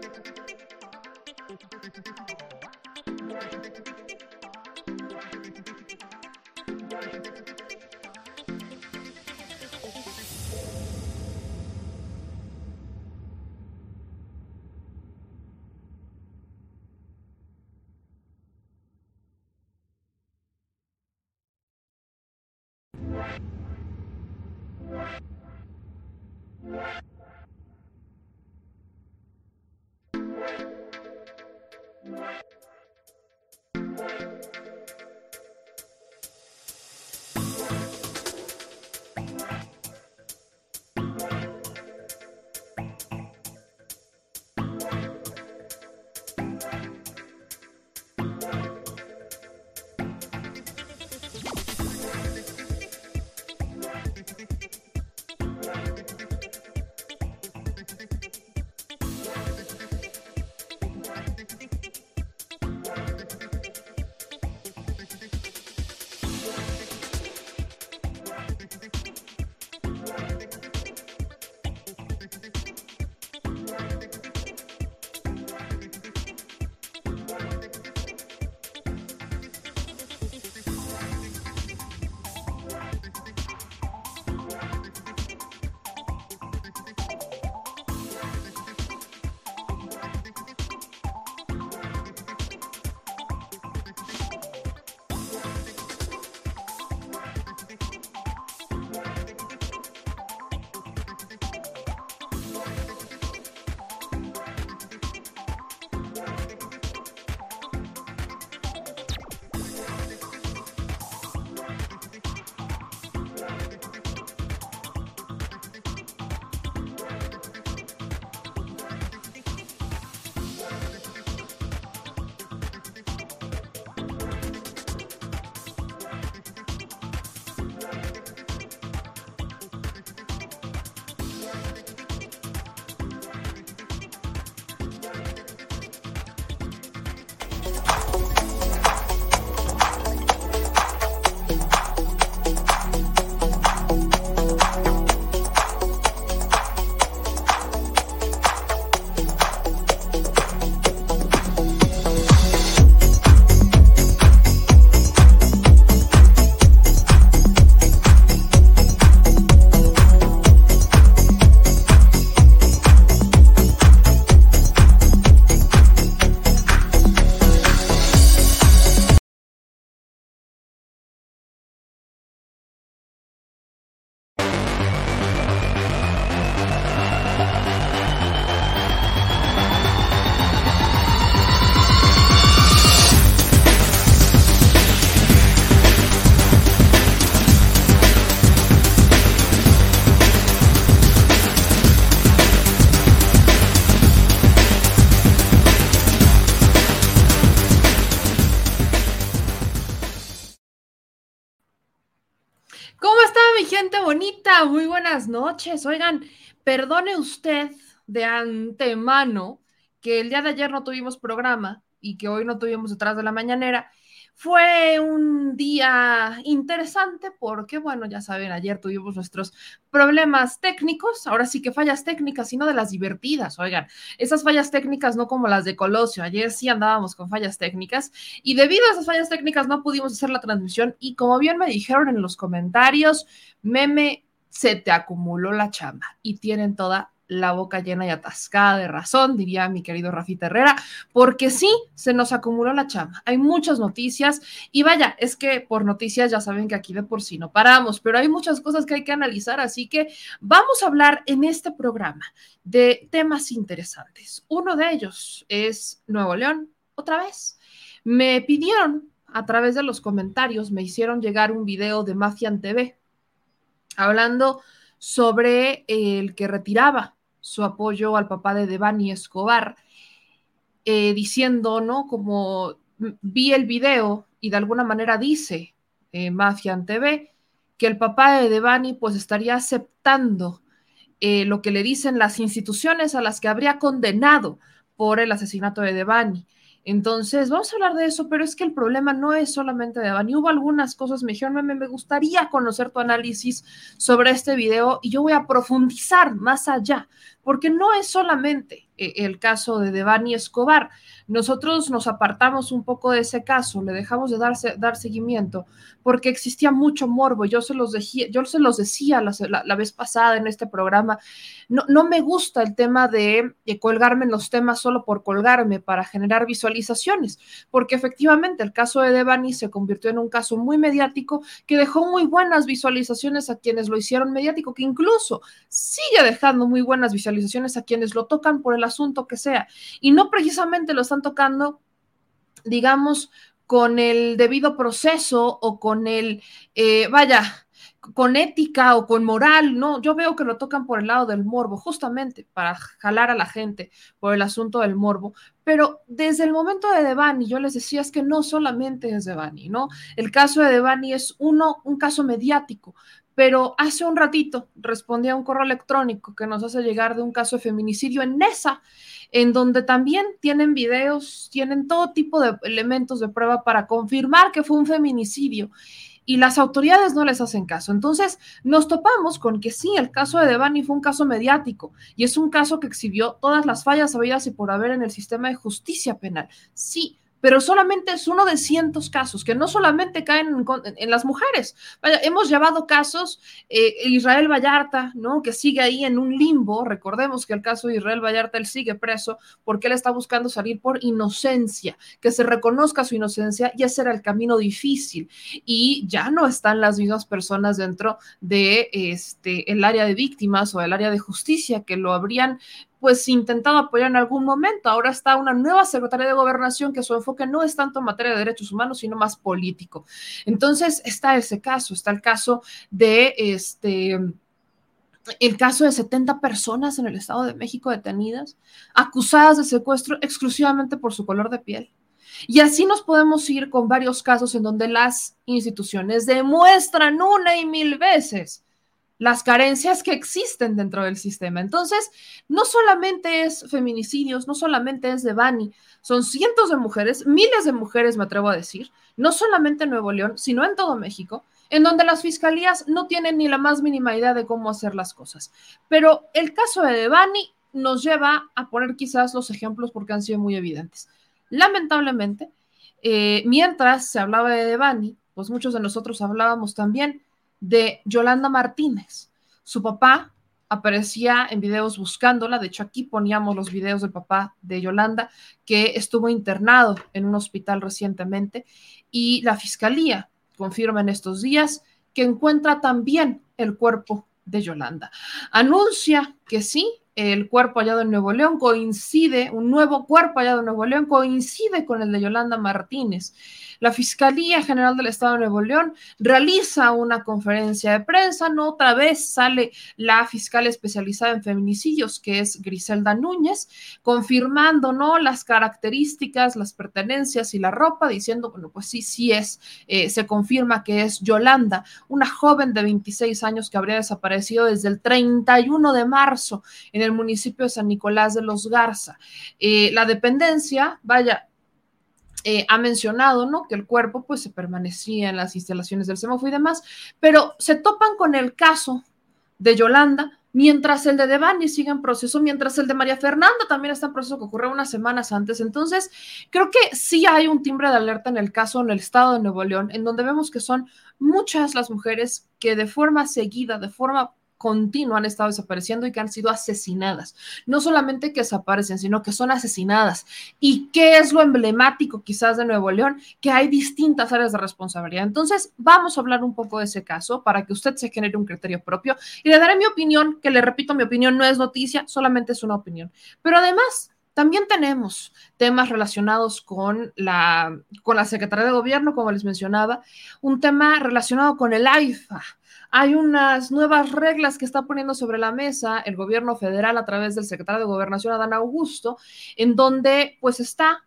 bonita, noches. Oigan, perdone usted de antemano que el día de ayer no tuvimos programa y que hoy no tuvimos detrás de la mañanera. Fue un día interesante porque, bueno, ya saben, ayer tuvimos nuestros problemas técnicos, ahora sí que fallas técnicas, sino de las divertidas, oigan, esas fallas técnicas no como las de Colosio, ayer sí andábamos con fallas técnicas y debido a esas fallas técnicas no pudimos hacer la transmisión y como bien me dijeron en los comentarios, meme, se te acumuló la chamba y tienen toda la boca llena y atascada de razón, diría mi querido Rafita Herrera, porque sí, se nos acumuló la chamba. Hay muchas noticias y vaya, es que por noticias ya saben que aquí de por sí no paramos, pero hay muchas cosas que hay que analizar, así que vamos a hablar en este programa de temas interesantes. Uno de ellos es Nuevo León, otra vez. Me pidieron a través de los comentarios, me hicieron llegar un video de Mafian TV hablando sobre el que retiraba su apoyo al papá de Devani Escobar, eh, diciendo, ¿no? Como vi el video y de alguna manera dice eh, Mafian TV que el papá de Devani pues estaría aceptando eh, lo que le dicen las instituciones a las que habría condenado por el asesinato de Devani. Entonces, vamos a hablar de eso, pero es que el problema no es solamente de Devani. Hubo algunas cosas, me dijeron, me, me gustaría conocer tu análisis sobre este video y yo voy a profundizar más allá, porque no es solamente eh, el caso de Devani Escobar. Nosotros nos apartamos un poco de ese caso, le dejamos de darse, dar seguimiento, porque existía mucho morbo. Yo se los, decía, yo se los decía la, vez pasada en este programa. No, no me gusta el tema de, de, colgarme en los temas solo por colgarme para generar visualizaciones, porque efectivamente el caso de Devani se convirtió en un caso muy mediático que dejó muy buenas visualizaciones a quienes lo hicieron mediático, que incluso sigue dejando muy buenas visualizaciones a quienes lo tocan por el asunto que sea. Y no precisamente lo están tocando, digamos, con el debido proceso o con el, eh, vaya, con ética o con moral, no, yo veo que lo tocan por el lado del morbo, justamente para jalar a la gente por el asunto del morbo, pero desde el momento de Devani, yo les decía es que no solamente es Devani, ¿no? El caso de Devani es uno, un caso mediático, pero hace un ratito respondí a un correo electrónico que nos hace llegar de un caso de feminicidio en Nesa, en donde también tienen videos, tienen todo tipo de elementos de prueba para confirmar que fue un feminicidio y las autoridades no les hacen caso. Entonces nos topamos con que sí, el caso de Devani fue un caso mediático y es un caso que exhibió todas las fallas habidas y por haber en el sistema de justicia penal. Sí, pero solamente es uno de cientos casos que no solamente caen en, las mujeres. Vaya, hemos llevado casos, eh, Israel Vallarta, ¿no? Que sigue ahí en un limbo. Recordemos que el caso de Israel Vallarta, él sigue preso porque él está buscando salir por inocencia, que se reconozca su inocencia y ese era el camino difícil. Y ya no están las mismas personas dentro de este, el área de víctimas o el área de justicia que lo habrían pues intentado apoyar en algún momento. Ahora está una nueva secretaria de gobernación que su enfoque no es tanto en materia de derechos humanos, sino más político. Entonces está ese caso, está el caso de este el caso de 70 personas en el Estado de México detenidas, acusadas de secuestro exclusivamente por su color de piel. Y así nos podemos ir con varios casos en donde las instituciones demuestran una y mil veces las carencias que existen dentro del sistema. Entonces, no solamente es feminicidios, no solamente es de Bani, son cientos de mujeres, miles de mujeres, me atrevo a decir, no solamente en Nuevo León, sino en todo México, en donde las fiscalías no tienen ni la más mínima idea de cómo hacer las cosas. Pero el caso de Devani nos lleva a poner quizás los ejemplos porque han sido muy evidentes. Lamentablemente, eh, mientras se hablaba de Devani, pues muchos de nosotros hablábamos también de Yolanda Martínez. Su papá aparecía en videos buscándola, de hecho aquí poníamos los videos del papá de Yolanda, que estuvo internado en un hospital recientemente, y la fiscalía confirma en estos días que encuentra también el cuerpo de Yolanda. Anuncia que sí, el cuerpo hallado en Nuevo León coincide, un nuevo cuerpo hallado en Nuevo León coincide con el de Yolanda Martínez. La Fiscalía General del Estado de Nuevo León realiza una conferencia de prensa, ¿no? Otra vez sale la fiscal especializada en feminicidios, que es Griselda Núñez, confirmando, ¿no? Las características, las pertenencias y la ropa, diciendo, bueno, pues sí, sí es, eh, se confirma que es Yolanda, una joven de 26 años que habría desaparecido desde el 31 de marzo en el municipio de San Nicolás de los Garza. Eh, la dependencia, vaya, eh, ha mencionado, ¿no? Que el cuerpo pues se permanecía en las instalaciones del semáforo y demás, pero se topan con el caso de Yolanda, mientras el de Devani sigue en proceso, mientras el de María Fernanda también está en proceso que ocurrió unas semanas antes. Entonces, creo que sí hay un timbre de alerta en el caso en el estado de Nuevo León, en donde vemos que son muchas las mujeres que de forma seguida, de forma continua han estado desapareciendo y que han sido asesinadas. No solamente que desaparecen, sino que son asesinadas. ¿Y qué es lo emblemático quizás de Nuevo León? Que hay distintas áreas de responsabilidad. Entonces, vamos a hablar un poco de ese caso para que usted se genere un criterio propio y le daré mi opinión, que le repito, mi opinión no es noticia, solamente es una opinión. Pero además, también tenemos temas relacionados con la, con la Secretaría de Gobierno, como les mencionaba, un tema relacionado con el AIFA, hay unas nuevas reglas que está poniendo sobre la mesa el gobierno federal a través del secretario de Gobernación, Adán Augusto, en donde pues está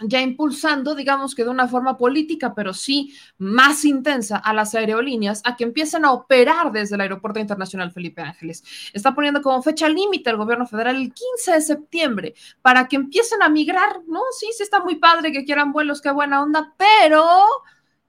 ya impulsando, digamos que de una forma política, pero sí más intensa a las aerolíneas a que empiecen a operar desde el Aeropuerto Internacional Felipe Ángeles. Está poniendo como fecha límite el gobierno federal el 15 de septiembre para que empiecen a migrar, ¿no? Sí, sí está muy padre que quieran vuelos, qué buena onda, pero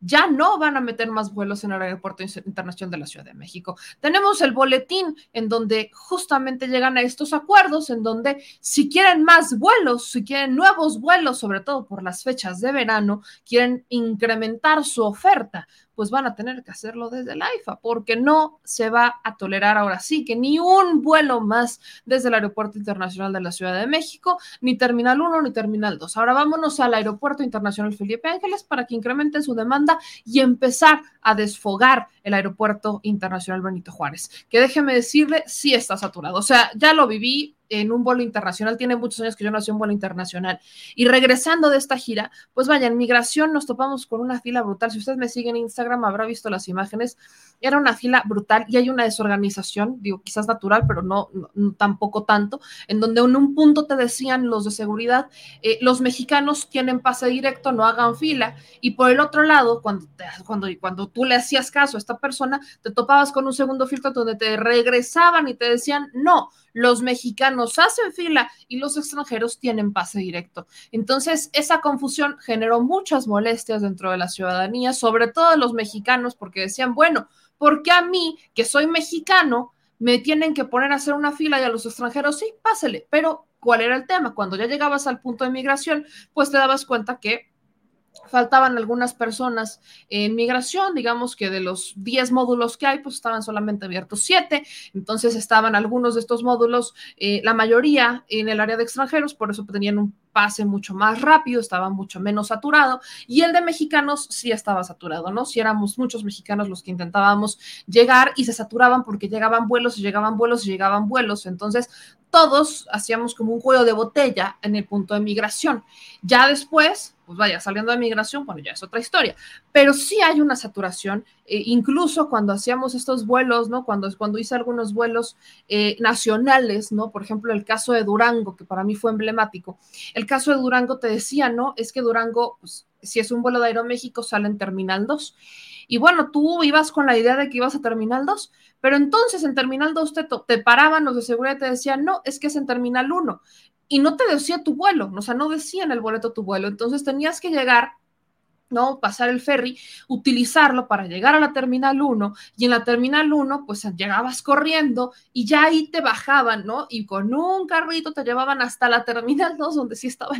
ya no van a meter más vuelos en el Aeropuerto Internacional de la Ciudad de México. Tenemos el boletín en donde justamente llegan a estos acuerdos, en donde si quieren más vuelos, si quieren nuevos vuelos, sobre todo por las fechas de verano, quieren incrementar su oferta, pues van a tener que hacerlo desde la IFA, porque no se va a tolerar ahora sí que ni un vuelo más desde el Aeropuerto Internacional de la Ciudad de México, ni Terminal 1 ni Terminal 2. Ahora vámonos al Aeropuerto Internacional Felipe Ángeles para que incrementen su demanda y empezar a desfogar el Aeropuerto Internacional Benito Juárez, que déjeme decirle, sí está saturado. O sea, ya lo viví, en un vuelo internacional. Tiene muchos años que yo no hacía un vuelo internacional. Y regresando de esta gira, pues vaya, en migración nos topamos con una fila brutal. Si usted me sigue en Instagram, habrá visto las imágenes. Era una fila brutal y hay una desorganización, digo, quizás natural, pero no, tampoco tanto, en donde en un punto te decían los de seguridad, eh, los mexicanos tienen pase directo, no hagan fila. Y por el otro lado, cuando, cuando, cuando tú le hacías caso a esta persona, te topabas con un segundo filtro donde te regresaban y te decían, no, los mexicanos hacen fila y los extranjeros tienen pase directo. Entonces, esa confusión generó muchas molestias dentro de la ciudadanía, sobre todo los mexicanos, porque decían, bueno, ¿por qué a mí, que soy mexicano, me tienen que poner a hacer una fila y a los extranjeros sí, pásele? Pero, ¿cuál era el tema? Cuando ya llegabas al punto de migración, pues te dabas cuenta que faltaban algunas personas en migración, digamos que de los 10 módulos que hay, pues estaban solamente abiertos 7, entonces estaban algunos de estos módulos, eh, la mayoría en el área de extranjeros, por eso tenían un pase mucho más rápido, estaba mucho menos saturado, y el de mexicanos sí estaba saturado, ¿no? Si éramos muchos mexicanos los que intentábamos llegar y se saturaban porque llegaban vuelos y llegaban vuelos y llegaban vuelos, entonces todos hacíamos como un cuello de botella en el punto de migración. Ya después, pues vaya, saliendo de migración, bueno, ya es otra historia, pero sí hay una saturación, eh, incluso cuando hacíamos estos vuelos, ¿no? Cuando, cuando hice algunos vuelos eh, nacionales, ¿no? Por ejemplo, el caso de Durango, que para mí fue emblemático. El caso de Durango te decía, ¿no? Es que Durango, pues, si es un vuelo de Aeroméxico, sale en Terminal 2. Y bueno, tú ibas con la idea de que ibas a Terminal 2, pero entonces en Terminal 2 te, te paraban los de seguridad y te decían, no, es que es en Terminal 1. Y no te decía tu vuelo, o sea, no decía en el boleto tu vuelo. Entonces tenías que llegar ¿no? Pasar el ferry, utilizarlo para llegar a la terminal 1 y en la terminal 1 pues llegabas corriendo y ya ahí te bajaban, ¿no? Y con un carrito te llevaban hasta la terminal 2 donde sí estaba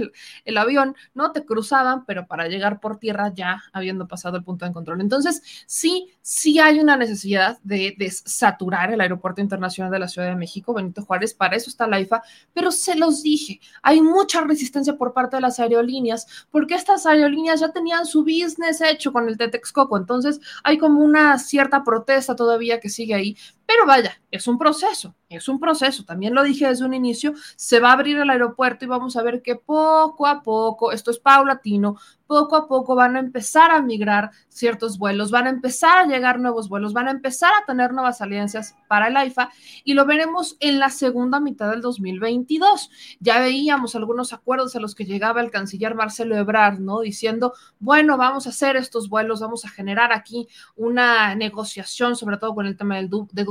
el, avión, ¿no? Te cruzaban, pero para llegar por tierra ya habiendo pasado el punto de control. Entonces, sí, sí hay una necesidad de, de saturar el aeropuerto internacional de la Ciudad de México, Benito Juárez, para eso está la IFA, pero se los dije, hay mucha resistencia por parte de las aerolíneas, porque estas aerolíneas ya tenían su su business hecho con el Tetexcoco. Entonces hay como una cierta protesta todavía que sigue ahí, pero vaya, es un proceso, es un proceso. También lo dije desde un inicio, se va a abrir el aeropuerto y vamos a ver que poco a poco, esto es paulatino, poco a poco van a empezar a migrar ciertos vuelos, van a empezar a llegar nuevos vuelos, van a empezar a tener nuevas alianzas para el AIFA y lo veremos en la segunda mitad del 2022. Ya veíamos algunos acuerdos a los que llegaba el canciller Marcelo Ebrard, ¿no? Diciendo, bueno, vamos a hacer estos vuelos, vamos a generar aquí una negociación, sobre todo con el tema del de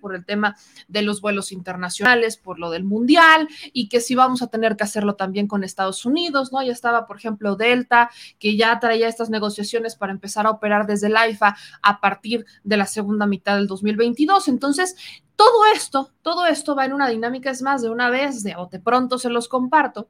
Por el tema de los vuelos internacionales, por lo del mundial y que sí vamos a tener que hacerlo también con Estados Unidos, ¿no? Ya estaba, por ejemplo, Delta, que ya traía estas negociaciones para empezar a operar desde el AIFA a partir de la segunda mitad del 2022. Entonces, todo esto, todo esto va en una dinámica, es más, de una vez, de o de pronto se los comparto,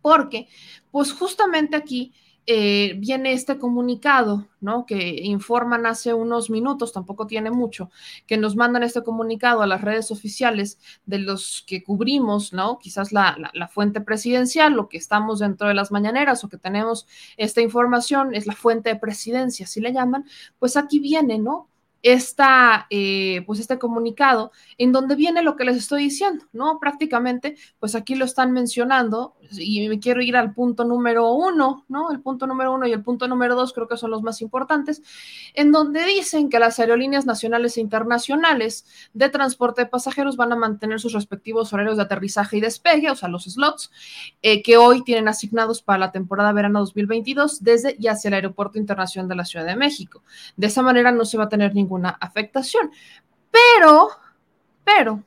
porque pues justamente aquí eh, viene este comunicado, ¿no? Que informan hace unos minutos, tampoco tiene mucho, que nos mandan este comunicado a las redes oficiales de los que cubrimos, ¿no? Quizás la, la, fuente presidencial, lo que estamos dentro de las mañaneras o que tenemos esta información es la fuente de presidencia, así le llaman, pues aquí viene, ¿no? Esta, eh, pues este comunicado en donde viene lo que les estoy diciendo, ¿no? Prácticamente, pues aquí lo están mencionando y me quiero ir al punto número uno, ¿no? El punto número uno y el punto número dos creo que son los más importantes, en donde dicen que las aerolíneas nacionales e internacionales de transporte de pasajeros van a mantener sus respectivos horarios de aterrizaje y despegue, o sea, los slots eh, que hoy tienen asignados para la temporada verano 2022 desde y hacia el Aeropuerto Internacional de la Ciudad de México. De esa manera no se va a tener ningún una afectación. Pero, pero,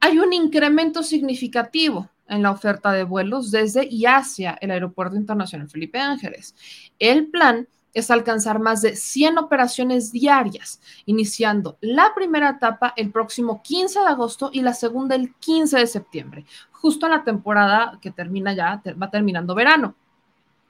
hay un incremento significativo en la oferta de vuelos desde y hacia el Aeropuerto Internacional Felipe Ángeles. El plan es alcanzar más de 100 operaciones diarias, iniciando la primera etapa el próximo 15 de agosto y la segunda el 15 de septiembre, justo en la temporada que termina ya, va terminando verano.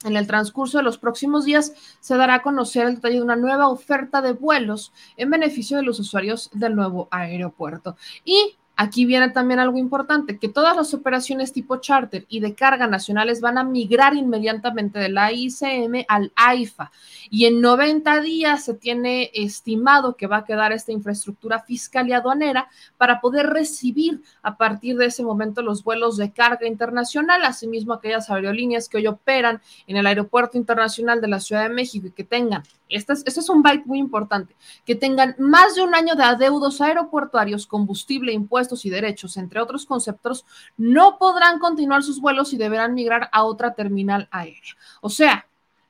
En el transcurso de los próximos días se dará a conocer el detalle de una nueva oferta de vuelos en beneficio de los usuarios del nuevo aeropuerto. Y Aquí viene también algo importante, que todas las operaciones tipo charter y de carga nacionales van a migrar inmediatamente de la ICM al AIFA y en 90 días se tiene estimado que va a quedar esta infraestructura fiscal y aduanera para poder recibir a partir de ese momento los vuelos de carga internacional, asimismo aquellas aerolíneas que hoy operan en el Aeropuerto Internacional de la Ciudad de México y que tengan, este es, este es un byte muy importante, que tengan más de un año de adeudos aeroportuarios, combustible, impuestos, y derechos, entre otros conceptos, no podrán continuar sus vuelos y deberán migrar a otra terminal aérea. O sea,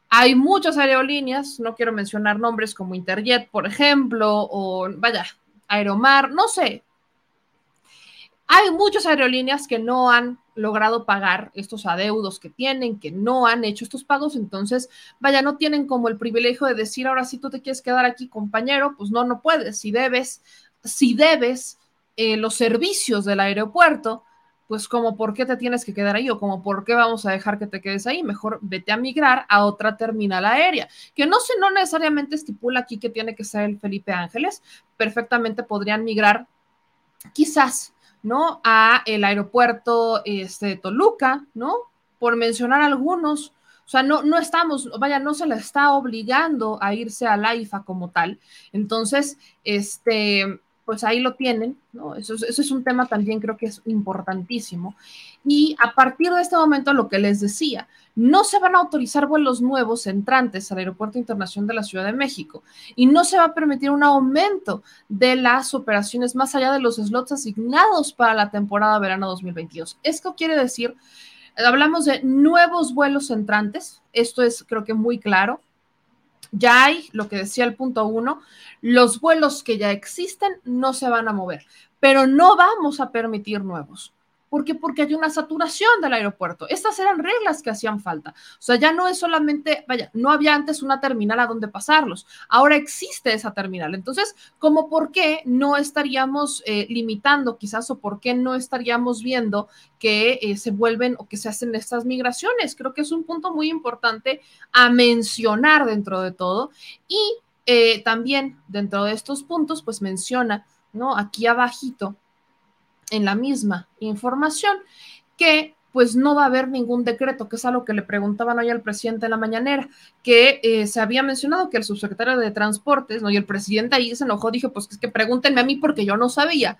hay muchas aerolíneas, no quiero mencionar nombres como Interjet, por ejemplo, o vaya, Aeromar, no sé. Hay muchas aerolíneas que no han logrado pagar estos adeudos que tienen, que no han hecho estos pagos, entonces, vaya, no tienen como el privilegio de decir, ahora si tú te quieres quedar aquí, compañero, pues no, no puedes. Si debes, si debes, eh, los servicios del aeropuerto, pues como por qué te tienes que quedar ahí o como por qué vamos a dejar que te quedes ahí, mejor vete a migrar a otra terminal aérea, que no se no necesariamente estipula aquí que tiene que ser el Felipe Ángeles, perfectamente podrían migrar quizás, ¿no? A el aeropuerto este, de Toluca, ¿no? Por mencionar algunos. O sea, no, no estamos, vaya, no se le está obligando a irse a la IFA como tal. Entonces, este, pues ahí lo tienen, ¿no? Eso, es un tema también creo que es importantísimo. Y a partir de este momento, lo que les decía, no se van a autorizar vuelos nuevos entrantes al Aeropuerto Internacional de la Ciudad de México y no se va a permitir un aumento de las operaciones más allá de los slots asignados para la temporada verano 2022. Esto quiere decir, hablamos de nuevos vuelos entrantes, esto es creo que muy claro, ya hay, lo que decía el punto uno, los vuelos que ya existen no se van a mover, pero no vamos a permitir nuevos. ¿Por qué? Porque hay una saturación del aeropuerto. Estas eran reglas que hacían falta. O sea, ya no es solamente, vaya, no había antes una terminal a donde pasarlos. Ahora existe esa terminal. Entonces, ¿cómo por qué no estaríamos eh, limitando quizás o por qué no estaríamos viendo que eh, se vuelven o que se hacen estas migraciones? Creo que es un punto muy importante a mencionar dentro de todo. Y eh, también dentro de estos puntos, pues menciona, ¿no? Aquí abajito en la misma información que pues no va a haber ningún decreto, que es algo que le preguntaban hoy al presidente en la mañanera, que eh, se había mencionado que el subsecretario de Transportes, ¿no? Y el presidente ahí se enojó, dijo, pues es que pregúntenme a mí porque yo no sabía.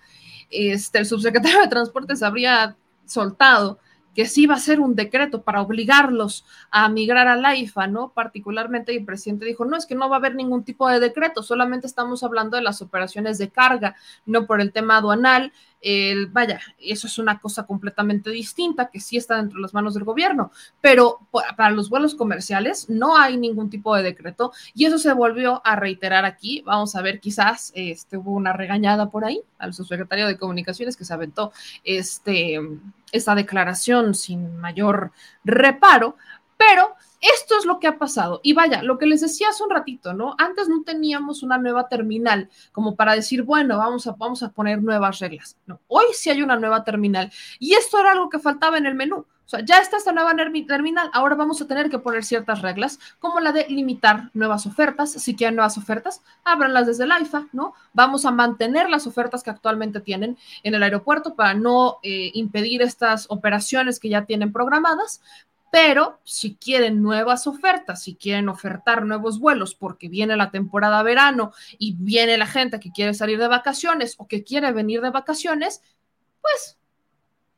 Este, el subsecretario de Transportes habría soltado que sí va a ser un decreto para obligarlos a migrar a la IFA, ¿no? Particularmente, el presidente dijo, no, es que no va a haber ningún tipo de decreto, solamente estamos hablando de las operaciones de carga, no por el tema aduanal. El, vaya, eso es una cosa completamente distinta que sí está dentro de las manos del gobierno, pero para los vuelos comerciales no hay ningún tipo de decreto y eso se volvió a reiterar aquí. Vamos a ver, quizás este, hubo una regañada por ahí al subsecretario de Comunicaciones que se aventó este esta declaración sin mayor reparo, pero esto es lo que ha pasado. Y vaya, lo que les decía hace un ratito, ¿no? Antes no teníamos una nueva terminal como para decir, bueno, vamos a, vamos a poner nuevas reglas. No, hoy sí hay una nueva terminal. Y esto era algo que faltaba en el menú. O sea, ya está esta nueva terminal, ahora vamos a tener que poner ciertas reglas, como la de limitar nuevas ofertas. Si quieren nuevas ofertas, ábranlas desde el AIFA, ¿no? Vamos a mantener las ofertas que actualmente tienen en el aeropuerto para no eh, impedir estas operaciones que ya tienen programadas, Pero si quieren nuevas ofertas, si quieren ofertar nuevos vuelos porque viene la temporada verano y viene la gente que quiere salir de vacaciones o que quiere venir de vacaciones, pues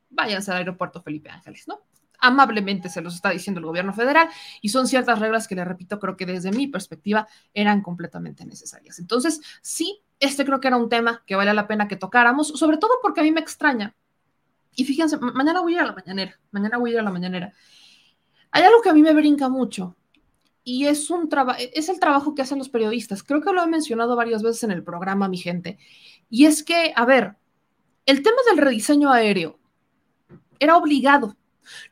váyanse al aeropuerto Felipe Ángeles, ¿no? Amablemente se los está diciendo el gobierno federal y son ciertas reglas que, le repito, creo que desde mi perspectiva eran completamente necesarias. Entonces, sí, este creo que era un tema que vale la pena que tocáramos, sobre todo porque a mí me extraña. Y fíjense, mañana voy a ir a la mañanera, mañana voy a ir a la mañanera. Hay algo que a mí me brinca mucho y es, un es el trabajo que hacen los periodistas. Creo que lo he mencionado varias veces en el programa, mi gente. Y es que, a ver, el tema del rediseño aéreo era obligado.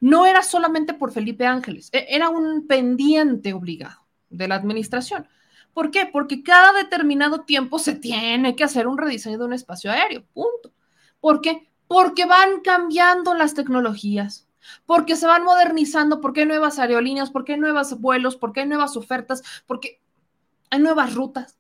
No era solamente por Felipe Ángeles, e, era un pendiente obligado de la administración. ¿Por qué? Porque cada determinado tiempo se tiene que hacer un rediseño de un espacio aéreo, punto. ¿Por qué? Porque van cambiando las tecnologías, porque se van modernizando, porque hay nuevas aerolíneas, porque hay nuevos vuelos, porque hay nuevas ofertas, porque hay nuevas rutas.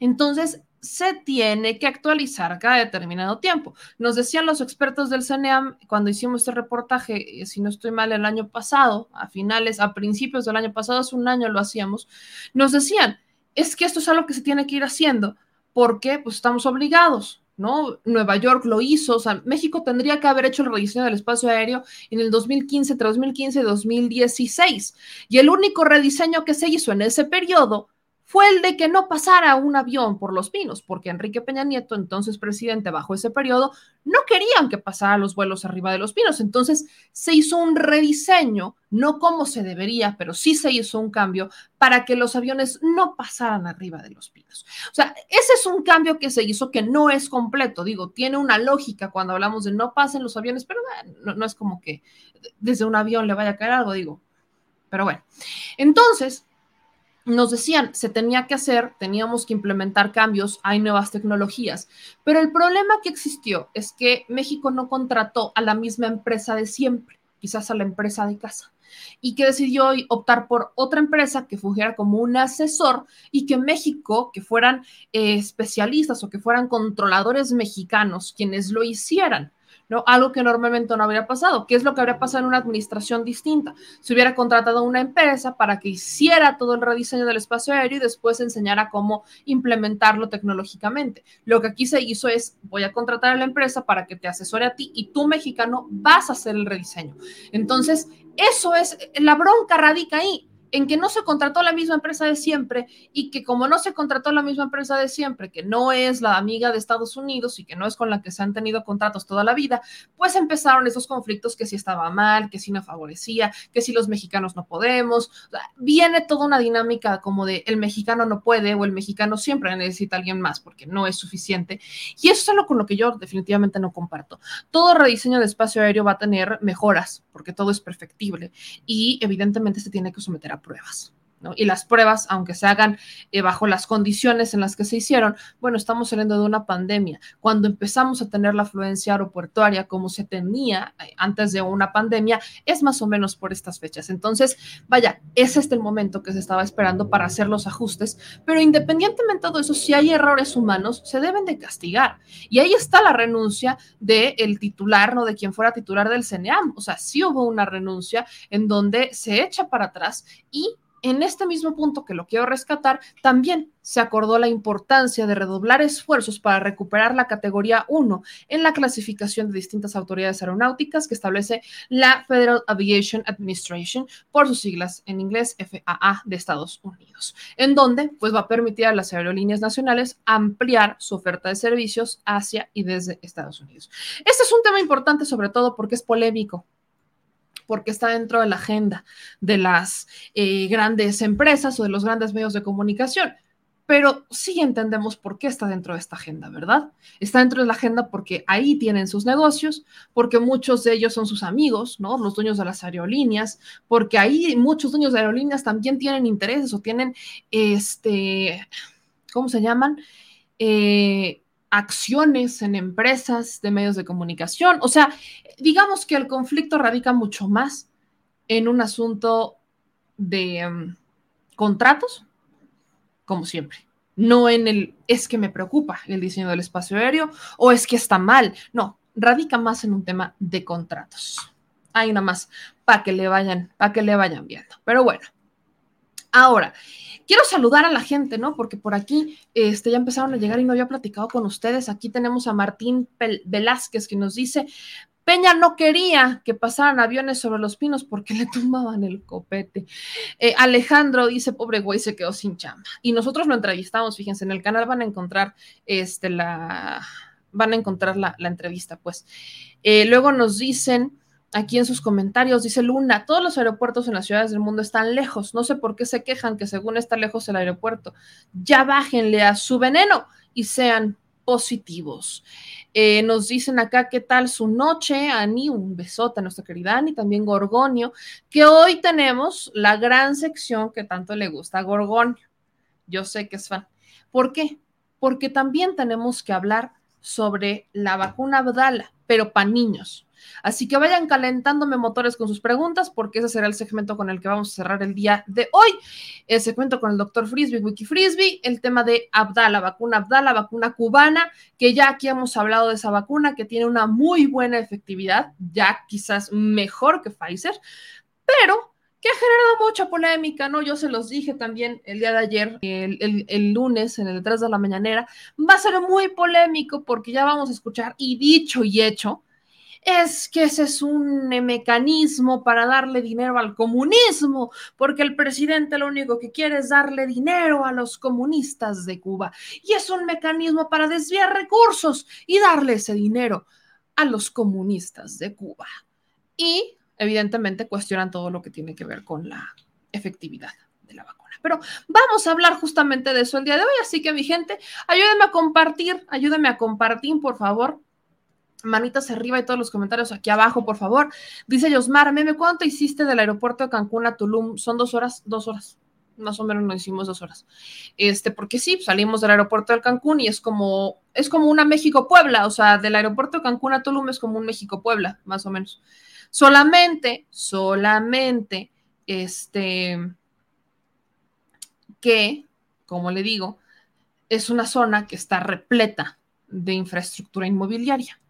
Entonces, se tiene que actualizar cada determinado tiempo. Nos decían los expertos del CNEAM cuando hicimos este reportaje, eh, si no estoy mal, el año pasado, a finales, a principios del año pasado, hace un año lo hacíamos, nos decían, es que esto es algo que se tiene que ir haciendo porque pues estamos obligados. ¿No? Nueva York lo hizo, o sea, México tendría que haber hecho el rediseño del espacio aéreo en el 2015, entre 2015 y 2016. Y el único rediseño que se hizo en ese periodo fue el de que no pasara un avión por los pinos, porque Enrique Peña Nieto, entonces presidente bajo ese periodo, no querían que pasaran los vuelos arriba de los pinos. Entonces se hizo un rediseño, no como se debería, pero sí se hizo un cambio para que los aviones no pasaran arriba de los pinos. O sea, ese es un cambio que se hizo que no es completo. Digo, tiene una lógica cuando hablamos de no pasen los aviones, pero no, no es como que desde un avión le vaya a caer algo, digo. Pero bueno, entonces nos decían, se tenía que hacer, teníamos que implementar cambios, hay nuevas tecnologías, pero el problema que existió es que México no contrató a la misma empresa de siempre, quizás a la empresa de casa, y que decidió optar por otra empresa que fungiera como un asesor y que México, que fueran eh, especialistas o que fueran controladores mexicanos quienes lo hicieran. ¿No? Algo que normalmente no habría pasado. ¿Qué es lo que habría pasado en una administración distinta? Se hubiera contratado una empresa para que hiciera todo el rediseño del espacio aéreo y después enseñara cómo implementarlo tecnológicamente. Lo que aquí se hizo es, voy a contratar a la empresa para que te asesore a ti y tú, mexicano, vas a hacer el rediseño. Entonces, eso es, la bronca radica ahí en que no se contrató la misma empresa de siempre y que como no se contrató la misma empresa de siempre, que no es la amiga de Estados Unidos y que no es con la que se han tenido contratos toda la vida, pues empezaron esos conflictos que si estaba mal, que si no favorecía, que si los mexicanos no podemos. viene toda una dinámica como de el mexicano no puede o el mexicano siempre necesita a alguien más porque no es suficiente. Y eso es algo con lo que yo definitivamente no comparto. Todo rediseño de espacio aéreo va a tener mejoras porque todo es perfectible y evidentemente se tiene que someter a pruebas. Y las pruebas, aunque se hagan eh, bajo las condiciones en las que se hicieron, bueno, estamos saliendo de una pandemia. Cuando empezamos a tener la afluencia aeroportuaria como se tenía eh, antes de una pandemia, es más o menos por estas fechas. Entonces, vaya, es el momento que se estaba esperando para hacer los ajustes, pero independientemente de eso, si hay errores humanos, se deben de castigar. Y ahí está la renuncia del titular, no de quien fuera titular del CNEAM. O sea, sí hubo una renuncia en donde se echa para atrás y en este mismo punto que lo quiero rescatar, también se acordó la importancia de redoblar esfuerzos para recuperar la categoría 1 en la clasificación de distintas autoridades aeronáuticas que establece la Federal Aviation Administration, por sus siglas en inglés FAA de Estados Unidos, en donde pues va a permitir a las aerolíneas nacionales ampliar su oferta de servicios hacia y desde Estados Unidos. Este es un tema importante sobre todo porque es polémico porque está dentro de la agenda de las eh, grandes empresas o de los grandes medios de comunicación. Pero sí entendemos por qué está dentro de esta agenda, ¿verdad? Está dentro de la agenda porque ahí tienen sus negocios, porque muchos de ellos son sus amigos, ¿no? Los dueños de las aerolíneas, porque ahí muchos dueños de aerolíneas también tienen intereses o tienen, este, ¿cómo se llaman? Eh, acciones en empresas de medios de comunicación. O sea, digamos que el conflicto radica mucho más en un asunto de em, contratos, como siempre. No en el es que me preocupa el diseño del espacio aéreo o es que está mal. No, radica más en un tema de contratos. Ahí nomás, para que le vayan, para que le vayan viendo. Pero bueno, ahora, quiero saludar a la gente, ¿no? Porque por aquí este, ya empezaron a llegar y no había platicado con ustedes. Aquí tenemos a Martín Velázquez que nos dice, Peña no quería que pasaran aviones sobre los pinos porque le tumbaban el copete. Eh, Alejandro dice, pobre güey, se quedó sin chamba. Y nosotros lo entrevistamos, fíjense, en el canal van a encontrar este, la, van a encontrar la, entrevista, pues. Eh, luego nos dicen, aquí en sus comentarios, dice Luna, todos los aeropuertos en las ciudades del mundo están lejos. No sé por qué se quejan que según está lejos el aeropuerto. Ya bájenle a su veneno y sean positivos. Eh, nos dicen acá qué tal su noche, Ani, un besote a nuestra querida Ani, también Gorgonio, que hoy tenemos la gran sección que tanto le gusta a Gorgonio. Yo sé que es fan. ¿Por qué? Porque también tenemos que hablar sobre la vacuna Abdala, pero para niños. Así que vayan calentándome motores con sus preguntas, porque ese será el segmento con el que vamos a cerrar el día de hoy. El segmento con el doctor Frisby, Wiki Frisby, el tema de Abdala, vacuna Abdala, vacuna cubana, que ya aquí hemos hablado de esa vacuna, que tiene una muy buena efectividad, ya quizás mejor que Pfizer, pero que ha generado mucha polémica, ¿no? Yo se los dije también el día de ayer, el, lunes, en el detrás de la mañanera, va a ser muy polémico porque ya vamos a escuchar, y dicho y hecho, es que ese es un mecanismo para darle dinero al comunismo, porque el presidente lo único que quiere es darle dinero a los comunistas de Cuba. Y es un mecanismo para desviar recursos y darle ese dinero a los comunistas de Cuba. Y evidentemente cuestionan todo lo que tiene que ver con la efectividad de la vacuna. Pero vamos a hablar justamente de eso el día de hoy, así que mi gente, ayúdenme a compartir, ayúdenme a compartir, por favor, manitas arriba y todos los comentarios aquí abajo, por favor. Dice Yosmar, meme, ¿cuánto hiciste del aeropuerto de Cancún a Tulum? Son dos horas, dos horas. Más o menos nos hicimos dos horas. Este, porque sí, salimos del aeropuerto de Cancún y es como, es como una México-Puebla, o sea, del aeropuerto de Cancún a Tulum es como un México-Puebla, más o menos. Solamente, solamente, este, que, como le digo, es una zona que está repleta de infraestructura inmobiliaria.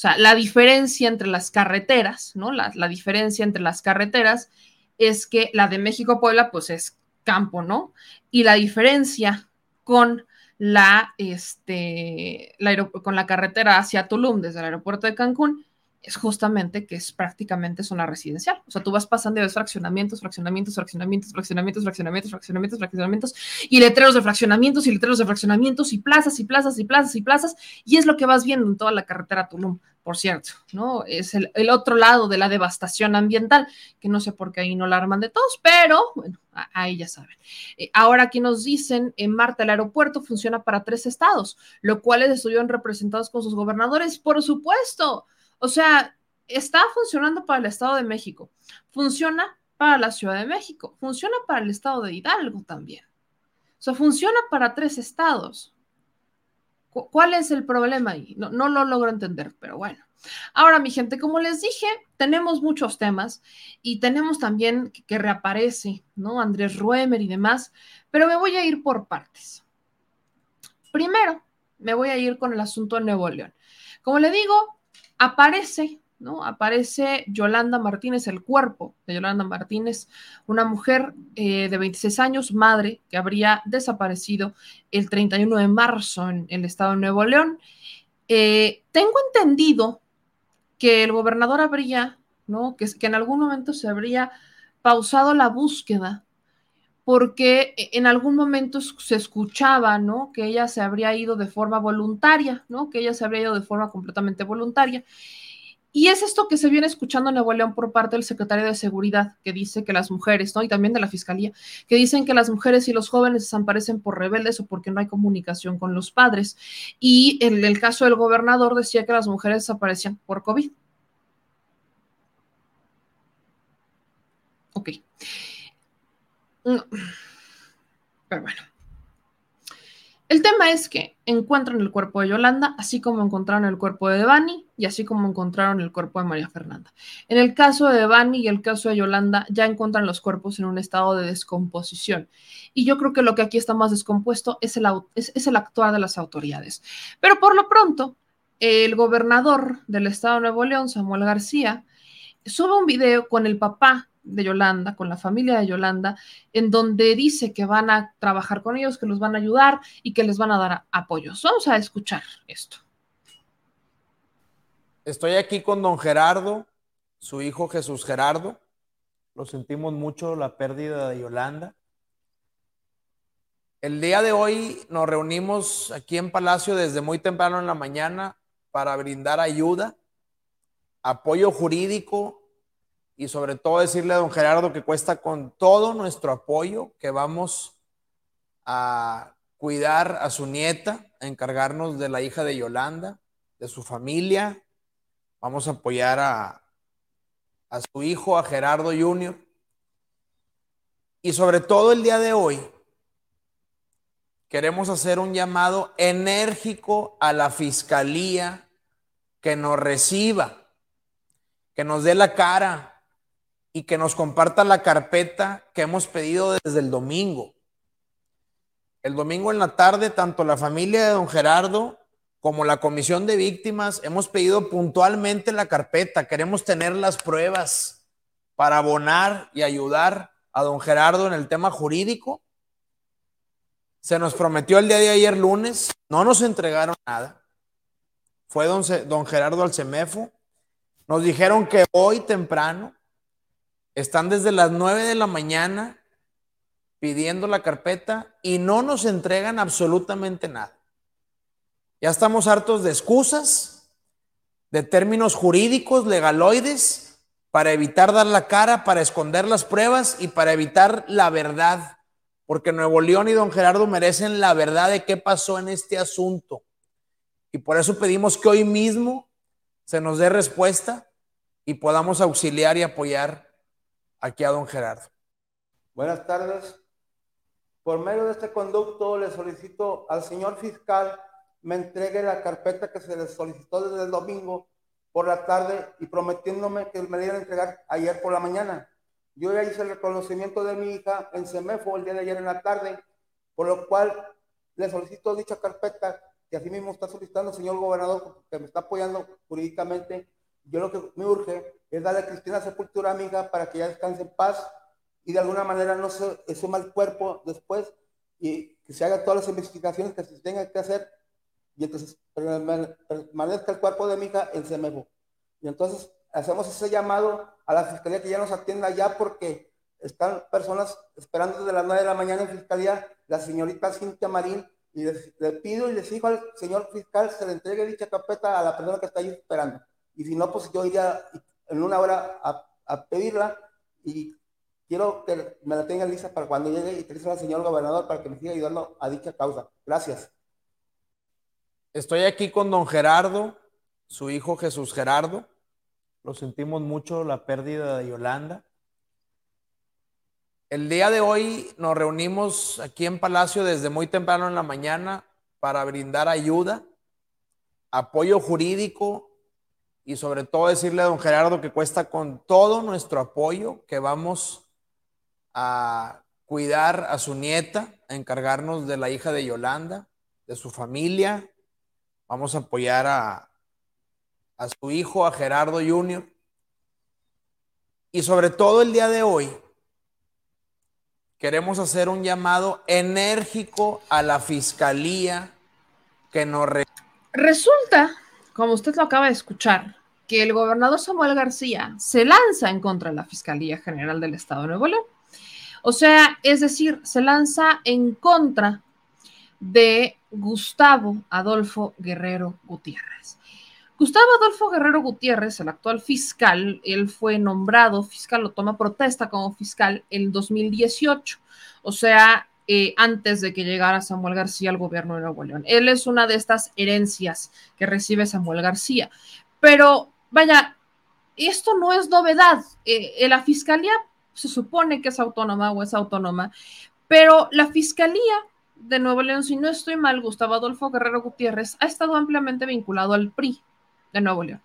O sea, la diferencia entre las carreteras, ¿no? La, diferencia entre las carreteras es que la de México-Puebla, pues es campo, ¿no? Y la diferencia con la, este, con la carretera hacia Tulum desde el aeropuerto de Cancún es justamente que es prácticamente zona residencial. O sea, tú vas pasando de fraccionamientos, fraccionamientos, fraccionamientos, fraccionamientos, fraccionamientos, fraccionamientos, fraccionamientos, y letreros de fraccionamientos, y letreros de fraccionamientos, y plazas, y plazas, y plazas, y plazas, y es lo que vas viendo en toda la carretera Tulum, por cierto, ¿no? Es el, otro lado de la devastación ambiental, que no sé por qué ahí no la arman de todos, pero bueno, ahí ya saben. Eh, ahora aquí nos dicen, en Marta, el aeropuerto funciona para tres estados, lo cual estuvieron representados con sus gobernadores, por supuesto. O sea, está funcionando para el Estado de México, funciona para la Ciudad de México, funciona para el Estado de Hidalgo también. O sea, funciona para tres estados. ¿Cuál es el problema ahí? No, no lo logro entender, pero bueno. Ahora, mi gente, como les dije, tenemos muchos temas y tenemos también que, reaparece, ¿no? Andrés Ruemer y demás, pero me voy a ir por partes. Primero, me voy a ir con el asunto de Nuevo León. Como le digo, aparece, ¿no? Aparece Yolanda Martínez, el cuerpo de Yolanda Martínez, una mujer eh, de 26 años, madre, que habría desaparecido el 31 de marzo en, el estado de Nuevo León. Eh, tengo entendido que el gobernador habría, ¿no? Que, que en algún momento se habría pausado la búsqueda porque en algún momento se escuchaba, ¿no? Que ella se habría ido de forma voluntaria, ¿no? Que ella se habría ido de forma completamente voluntaria. Y es esto que se viene escuchando en Nuevo León por parte del secretario de Seguridad, que dice que las mujeres, ¿no? Y también de la Fiscalía, que dicen que las mujeres y los jóvenes desaparecen por rebeldes o porque no hay comunicación con los padres. Y en el caso del gobernador decía que las mujeres desaparecían por COVID. Ok. Pero bueno. El tema es que encuentran el cuerpo de Yolanda, así como encontraron el cuerpo de Devani y así como encontraron el cuerpo de María Fernanda. En el caso de Devani y el caso de Yolanda, ya encuentran los cuerpos en un estado de descomposición. Y yo creo que lo que aquí está más descompuesto es el, es, es el actuar de las autoridades. Pero por lo pronto, el gobernador del estado de Nuevo León, Samuel García, sube un video con el papá de Yolanda, con la familia de Yolanda, en donde dice que van a trabajar con ellos, que los van a ayudar y que les van a dar apoyos. Vamos a escuchar esto. Estoy aquí con don Gerardo, su hijo Jesús Gerardo. Lo sentimos mucho la pérdida de Yolanda. El día de hoy nos reunimos aquí en Palacio desde muy temprano en la mañana para brindar ayuda, apoyo jurídico y sobre todo decirle a don Gerardo que cuesta con todo nuestro apoyo, que vamos a cuidar a su nieta, a encargarnos de la hija de Yolanda, de su familia. Vamos a apoyar a, a su hijo, a Gerardo Jr. Y sobre todo el día de hoy, queremos hacer un llamado enérgico a la fiscalía que nos reciba, que nos dé la cara y que nos comparta la carpeta que hemos pedido desde el domingo. El domingo en la tarde, tanto la familia de don Gerardo como la comisión de víctimas hemos pedido puntualmente la carpeta. Queremos tener las pruebas para abonar y ayudar a don Gerardo en el tema jurídico se nos prometió el día de ayer lunes, no nos entregaron nada. Fue don, don Gerardo Alcemefo. Nos dijeron que hoy temprano están desde las 9 de la mañana pidiendo la carpeta y no nos entregan absolutamente nada. Ya estamos hartos de excusas, de términos jurídicos, legaloides, para evitar dar la cara, para esconder las pruebas y para evitar la verdad porque Nuevo León y don Gerardo merecen la verdad de qué pasó en este asunto. Y por eso pedimos que hoy mismo se nos dé respuesta y podamos auxiliar y apoyar aquí a don Gerardo. Buenas tardes. Por medio de este conducto le solicito al señor fiscal me entregue la carpeta que se le solicitó desde el domingo por la tarde y prometiéndome que me la iban a entregar ayer por la mañana. Yo ya hice el reconocimiento de mi hija en CEMEFO el día de ayer en la tarde, por lo cual le solicito dicha carpeta que así mismo está solicitando el señor gobernador que me está apoyando jurídicamente. Yo lo que me urge es darle a Cristina Sepultura a mi hija para que ya descanse en paz y de alguna manera no se suma el cuerpo después y que se hagan todas las investigaciones que se tengan que hacer y entonces permanezca el cuerpo de mi hija en CEMEFO. Y entonces hacemos ese llamado a la fiscalía que ya nos atienda ya porque están personas esperando desde las 9 de la mañana en fiscalía, la señorita Cintia Marín, y le, pido y les digo al señor fiscal se le entregue dicha carpeta a la persona que está ahí esperando. Y si no, pues yo iría en una hora a, pedirla y quiero que me la tengan lista para cuando llegue y que al señor gobernador para que me siga ayudando a dicha causa. Gracias. Estoy aquí con don Gerardo, su hijo Jesús Gerardo. Lo sentimos mucho la pérdida de Yolanda. El día de hoy nos reunimos aquí en Palacio desde muy temprano en la mañana para brindar ayuda, apoyo jurídico y sobre todo decirle a don Gerardo que cuesta con todo nuestro apoyo, que vamos a cuidar a su nieta, a encargarnos de la hija de Yolanda, de su familia. Vamos a apoyar a, a su hijo, a Gerardo Jr. Y sobre todo el día de hoy, queremos hacer un llamado enérgico a la fiscalía que nos... Resulta, como usted lo acaba de escuchar, que el gobernador Samuel García se lanza en contra de la Fiscalía General del Estado de Nuevo León. O sea, es decir, se lanza en contra de Gustavo Adolfo Guerrero Gutiérrez. Gustavo Adolfo Guerrero Gutiérrez, el actual fiscal, él fue nombrado fiscal, lo toma protesta como fiscal en 2018, o sea, eh, antes de que llegara Samuel García al gobierno de Nuevo León. Él es una de estas herencias que recibe Samuel García. Pero vaya, esto no es novedad. Eh, la fiscalía se supone que es autónoma o es autónoma, pero la fiscalía de Nuevo León, si no estoy mal, Gustavo Adolfo Guerrero Gutiérrez ha estado ampliamente vinculado al PRI de Nuevo León,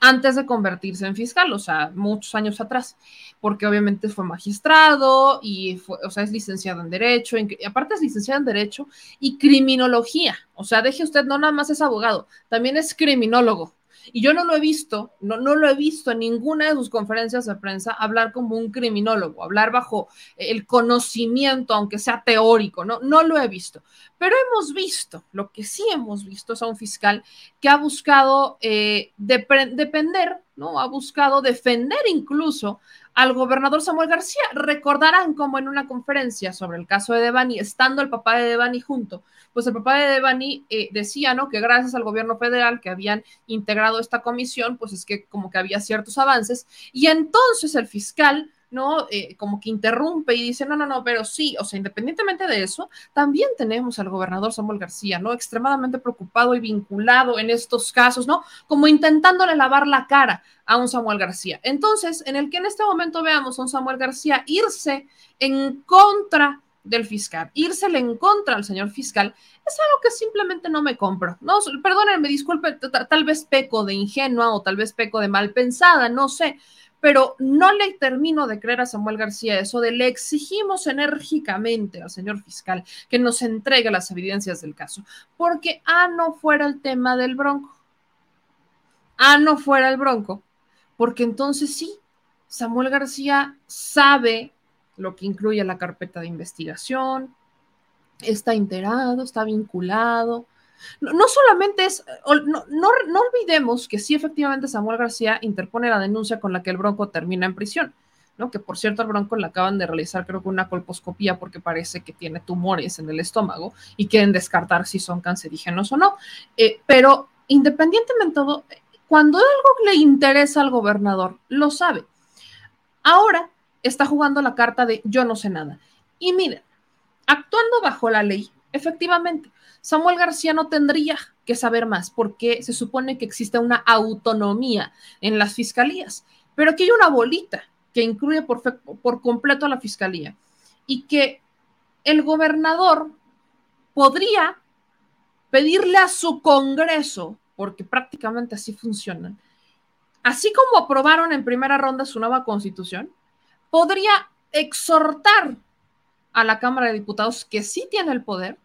antes de convertirse en fiscal, o sea, muchos años atrás, porque obviamente fue magistrado y fue, o sea, es licenciado en Derecho, aparte es licenciado en Derecho y Criminología, o sea, deje usted, no nada más es abogado, también es criminólogo. Y yo no lo he visto, no, no lo he visto en ninguna de sus conferencias de prensa hablar como un criminólogo, hablar bajo el conocimiento, aunque sea teórico, no, no lo he visto. Pero hemos visto, lo que sí hemos visto es a un fiscal que ha buscado eh, depender, ¿no? Ha buscado defender incluso al gobernador Samuel García. Recordarán como en una conferencia sobre el caso de Devani, estando el papá de Devani junto, pues el papá de Devani eh, decía, ¿no? Que gracias al gobierno federal que habían integrado esta comisión, pues es que como que había ciertos avances. Y entonces el fiscal ¿no? Eh, como que interrumpe y dice, no, no, no, pero sí, o sea, independientemente de eso, también tenemos al gobernador Samuel García, ¿no? Extremadamente preocupado y vinculado en estos casos, ¿no? Como intentándole lavar la cara a un Samuel García. Entonces, en el que en este momento veamos a un Samuel García irse en contra del fiscal, írsele en contra al señor fiscal, es algo que simplemente no me compro. No, perdónenme, disculpe, tal vez peco de ingenua o tal vez peco de mal pensada, no sé, pero no le termino de creer a Samuel García eso de le exigimos enérgicamente al señor fiscal que nos entregue las evidencias del caso, porque ah, no fuera el tema del bronco, ah, no fuera el bronco, porque entonces sí, Samuel García sabe lo que incluye la carpeta de investigación, está enterado, está vinculado, no, solamente es, no, no, olvidemos que sí, efectivamente, Samuel García interpone la denuncia con la que el Bronco termina en prisión, ¿no? Que por cierto, al Bronco le acaban de realizar, creo que una colposcopía porque parece que tiene tumores en el estómago y quieren descartar si son cancerígenos o no. Eh, pero independientemente de todo, cuando algo le interesa al gobernador, lo sabe. Ahora está jugando la carta de yo no sé nada. Y miren, actuando bajo la ley, efectivamente, Samuel García no tendría que saber más porque se supone que existe una autonomía en las fiscalías, pero aquí hay una bolita que incluye por, completo a la fiscalía y que el gobernador podría pedirle a su Congreso, porque prácticamente así funcionan, así como aprobaron en primera ronda su nueva constitución, podría exhortar a la Cámara de Diputados, que sí tiene el poder,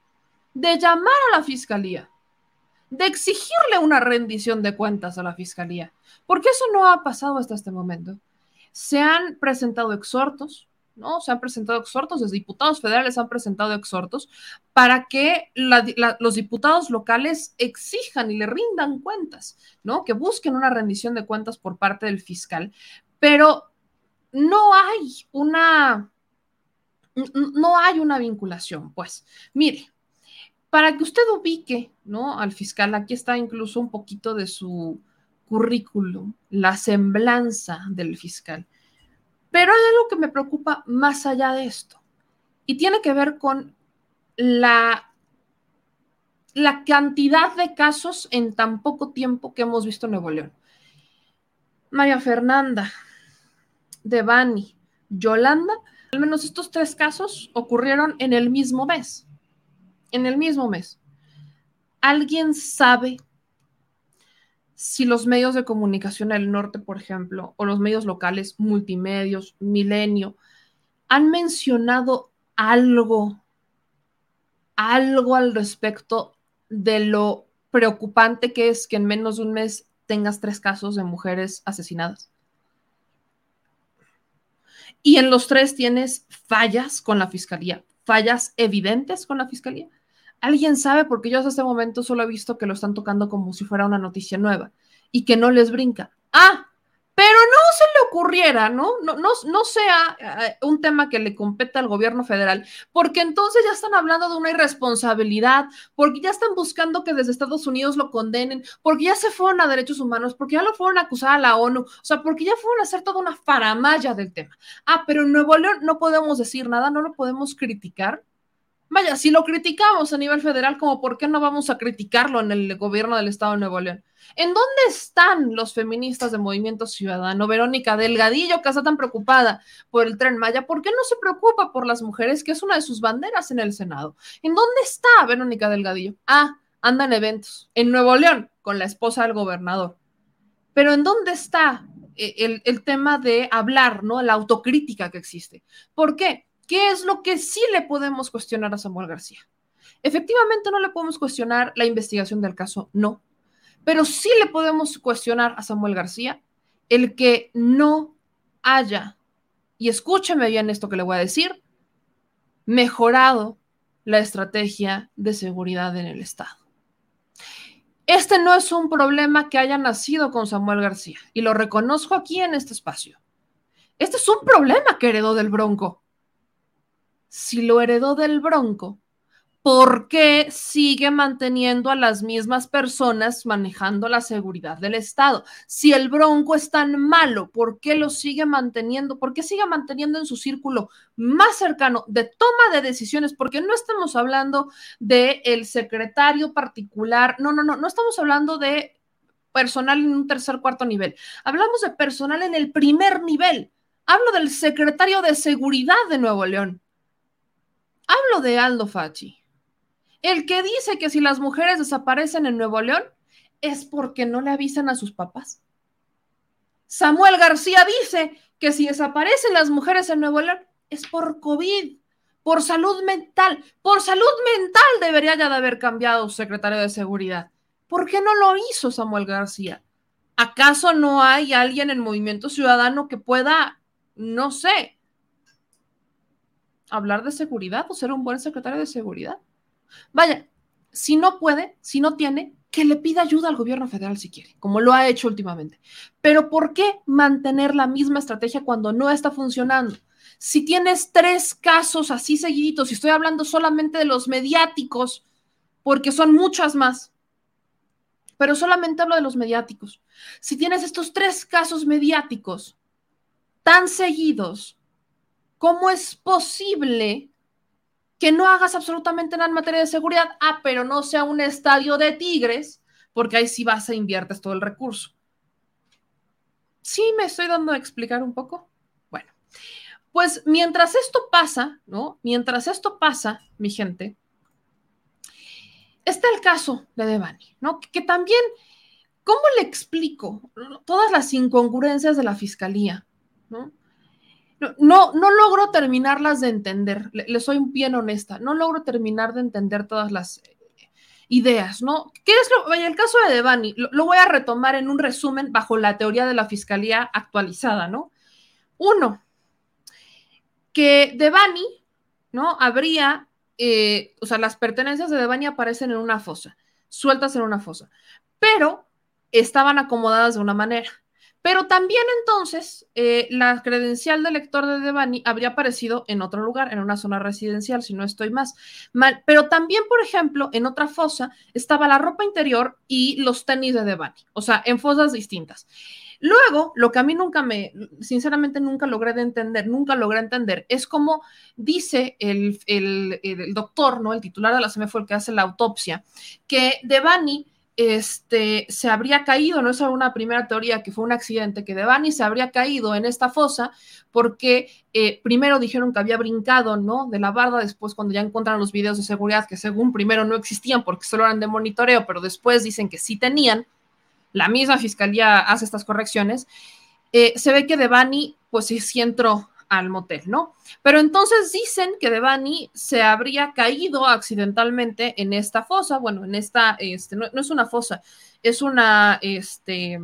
de llamar a la fiscalía, de exigirle una rendición de cuentas a la fiscalía, porque eso no ha pasado hasta este momento. Se han presentado exhortos, ¿no? Se han presentado exhortos, los diputados federales han presentado exhortos para que los diputados locales exijan y le rindan cuentas, ¿no? Que busquen una rendición de cuentas por parte del fiscal, pero no hay una, no hay una vinculación, pues. Mire, para que usted ubique, ¿no? Al fiscal, aquí está incluso un poquito de su currículum, la semblanza del fiscal. Pero hay algo que me preocupa más allá de esto y tiene que ver con la, la cantidad de casos en tan poco tiempo que hemos visto en Nuevo León. María Fernanda, Devani, Yolanda, al menos estos tres casos ocurrieron en el mismo mes en el mismo mes. ¿Alguien sabe si los medios de comunicación del norte, por ejemplo, o los medios locales, multimedios, milenio, han mencionado algo, algo al respecto de lo preocupante que es que en menos de un mes tengas tres casos de mujeres asesinadas? Y en los tres tienes fallas con la fiscalía, fallas evidentes con la fiscalía. ¿Alguien sabe? Porque yo hasta este momento solo he visto que lo están tocando como si fuera una noticia nueva y que no les brinca. Ah, pero no se le ocurriera, ¿no? No, no, no sea eh, un tema que le competa al gobierno federal, porque entonces ya están hablando de una irresponsabilidad, porque ya están buscando que desde Estados Unidos lo condenen, porque ya se fueron a derechos humanos, porque ya lo fueron a acusar a la ONU, o sea, porque ya fueron a hacer toda una faramaya del tema. Ah, pero en Nuevo León no podemos decir nada, no lo podemos criticar. Vaya, si lo criticamos a nivel federal, como por qué no vamos a criticarlo en el gobierno del Estado de Nuevo León? ¿En dónde están los feministas de Movimiento Ciudadano? Verónica Delgadillo, que está tan preocupada por el tren Maya, ¿por qué no se preocupa por las mujeres, que es una de sus banderas en el Senado? ¿En dónde está Verónica Delgadillo? Ah, anda en eventos, en Nuevo León, con la esposa del gobernador. Pero ¿en dónde está eh, el, el tema de hablar, ¿no? La autocrítica que existe. ¿Por qué? ¿Qué es lo que sí le podemos cuestionar a Samuel García? Efectivamente, no le podemos cuestionar la investigación del caso, no. Pero sí le podemos cuestionar a Samuel García el que no haya, y escúcheme bien esto que le voy a decir, mejorado la estrategia de seguridad en el Estado. Este no es un problema que haya nacido con Samuel García, y lo reconozco aquí en este espacio. Este es un problema que heredó del Bronco. Si lo heredó del Bronco, ¿por qué sigue manteniendo a las mismas personas manejando la seguridad del Estado? Si el Bronco es tan malo, ¿por qué lo sigue manteniendo? ¿Por qué sigue manteniendo en su círculo más cercano de toma de decisiones? Porque no estamos hablando del el secretario particular, no, no, no, no estamos hablando de personal en un tercer, cuarto nivel. Hablamos de personal en el primer nivel. Hablo del secretario de Seguridad de Nuevo León. Hablo de Aldo Fachi. El que dice que si las mujeres desaparecen en Nuevo León es porque no le avisan a sus papás. Samuel García dice que si desaparecen las mujeres en Nuevo León es por COVID, por salud mental. Por salud mental debería ya de haber cambiado su secretario de seguridad. ¿Por qué no lo hizo Samuel García? ¿Acaso no hay alguien en Movimiento Ciudadano que pueda, no sé, hablar de seguridad o ser un buen secretario de seguridad? Vaya, si no puede, si no tiene, que le pida ayuda al gobierno federal si quiere, como lo ha hecho últimamente. Pero ¿por qué mantener la misma estrategia cuando no está funcionando? Si tienes tres casos así seguiditos, y estoy hablando solamente de los mediáticos, porque son muchas más, pero solamente hablo de los mediáticos. Si tienes estos tres casos mediáticos tan seguidos, ¿cómo es posible que no hagas absolutamente nada en materia de seguridad. Ah, pero no sea un estadio de tigres, porque ahí sí vas a inviertes todo el recurso. Sí, me estoy dando a explicar un poco. Bueno, pues mientras esto pasa, ¿no? Mientras esto pasa, mi gente, está el caso de Devani, ¿no? Que, que también, ¿cómo le explico todas las incongruencias de la fiscalía, ¿no? No, no, logro terminarlas de entender, le, soy bien honesta, no logro terminar de entender todas las eh, ideas, ¿no? ¿Qué es lo, el caso de Devani, lo, voy a retomar en un resumen bajo la teoría de la fiscalía actualizada, ¿no? Uno, que Devani, ¿no? Habría, eh, o sea, las pertenencias de Devani aparecen en una fosa, sueltas en una fosa, pero estaban acomodadas de una manera. Pero también entonces eh, la credencial del lector de Devani habría aparecido en otro lugar, en una zona residencial, si no estoy más mal. Pero también, por ejemplo, en otra fosa estaba la ropa interior y los tenis de Devani, o sea, en fosas distintas. Luego, lo que a mí nunca me, sinceramente nunca logré de entender, nunca logré entender, es como dice el, el, doctor, ¿no? El titular de la CME fue el que hace la autopsia, que Devani este, se habría caído, no es una primera teoría que fue un accidente, que Devani se habría caído en esta fosa porque eh, primero dijeron que había brincado, ¿no? De la barda, después cuando ya encontraron los videos de seguridad que según primero no existían porque solo eran de monitoreo, pero después dicen que sí tenían, la misma fiscalía hace estas correcciones, eh, se ve que Devani pues sí entró al motel, ¿no? Pero entonces dicen que Devani se habría caído accidentalmente en esta fosa, bueno, en esta, este, no, no es una fosa, es una, este,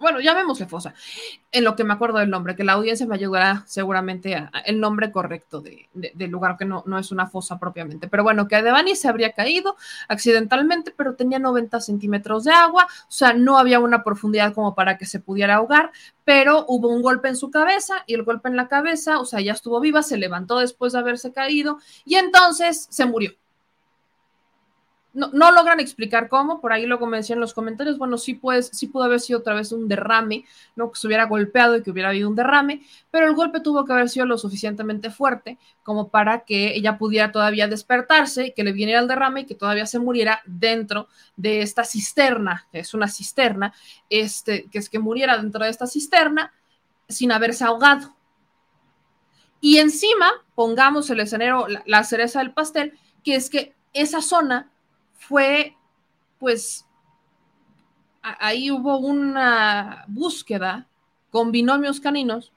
bueno, llamémosle fosa, en lo que me acuerdo del nombre, que la audiencia me ayudará seguramente a, el nombre correcto del lugar, que no, no es una fosa propiamente. Pero bueno, que Devani se habría caído accidentalmente, pero tenía 90 centímetros de agua, o sea, no había una profundidad como para que se pudiera ahogar, pero hubo un golpe en su cabeza y el golpe en la cabeza, o sea, ya estuvo viva, se levantó después de haberse caído y entonces se murió no, logran explicar cómo, por ahí luego me en los comentarios, bueno, sí, sí pudo haber sido otra vez un derrame, ¿no? Que se hubiera golpeado y que hubiera habido un derrame, pero el golpe tuvo que haber sido lo suficientemente fuerte como para que ella pudiera todavía despertarse, que le viniera el derrame y que todavía se muriera dentro de esta cisterna, que es una cisterna, este, que es que muriera dentro de esta cisterna sin haberse ahogado. Y encima pongamos el escenario, la cereza del pastel, que es que esa zona fue, pues, ahí hubo una búsqueda con binomios caninos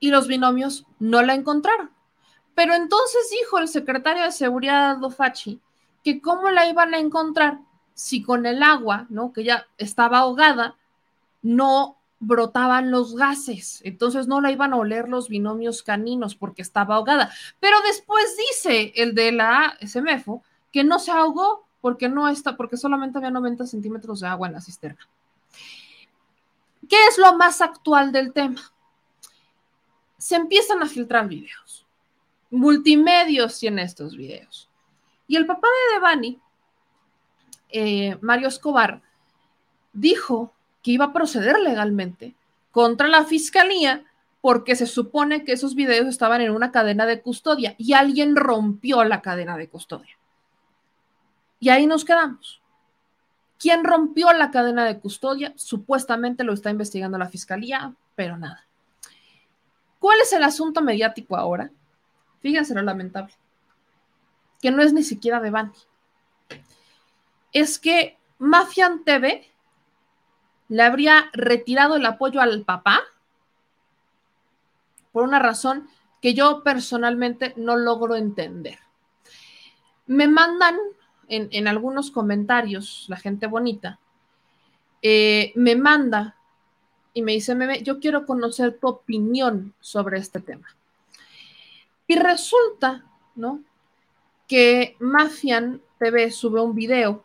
y los binomios no la encontraron. Pero entonces dijo el secretario de Seguridad Dofachi que cómo la iban a encontrar si con el agua, ¿no? Que ya estaba ahogada, no brotaban los gases, entonces no la iban a oler los binomios caninos porque estaba ahogada. Pero después dice el de la SMFO que no se ahogó porque no está, porque solamente había 90 centímetros de agua en la cisterna. ¿Qué es lo más actual del tema? Se empiezan a filtrar videos. Multimedios tiene estos videos. Y el papá de Devani, eh, Mario Escobar, dijo que iba a proceder legalmente contra la fiscalía porque se supone que esos videos estaban en una cadena de custodia y alguien rompió la cadena de custodia. Y ahí nos quedamos. ¿Quién rompió la cadena de custodia? Supuestamente lo está investigando la fiscalía, pero nada. ¿Cuál es el asunto mediático ahora? Fíjense lo lamentable. Que no es ni siquiera de Bani. Es que Mafian TV le habría retirado el apoyo al papá por una razón que yo personalmente no logro entender. Me mandan en, algunos comentarios, la gente bonita, eh, me manda y me dice, Meme, yo quiero conocer tu opinión sobre este tema. Y resulta, ¿no? Que Mafian TV sube un video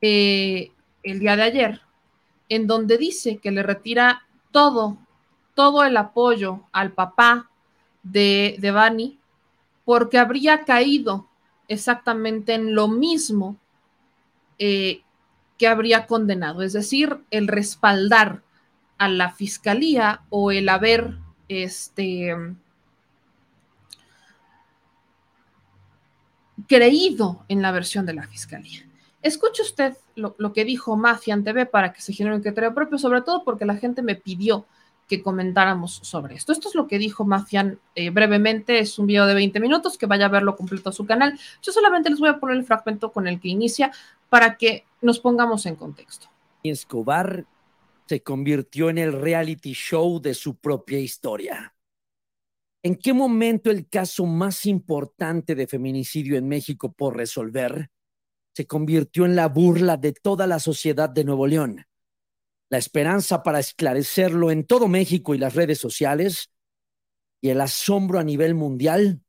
eh, el día de ayer en donde dice que le retira todo, todo el apoyo al papá de, de porque habría caído exactamente en lo mismo eh, que habría condenado, es decir, el respaldar a la fiscalía o el haber este, creído en la versión de la fiscalía. Escuche usted lo, que dijo Mafian TV para que se genere un criterio propio, sobre todo porque la gente me pidió que comentáramos sobre esto. Esto es lo que dijo Mafian eh, brevemente, es un video de 20 minutos, que vaya a verlo completo a su canal. Yo solamente les voy a poner el fragmento con el que inicia para que nos pongamos en contexto. Escobar se convirtió en el reality show de su propia historia. ¿En qué momento el caso más importante de feminicidio en México por resolver se convirtió en la burla de toda la sociedad de Nuevo León? La esperanza para esclarecerlo en todo México y las redes sociales, y el asombro a nivel mundial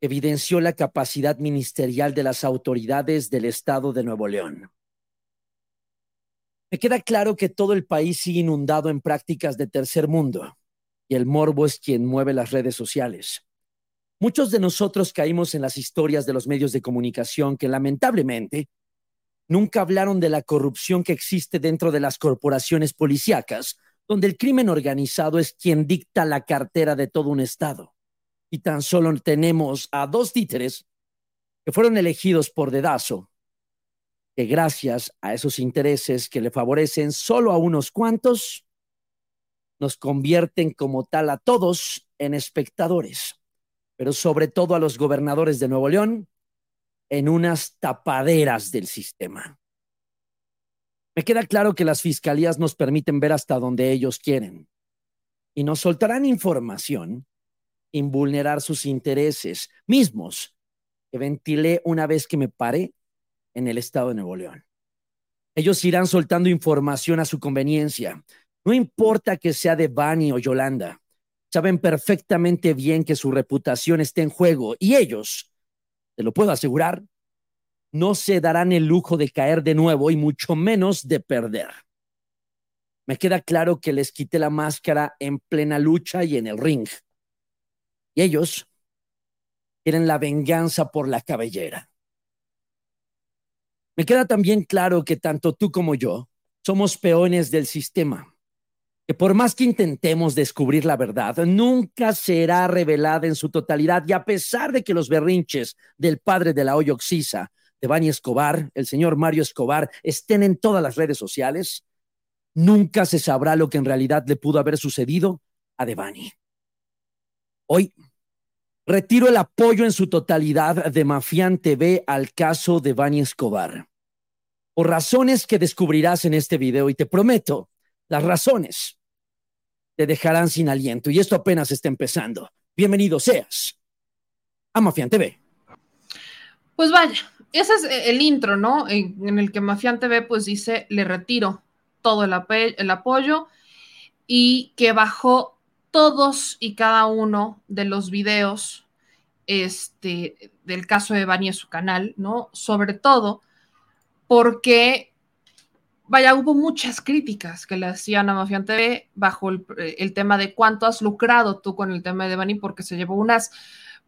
evidenció la capacidad ministerial de las autoridades del Estado de Nuevo León. Me queda claro que todo el país sigue inundado en prácticas de tercer mundo, y el morbo es quien mueve las redes sociales. Muchos de nosotros caímos en las historias de los medios de comunicación que lamentablemente nunca hablaron de la corrupción que existe dentro de las corporaciones policíacas, donde el crimen organizado es quien dicta la cartera de todo un Estado. Y tan solo tenemos a dos títeres que fueron elegidos por dedazo, que gracias a esos intereses que le favorecen solo a unos cuantos, nos convierten como tal a todos en espectadores, pero sobre todo a los gobernadores de Nuevo León, en unas tapaderas del sistema. Me queda claro que las fiscalías nos permiten ver hasta donde ellos quieren y nos soltarán información sin vulnerar sus intereses mismos que ventilé una vez que me paré en el estado de Nuevo León. Ellos irán soltando información a su conveniencia. No importa que sea de Bani o Yolanda. Saben perfectamente bien que su reputación está en juego y ellos te lo puedo asegurar, no se darán el lujo de caer de nuevo y mucho menos de perder. Me queda claro que les quité la máscara en plena lucha y en el ring. Y ellos quieren la venganza por la cabellera. Me queda también claro que tanto tú como yo somos peones del sistema que por más que intentemos descubrir la verdad, nunca será revelada en su totalidad y a pesar de que los berrinches del padre de la hoy Oxisa, de Bani Escobar, el señor Mario Escobar, estén en todas las redes sociales, nunca se sabrá lo que en realidad le pudo haber sucedido a Devani. Hoy retiro el apoyo en su totalidad de Mafián TV al caso de Bani Escobar. Por razones que descubrirás en este video y te prometo, las razones te dejarán sin aliento. Y esto apenas está empezando. Bienvenido seas a Mafian TV. Pues vaya, ese es el intro, ¿no? En, el que Mafián TV pues dice, le retiro todo el, el apoyo y que bajó todos y cada uno de los videos este, del caso de Bani en su canal, ¿no? Sobre todo porque, vaya, hubo muchas críticas que le hacían a Mafián TV bajo el, el, tema de cuánto has lucrado tú con el tema de Bani, porque se llevó unas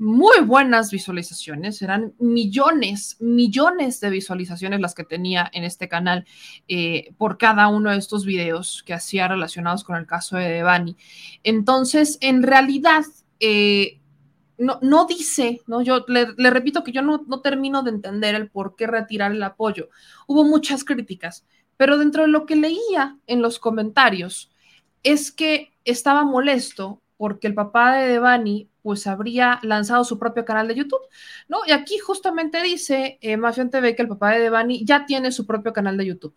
muy buenas visualizaciones, eran millones, millones de visualizaciones las que tenía en este canal eh, por cada uno de estos videos que hacía relacionados con el caso de Devani. Entonces, en realidad, eh, no, no, dice, ¿no? Yo le, repito que yo no, no, termino de entender el por qué retirar el apoyo. Hubo muchas críticas, pero dentro de lo que leía en los comentarios es que estaba molesto porque el papá de Devani pues habría lanzado su propio canal de YouTube, ¿no? Y aquí justamente dice eh, TV que el papá de Devani ya tiene su propio canal de YouTube.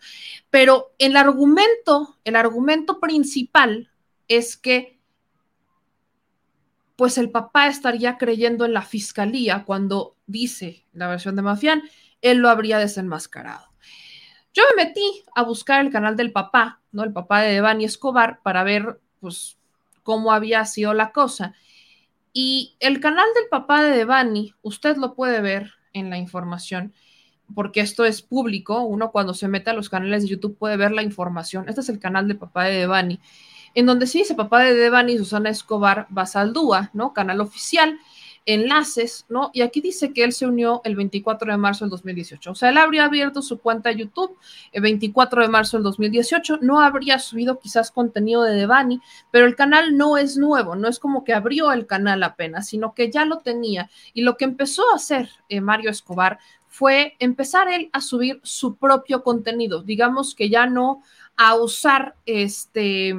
Pero el argumento, el argumento principal es que pues el papá estaría creyendo en la fiscalía cuando dice la versión de Mafián, él lo habría desenmascarado. Yo me metí a buscar el canal del papá, ¿no? El papá de Devani Escobar para ver pues cómo había sido la cosa. Y el canal del papá de Devani, usted lo puede ver en la información, porque esto es público. Uno cuando se mete a los canales de YouTube puede ver la información. Este es el canal del papá de Devani, en donde sí dice papá de Devani, Susana Escobar Basaldúa, ¿no? Canal oficial enlaces, ¿no? Y aquí dice que él se unió el 24 de marzo del 2018. O sea, él habría abierto su cuenta YouTube el 24 de marzo del 2018. No habría subido quizás contenido de Devani, pero el canal no es nuevo, no es como que abrió el canal apenas, sino que ya lo tenía. Y lo que empezó a hacer eh, Mario Escobar fue empezar él a subir su propio contenido. Digamos que ya no a usar este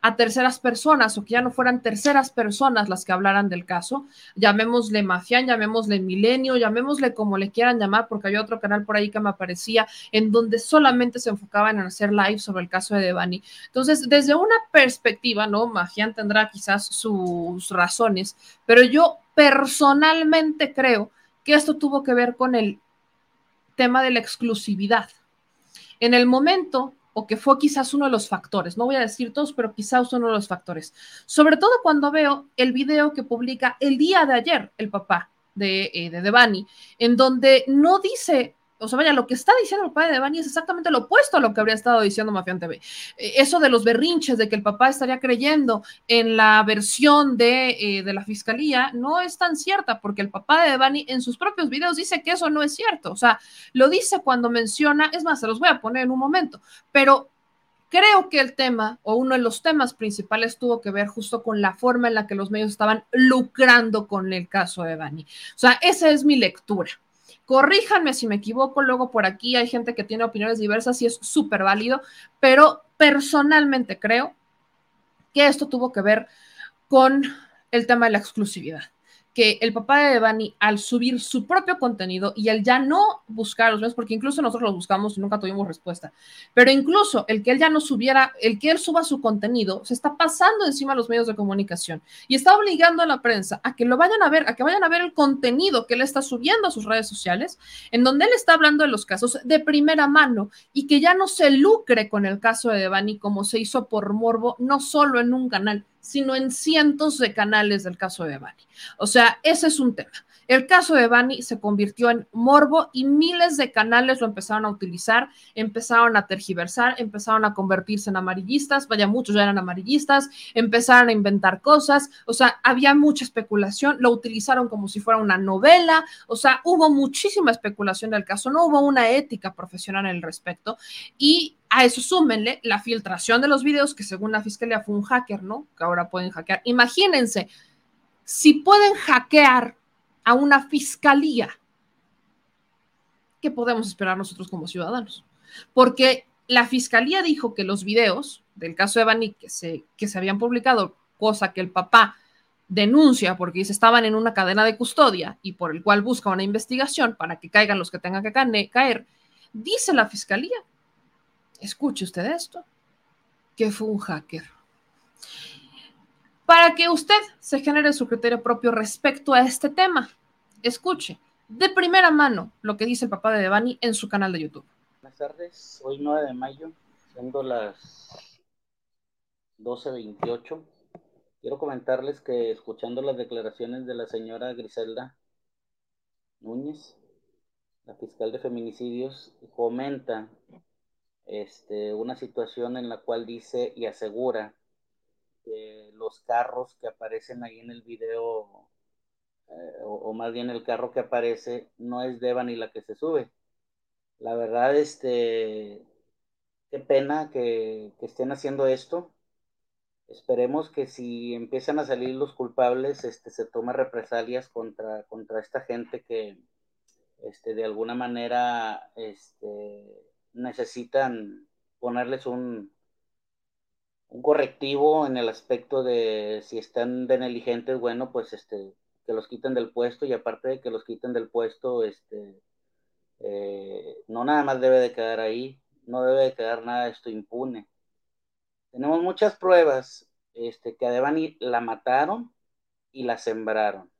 a terceras personas o que ya no fueran terceras personas las que hablaran del caso, llamémosle Mafián, llamémosle Milenio, llamémosle como le quieran llamar, porque había otro canal por ahí que me aparecía en donde solamente se enfocaban en hacer live sobre el caso de Devani. Entonces, desde una perspectiva, ¿no? Mafián tendrá quizás sus razones, pero yo personalmente creo que esto tuvo que ver con el tema de la exclusividad. En el momento o que fue quizás uno de los factores, no voy a decir todos, pero quizás uno de los factores. Sobre todo cuando veo el video que publica el día de ayer el papá de, eh, de Devani, en donde no dice o sea, vaya, lo que está diciendo el padre de Bani es exactamente lo opuesto a lo que habría estado diciendo Mafián TV. Eh, eso de los berrinches, de que el papá estaría creyendo en la versión de, eh, de la fiscalía, no es tan cierta, porque el papá de Bani en sus propios videos dice que eso no es cierto. O sea, lo dice cuando menciona, es más, se los voy a poner en un momento, pero creo que el tema o uno de los temas principales tuvo que ver justo con la forma en la que los medios estaban lucrando con el caso de Bani. O sea, esa es mi lectura. Corríjanme si me equivoco, luego por aquí hay gente que tiene opiniones diversas y es súper válido, pero personalmente creo que esto tuvo que ver con el tema de la exclusividad que el papá de Devani, al subir su propio contenido y el ya no buscar los medios, porque incluso nosotros los buscamos y nunca tuvimos respuesta, pero incluso el que él ya no subiera, el que él suba su contenido, se está pasando encima de los medios de comunicación y está obligando a la prensa a que lo vayan a ver, a que vayan a ver el contenido que él está subiendo a sus redes sociales, en donde él está hablando de los casos de primera mano y que ya no se lucre con el caso de Devani como se hizo por morbo, no solo en un canal, sino en cientos de canales del caso de Bani. O sea, ese es un tema. El caso de Bani se convirtió en morbo y miles de canales lo empezaron a utilizar, empezaron a tergiversar, empezaron a convertirse en amarillistas, vaya, muchos ya eran amarillistas, empezaron a inventar cosas, o sea, había mucha especulación, lo utilizaron como si fuera una novela, o sea, hubo muchísima especulación del caso, no hubo una ética profesional el respecto y a eso súmenle la filtración de los videos, que según la fiscalía fue un hacker, ¿no? Que ahora pueden hackear. Imagínense, si pueden hackear a una fiscalía, ¿qué podemos esperar nosotros como ciudadanos? Porque la fiscalía dijo que los videos del caso de Bani que se, que se habían publicado, cosa que el papá denuncia porque dice estaban en una cadena de custodia y por el cual busca una investigación para que caigan los que tengan que caer, dice la fiscalía escuche usted esto, que fue un hacker. Para que usted se genere su criterio propio respecto a este tema, escuche, de primera mano lo que dice el papá de Devani en su canal de YouTube. Buenas tardes, hoy 9 de mayo, siendo las 12.28. Quiero comentarles que escuchando las declaraciones de la señora Griselda Núñez, la fiscal de feminicidios, comenta este, una situación en la cual dice y asegura que los carros que aparecen ahí en el video, eh, o, más bien el carro que aparece, no es Devani la que se sube. La verdad, este, qué pena que, que estén haciendo esto. Esperemos que si empiezan a salir los culpables, este, se tome represalias contra, contra esta gente que, este, de alguna manera, este, necesitan ponerles un, un correctivo en el aspecto de si están negligentes, bueno, pues este, que los quiten del puesto y aparte de que los quiten del puesto, este, eh, no nada más debe de quedar ahí, no debe de quedar nada de esto impune. Tenemos muchas pruebas este, que a Devani la mataron y la sembraron.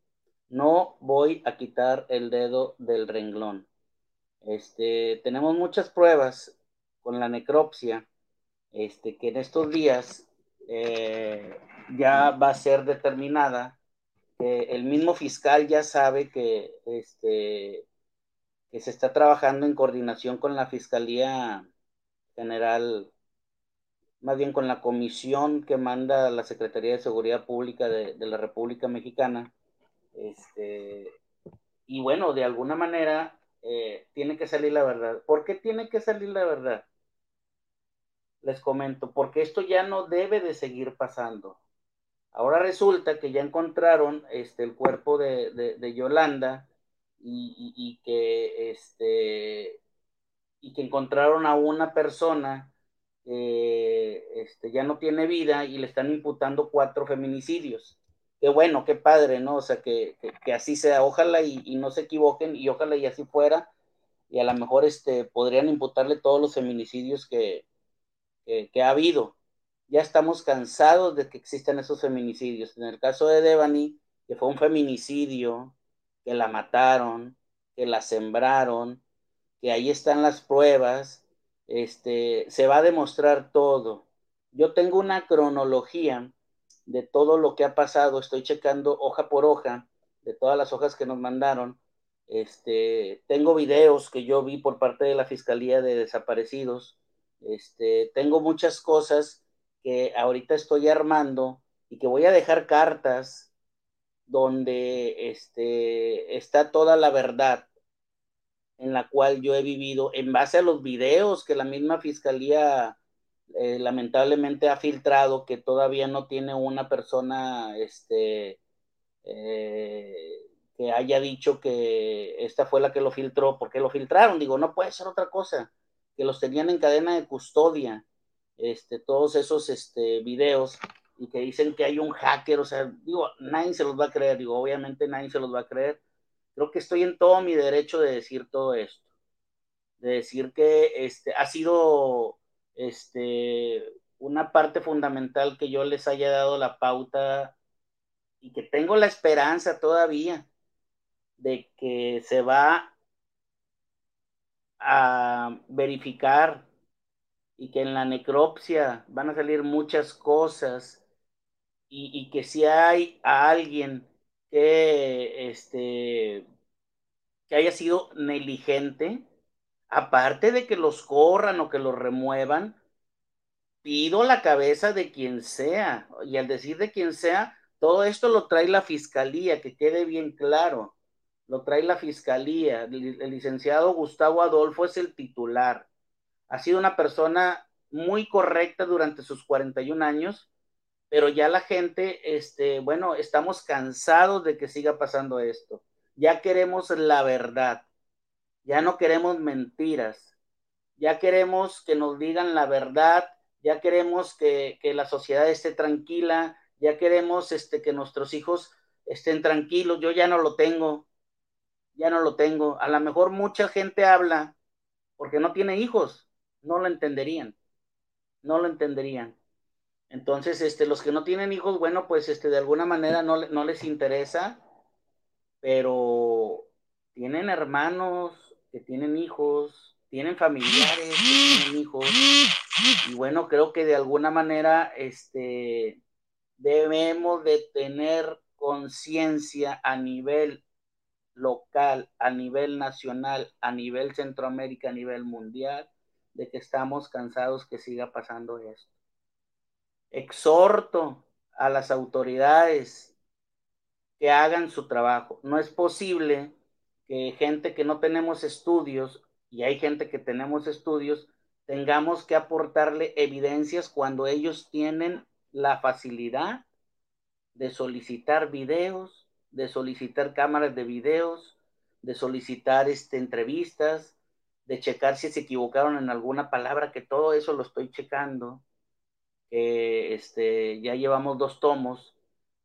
No voy a quitar el dedo del renglón. Este, tenemos muchas pruebas con la necropsia, este, que en estos días eh, ya va a ser determinada. el mismo fiscal ya sabe que, este, que se está trabajando en coordinación con la Fiscalía General, más bien con la comisión que manda la Secretaría de Seguridad Pública de, de la República Mexicana. Este, y bueno, de alguna manera eh, tiene que salir la verdad. ¿Por qué tiene que salir la verdad? Les comento, porque esto ya no debe de seguir pasando. Ahora resulta que ya encontraron este, el cuerpo de, Yolanda y, que, este, y que encontraron a una persona que este, ya no tiene vida y le están imputando cuatro feminicidios qué bueno, qué padre, ¿no? O sea, que, así sea, ojalá y, no se equivoquen y ojalá y así fuera, y a lo mejor este, podrían imputarle todos los feminicidios que, que, ha habido. Ya estamos cansados de que existan esos feminicidios. En el caso de Devani, que fue un feminicidio, que la mataron, que la sembraron, que ahí están las pruebas, este, se va a demostrar todo. Yo tengo una cronología de todo lo que ha pasado, estoy checando hoja por hoja de todas las hojas que nos mandaron. Este, tengo videos que yo vi por parte de la Fiscalía de Desaparecidos. Este, tengo muchas cosas que ahorita estoy armando y que voy a dejar cartas donde este, está toda la verdad en la cual yo he vivido en base a los videos que la misma Fiscalía eh, lamentablemente ha filtrado que todavía no tiene una persona este, eh, que haya dicho que esta fue la que lo filtró, porque lo filtraron, digo, no puede ser otra cosa, que los tenían en cadena de custodia, este, todos esos este, videos, y que dicen que hay un hacker, o sea, digo, nadie se los va a creer, digo, obviamente nadie se los va a creer, creo que estoy en todo mi derecho de decir todo esto, de decir que este, ha sido este, una parte fundamental que yo les haya dado la pauta y que tengo la esperanza todavía de que se va a verificar y que en la necropsia van a salir muchas cosas y, que si hay a alguien que este que haya sido negligente aparte de que los corran o que los remuevan, pido la cabeza de quien sea. Y al decir de quien sea, todo esto lo trae la fiscalía, que quede bien claro. Lo trae la fiscalía. El, licenciado Gustavo Adolfo es el titular. Ha sido una persona muy correcta durante sus 41 años, pero ya la gente, este, bueno, estamos cansados de que siga pasando esto. Ya queremos la verdad. Ya no queremos mentiras, ya queremos que nos digan la verdad, ya queremos que, la sociedad esté tranquila, ya queremos este, que nuestros hijos estén tranquilos. Yo ya no lo tengo, ya no lo tengo. A lo mejor mucha gente habla porque no tiene hijos, no lo entenderían, no lo entenderían. Entonces, este, los que no tienen hijos, bueno, pues este, de alguna manera no, no les interesa, pero tienen hermanos, que tienen hijos, tienen familiares, que tienen hijos. Y bueno, creo que de alguna manera este, debemos de tener conciencia a nivel local, a nivel nacional, a nivel Centroamérica, a nivel mundial, de que estamos cansados que siga pasando esto. Exhorto a las autoridades que hagan su trabajo. No es posible que gente que no tenemos estudios, y hay gente que tenemos estudios, tengamos que aportarle evidencias cuando ellos tienen la facilidad de solicitar videos, de solicitar cámaras de videos, de solicitar este, entrevistas, de checar si se equivocaron en alguna palabra, que todo eso lo estoy checando. que este, ya llevamos dos tomos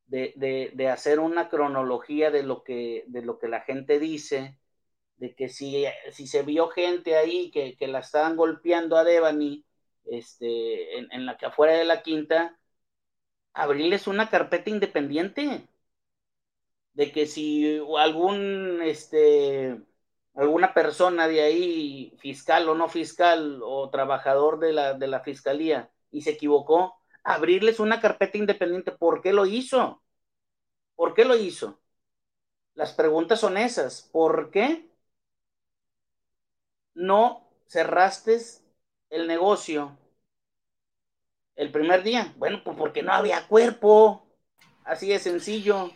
de, hacer una cronología de lo, que, de lo que la gente dice, de que si, si se vio gente ahí que, la estaban golpeando a Devani este, en, en la que afuera de la quinta, abrirles una carpeta independiente. De que si algún este alguna persona de ahí, fiscal o no fiscal, o trabajador de la, de la fiscalía, y se equivocó, abrirles una carpeta independiente. ¿Por qué lo hizo? ¿Por qué lo hizo? Las preguntas son esas. ¿Por qué no cerraste el negocio el primer día? Bueno, pues porque no había cuerpo. Así de sencillo.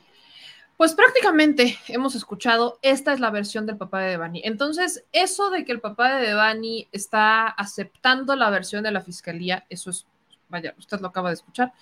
Pues prácticamente hemos escuchado, esta es la versión del papá de Devani. Entonces, eso de que el papá de Devani está aceptando la versión de la fiscalía, eso es, vaya, usted lo acaba de escuchar,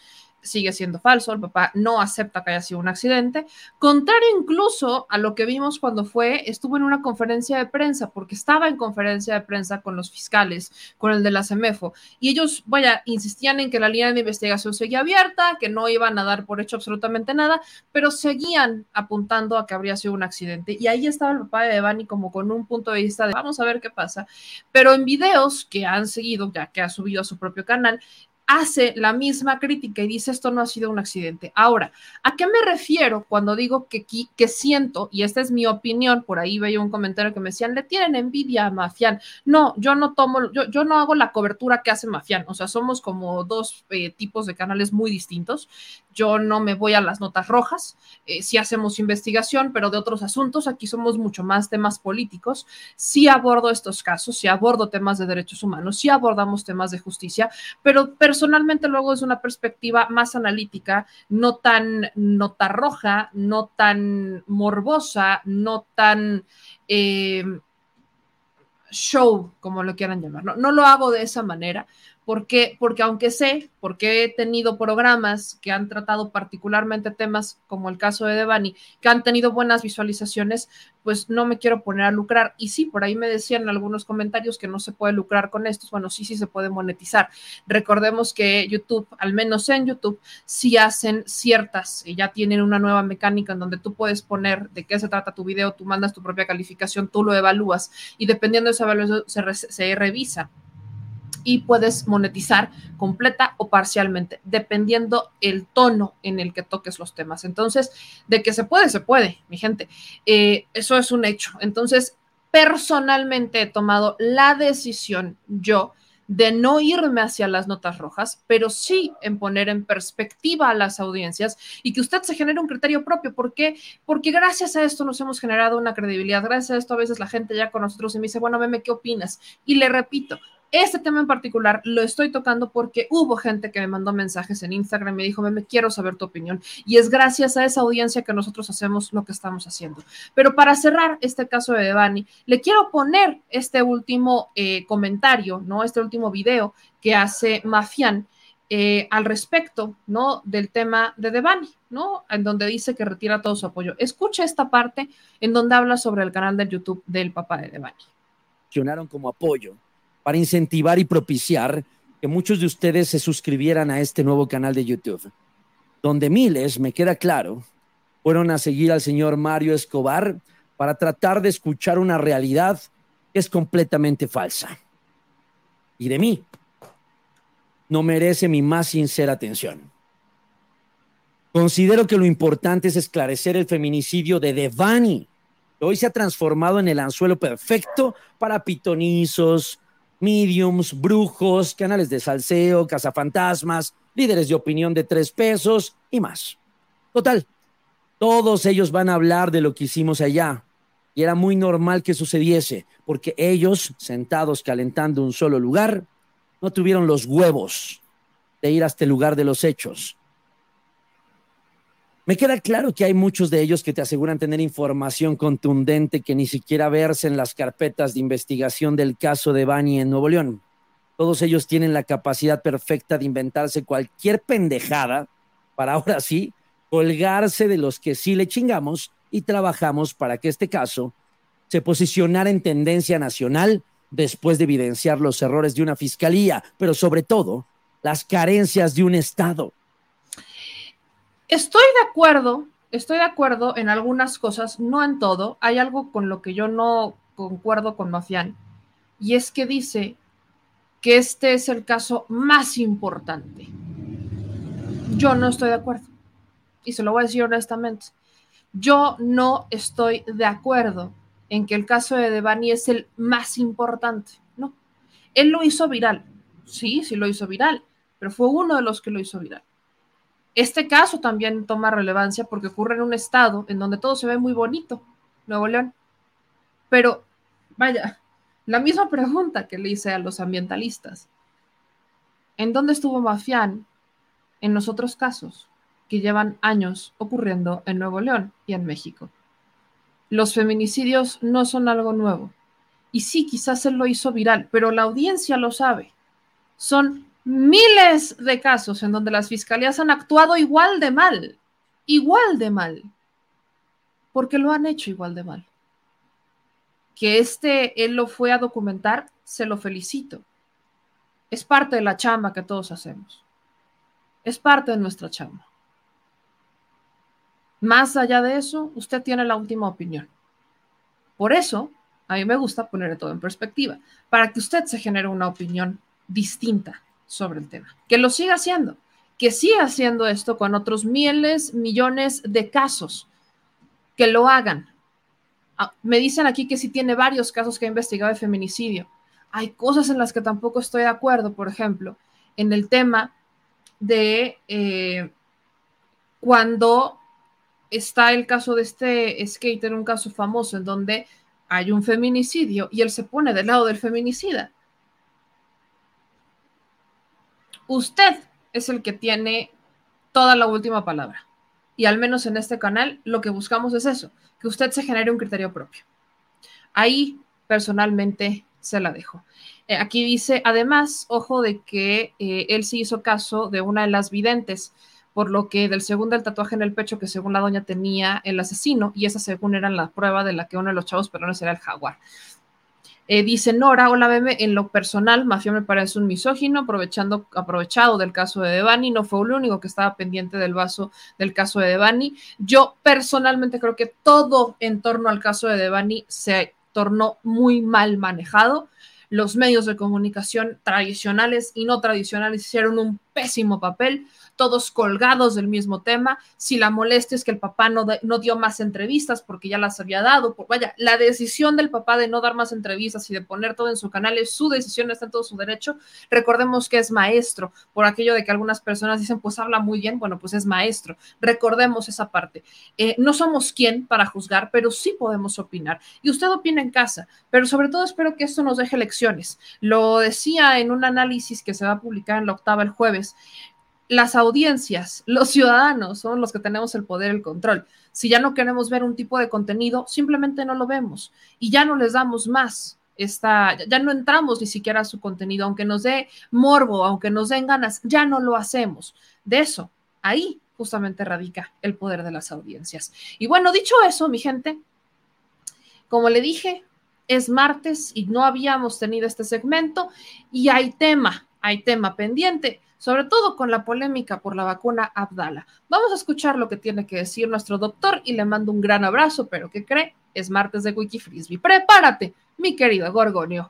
sigue siendo falso, el papá no acepta que haya sido un accidente, contrario incluso a lo que vimos cuando fue, estuvo en una conferencia de prensa, porque estaba en conferencia de prensa con los fiscales, con el de la CEMEFO, y ellos, vaya, insistían en que la línea de investigación seguía abierta, que no iban a dar por hecho absolutamente nada, pero seguían apuntando a que habría sido un accidente, y ahí estaba el papá de Devani como con un punto de vista de vamos a ver qué pasa, pero en videos que han seguido, ya que ha subido a su propio canal, hace la misma crítica y dice esto no ha sido un accidente. Ahora, ¿a qué me refiero cuando digo que, que siento, y esta es mi opinión, por ahí veía un comentario que me decían, le tienen envidia a Mafián? No, yo no tomo, yo, yo no hago la cobertura que hace Mafián, o sea, somos como dos eh, tipos de canales muy distintos. Yo no me voy a las notas rojas, eh, si hacemos investigación, pero de otros asuntos, aquí somos mucho más temas políticos, sí abordo estos casos, sí abordo temas de derechos humanos, sí abordamos temas de justicia, pero personalmente luego es una perspectiva más analítica, no tan nota roja, no tan morbosa, no tan eh, show, como lo quieran llamar. No, no lo hago de esa manera. Porque, porque aunque sé, porque he tenido programas que han tratado particularmente temas como el caso de Devani, que han tenido buenas visualizaciones, pues no me quiero poner a lucrar. Y sí, por ahí me decían algunos comentarios que no se puede lucrar con estos. Bueno, sí, sí se puede monetizar. Recordemos que YouTube, al menos en YouTube, sí hacen ciertas, ya tienen una nueva mecánica en donde tú puedes poner de qué se trata tu video, tú mandas tu propia calificación, tú lo evalúas y dependiendo de esa evaluación se revisa y puedes monetizar completa o parcialmente, dependiendo el tono en el que toques los temas. Entonces, de que se puede, se puede, mi gente. Eh, eso es un hecho. Entonces, personalmente he tomado la decisión yo de no irme hacia las notas rojas, pero sí en poner en perspectiva a las audiencias y que usted se genere un criterio propio. ¿Por qué? Porque gracias a esto nos hemos generado una credibilidad. Gracias a esto a veces la gente ya con nosotros y me dice, bueno, meme, ¿qué opinas? Y le repito, este tema en particular lo estoy tocando porque hubo gente que me mandó mensajes en Instagram y me dijo, me quiero saber tu opinión. Y es gracias a esa audiencia que nosotros hacemos lo que estamos haciendo. Pero para cerrar este caso de Devani, le quiero poner este último eh, comentario, ¿no? Este último video que hace Mafián. Eh, al respecto, ¿no? Del tema de Devani, ¿no? En donde dice que retira todo su apoyo. Escucha esta parte en donde habla sobre el canal de YouTube del papá de Devani. Como apoyo para incentivar y propiciar que muchos de ustedes se suscribieran a este nuevo canal de YouTube, donde miles, me queda claro, fueron a seguir al señor Mario Escobar para tratar de escuchar una realidad que es completamente falsa. Y de mí no merece mi más sincera atención. Considero que lo importante es esclarecer el feminicidio de Devani hoy se ha transformado en el anzuelo perfecto para pitonizos, mediums, brujos, canales de salseo, cazafantasmas, líderes de opinión de tres pesos y más. Total, todos ellos van a hablar de lo que hicimos allá. Y era muy normal que sucediese, porque ellos, sentados calentando un solo lugar, no tuvieron los huevos de ir hasta el lugar de los hechos. Me queda claro que hay muchos de ellos que te aseguran tener información contundente que ni siquiera verse en las carpetas de investigación del caso de Bani en Nuevo León. Todos ellos tienen la capacidad perfecta de inventarse cualquier pendejada para ahora sí colgarse de los que sí le chingamos y trabajamos para que este caso se posicionara en tendencia nacional después de evidenciar los errores de una fiscalía, pero sobre todo las carencias de un Estado. Estoy de acuerdo, estoy de acuerdo en algunas cosas, no en todo. Hay algo con lo que yo no concuerdo con Mafián, y es que dice que este es el caso más importante. Yo no estoy de acuerdo, y se lo voy a decir honestamente. Yo no estoy de acuerdo en que el caso de Devani es el más importante, no. Él lo hizo viral, sí, sí lo hizo viral, pero fue uno de los que lo hizo viral. Este caso también toma relevancia porque ocurre en un estado en donde todo se ve muy bonito, Nuevo León. Pero, vaya, la misma pregunta que le hice a los ambientalistas. ¿En dónde estuvo Mafián en los otros casos que llevan años ocurriendo en Nuevo León y en México? Los feminicidios no son algo nuevo. Y sí, quizás él lo hizo viral, pero la audiencia lo sabe. Son miles de casos en donde las fiscalías han actuado igual de mal, igual de mal, porque lo han hecho igual de mal. Que este él lo fue a documentar, se lo felicito. Es parte de la chamba que todos hacemos. Es parte de nuestra chamba. Más allá de eso, usted tiene la última opinión. Por eso, a mí me gusta poner todo en perspectiva, para que usted se genere una opinión distinta sobre el tema. Que lo siga haciendo, que siga haciendo esto con otros miles, millones de casos. Que lo hagan. Ah, me dicen aquí que si tiene varios casos que ha investigado de feminicidio. Hay cosas en las que tampoco estoy de acuerdo, por ejemplo, en el tema de eh, cuando está el caso de este skater, un caso famoso en donde hay un feminicidio y él se pone del lado del feminicida. Usted es el que tiene toda la última palabra. Y al menos en este canal lo que buscamos es eso, que usted se genere un criterio propio. Ahí personalmente se la dejo. Eh, aquí dice, además, ojo de que eh, él sí hizo caso de una de las videntes, por lo que del segundo el tatuaje en el pecho que según la doña tenía el asesino, y esa según era la prueba de la que uno de los chavos no era el jaguar. Eh, dice Nora, hola bebé, en lo personal, Mafia me parece un misógino, aprovechando, aprovechado del caso de Devani, no fue el único que estaba pendiente del vaso del caso de Devani. Yo personalmente creo que todo en torno al caso de Devani se tornó muy mal manejado. Los medios de comunicación tradicionales y no tradicionales hicieron un pésimo papel todos colgados del mismo tema. Si la molestia es que el papá no, no dio más entrevistas porque ya las había dado, pues vaya, la decisión del papá de no dar más entrevistas y de poner todo en su canal es su decisión, está en todo su derecho. Recordemos que es maestro, por aquello de que algunas personas dicen, pues habla muy bien, bueno, pues es maestro. Recordemos esa parte. Eh, no somos quien para juzgar, pero sí podemos opinar. Y usted opina en casa, pero sobre todo espero que esto nos deje lecciones. Lo decía en un análisis que se va a publicar en la octava el jueves las audiencias, los ciudadanos son los que tenemos el poder, el control. Si ya no queremos ver un tipo de contenido, simplemente no lo vemos y ya no les damos más. Esta, ya no entramos ni siquiera a su contenido, aunque nos dé morbo, aunque nos den ganas, ya no lo hacemos. De eso, ahí justamente radica el poder de las audiencias. Y bueno, dicho eso, mi gente, como le dije, es martes y no habíamos tenido este segmento y hay tema, hay tema pendiente sobre todo con la polémica por la vacuna Abdala. Vamos a escuchar lo que tiene que decir nuestro doctor y le mando un gran abrazo, pero ¿qué cree? Es martes de Wiki Frisbee. Prepárate, mi querido Gorgonio.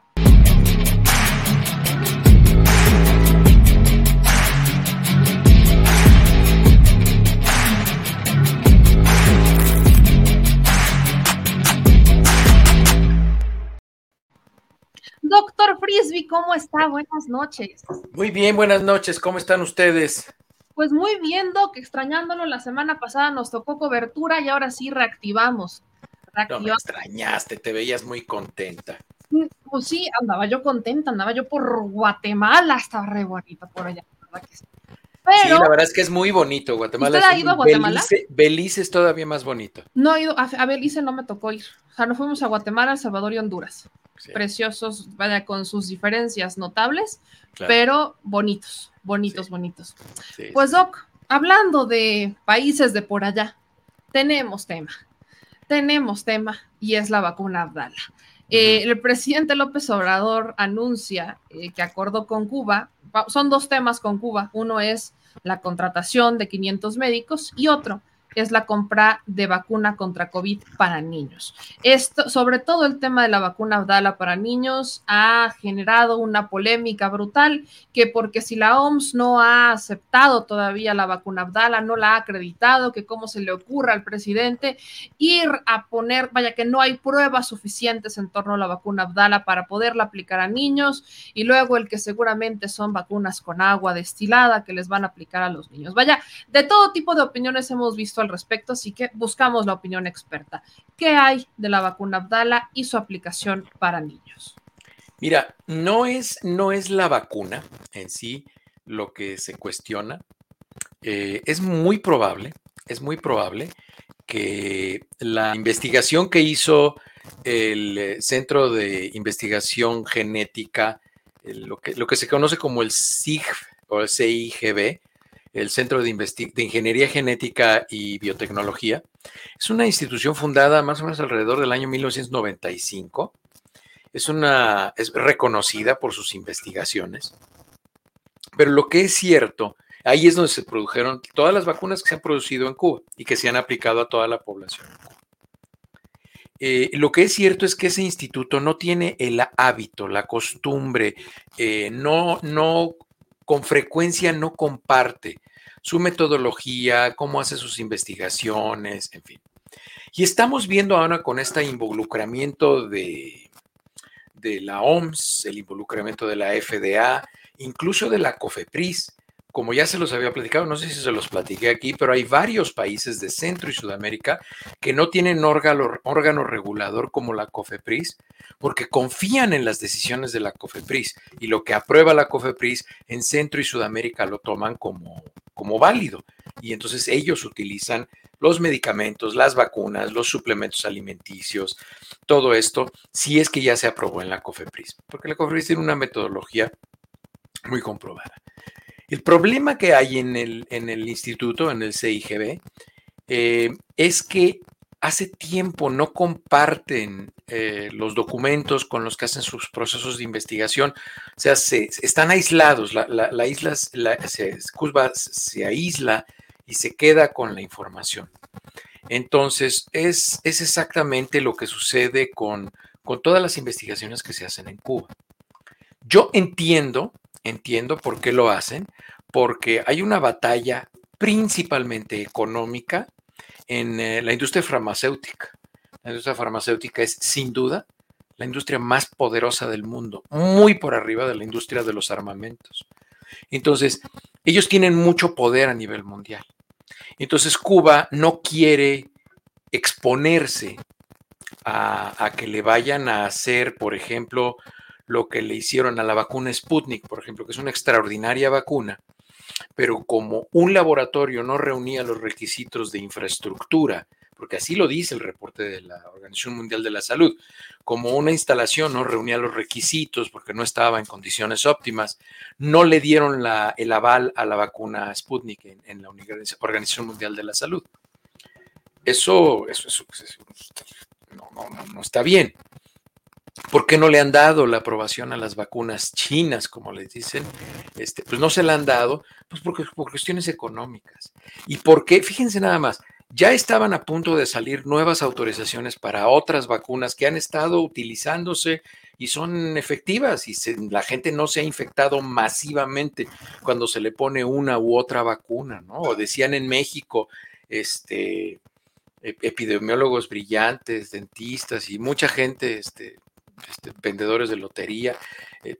Doctor Frisby, ¿cómo está? Buenas noches. Muy bien, buenas noches. ¿Cómo están ustedes? Pues muy bien, Doc, extrañándolo. La semana pasada nos tocó cobertura y ahora sí reactivamos. No me extrañaste, te veías muy contenta. Pues sí, andaba yo contenta, andaba yo por Guatemala, estaba re bonita por allá, ¿verdad que sí? Sí, la verdad es que es muy bonito Guatemala. ¿Usted ha ido a Guatemala? Belice, Belice, es todavía más bonito. No he ido, a, a, Belice no me tocó ir. O sea, no fuimos a Guatemala, El Salvador y Honduras. Sí. Preciosos, vaya, con sus diferencias notables, claro. pero bonitos, bonitos, sí. bonitos. Sí, pues Doc, hablando de países de por allá, tenemos tema. Tenemos tema y es la vacuna Abdala. Eh, el presidente López Obrador anuncia eh, que acordó con Cuba, son dos temas con Cuba, uno es la contratación de 500 médicos y otro es la compra de vacuna contra COVID para niños. Esto, sobre todo el tema de la vacuna Abdala para niños, ha generado una polémica brutal, que porque si la OMS no ha aceptado todavía la vacuna Abdala, no la ha acreditado, que cómo se le ocurra al presidente ir a poner, vaya que no hay pruebas suficientes en torno a la vacuna Abdala para poderla aplicar a niños, y luego el que seguramente son vacunas con agua destilada que les van a aplicar a los niños. Vaya, de todo tipo de opiniones hemos visto al respecto, así que buscamos la opinión experta. ¿Qué hay de la vacuna Abdala y su aplicación para niños? Mira, no es, no es la vacuna en sí lo que se cuestiona. Eh, es muy probable, es muy probable que la investigación que hizo el eh, Centro de Investigación Genética, lo que, lo que se conoce como el CIG o el CIGB, el Centro de, de, Ingeniería Genética y Biotecnología. Es una institución fundada más o menos alrededor del año 1995. Es, una, es reconocida por sus investigaciones. Pero lo que es cierto, ahí es donde se produjeron todas las vacunas que se han producido en Cuba y que se han aplicado a toda la población. Eh, lo que es cierto es que ese instituto no tiene el hábito, la costumbre, eh, no, no con frecuencia no comparte su metodología, cómo hace sus investigaciones, en fin. Y estamos viendo ahora con este involucramiento de, de la OMS, el involucramiento de la FDA, incluso de la COFEPRIS, como ya se los había platicado, no sé si se los platiqué aquí, pero hay varios países de Centro y Sudamérica que no tienen órgano, regulador como la COFEPRIS, porque confían en las decisiones de la COFEPRIS y lo que aprueba la COFEPRIS en Centro y Sudamérica lo toman como, como válido. Y entonces ellos utilizan los medicamentos, las vacunas, los suplementos alimenticios, todo esto, si es que ya se aprobó en la COFEPRIS, porque la COFEPRIS tiene una metodología muy comprobada. El problema que hay en el, en el instituto, en el CIGB, eh, es que hace tiempo no comparten eh, los documentos con los que hacen sus procesos de investigación. O sea, se, están aislados. La, la, la isla la, se, se aísla y se queda con la información. Entonces, es, es exactamente lo que sucede con, con todas las investigaciones que se hacen en Cuba. Yo entiendo Entiendo por qué lo hacen, porque hay una batalla principalmente económica en eh, la industria farmacéutica. La industria farmacéutica es sin duda la industria más poderosa del mundo, muy por arriba de la industria de los armamentos. Entonces, ellos tienen mucho poder a nivel mundial. Entonces, Cuba no quiere exponerse a, a que le vayan a hacer, por ejemplo, lo que le hicieron a la vacuna Sputnik, por ejemplo, que es una extraordinaria vacuna, pero como un laboratorio no reunía los requisitos de infraestructura, porque así lo dice el reporte de la Organización Mundial de la Salud, como una instalación no reunía los requisitos porque no estaba en condiciones óptimas, no le dieron el aval a la vacuna Sputnik en, la Organización Mundial de la Salud. Eso, eso, eso, eso no, no, no está bien. ¿Por qué no le han dado la aprobación a las vacunas chinas, como les dicen? Este, pues no se la han dado, pues porque, por cuestiones económicas. ¿Y por qué? Fíjense nada más, ya estaban a punto de salir nuevas autorizaciones para otras vacunas que han estado utilizándose y son efectivas y la gente no se ha infectado masivamente cuando se le pone una u otra vacuna, ¿no? O decían en México, este, epidemiólogos brillantes, dentistas y mucha gente, este, este, vendedores de lotería, eh,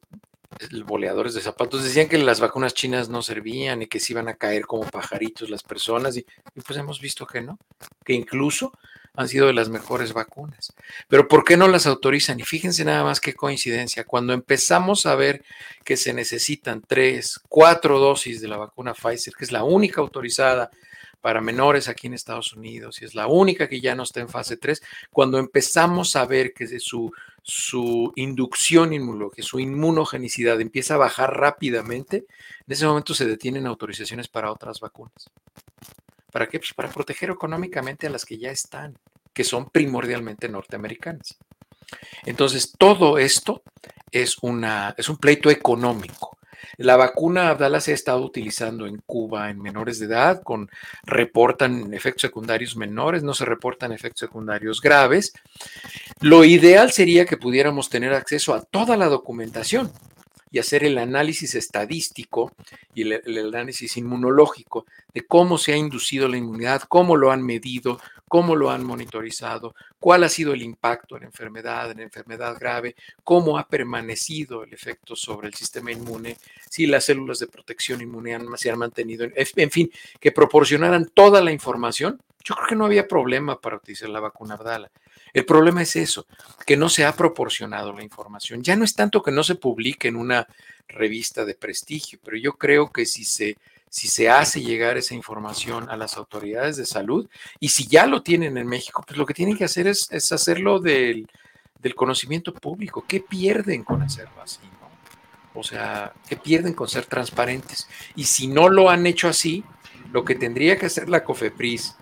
boleadores de zapatos, decían que las vacunas chinas no servían y que se iban a caer como pajaritos las personas, y, y pues hemos visto que no, que incluso han sido de las mejores vacunas. Pero ¿por qué no las autorizan? Y fíjense nada más qué coincidencia. Cuando empezamos a ver que se necesitan tres, cuatro dosis de la vacuna Pfizer, que es la única autorizada para menores aquí en Estados Unidos y es la única que ya no está en fase 3, cuando empezamos a ver que su, su inducción inmunológica, su inmunogenicidad empieza a bajar rápidamente, en ese momento se detienen autorizaciones para otras vacunas. ¿Para qué? Pues para proteger económicamente a las que ya están, que son primordialmente norteamericanas. Entonces, todo esto es, una, es un pleito económico. La vacuna Abdala se ha estado utilizando en Cuba en menores de edad, con reportan efectos secundarios menores, no se reportan efectos secundarios graves. Lo ideal sería que pudiéramos tener acceso a toda la documentación y hacer el análisis estadístico y el, análisis inmunológico de cómo se ha inducido la inmunidad, cómo lo han medido, cómo lo han monitorizado, cuál ha sido el impacto en enfermedad, en enfermedad grave, cómo ha permanecido el efecto sobre el sistema inmune, si las células de protección inmune han, se han mantenido, en fin, que proporcionaran toda la información. Yo creo que no había problema para utilizar la vacuna Abdala. El problema es eso, que no se ha proporcionado la información. Ya no es tanto que no se publique en una revista de prestigio, pero yo creo que si se si se hace llegar esa información a las autoridades de salud y si ya lo tienen en México, pues lo que tienen que hacer es, es hacerlo del, del, conocimiento público. ¿Qué pierden con hacerlo así? O sea, ¿qué pierden con ser transparentes? Y si no lo han hecho así, lo que tendría que hacer la COFEPRIS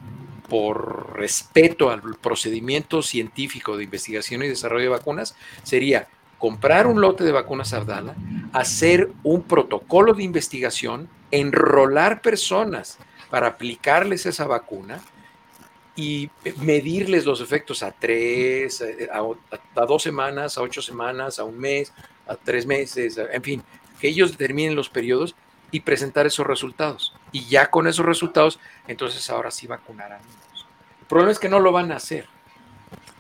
por respeto al procedimiento científico de investigación y desarrollo de vacunas sería comprar un lote de vacunas Abdala, hacer un protocolo de investigación enrolar personas para aplicarles esa vacuna y medirles los efectos a tres, a, a, dos semanas, a ocho semanas, a un mes, a tres meses, en fin, que ellos determinen los periodos y presentar esos resultados. Y ya con esos resultados, entonces ahora sí vacunar a niños. El problema es que no lo van a hacer.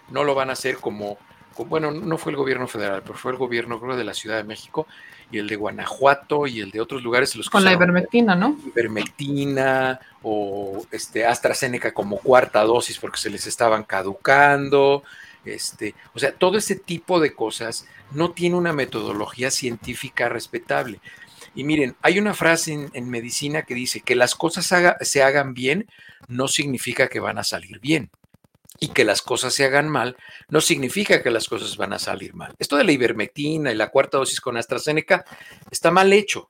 No lo van a hacer como, como bueno, no fue el gobierno federal, pero fue el gobierno, creo, de la Ciudad de México, y el de Guanajuato y el de otros lugares. Los Con la ivermectina, ¿no? Ivermectina o este, AstraZeneca como cuarta dosis porque se les estaban caducando. Este, o sea, todo ese tipo de cosas no tiene una metodología científica respetable. Y miren, hay una frase en, medicina que dice que las cosas se hagan bien no significa que van a salir bien y que las cosas se hagan mal, no significa que las cosas van a salir mal. Esto de la ivermectina y la cuarta dosis con AstraZeneca está mal hecho.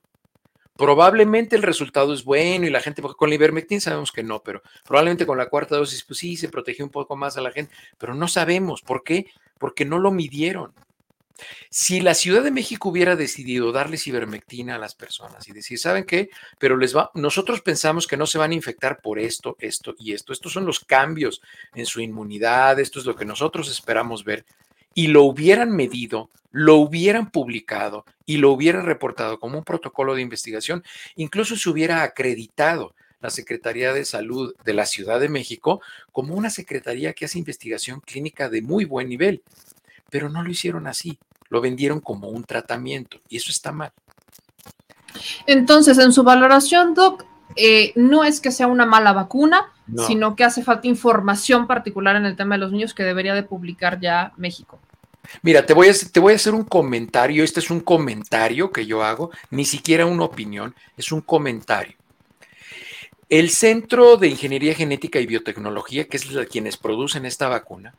Probablemente el resultado es bueno y la gente, con la ivermectina sabemos que no, pero probablemente con la cuarta dosis, pues sí, se protegió un poco más a la gente, pero no sabemos. ¿Por qué? Porque no lo midieron. Si la Ciudad de México hubiera decidido darles ivermectina a las personas y decir, ¿saben qué? Pero les va, nosotros pensamos que no se van a infectar por esto, esto y esto. Estos son los cambios en su inmunidad, esto es lo que nosotros esperamos ver. Y lo hubieran medido, lo hubieran publicado y lo hubieran reportado como un protocolo de investigación, incluso se hubiera acreditado la Secretaría de Salud de la Ciudad de México como una secretaría que hace investigación clínica de muy buen nivel pero no lo hicieron así, lo vendieron como un tratamiento y eso está mal. Entonces, en su valoración, Doc, eh, no es que sea una mala vacuna, no. sino que hace falta información particular en el tema de los niños que debería de publicar ya México. Mira, te voy, a, te voy a hacer un comentario, este es un comentario que yo hago, ni siquiera una opinión, es un comentario. El Centro de Ingeniería Genética y Biotecnología, que es la, quienes producen esta vacuna,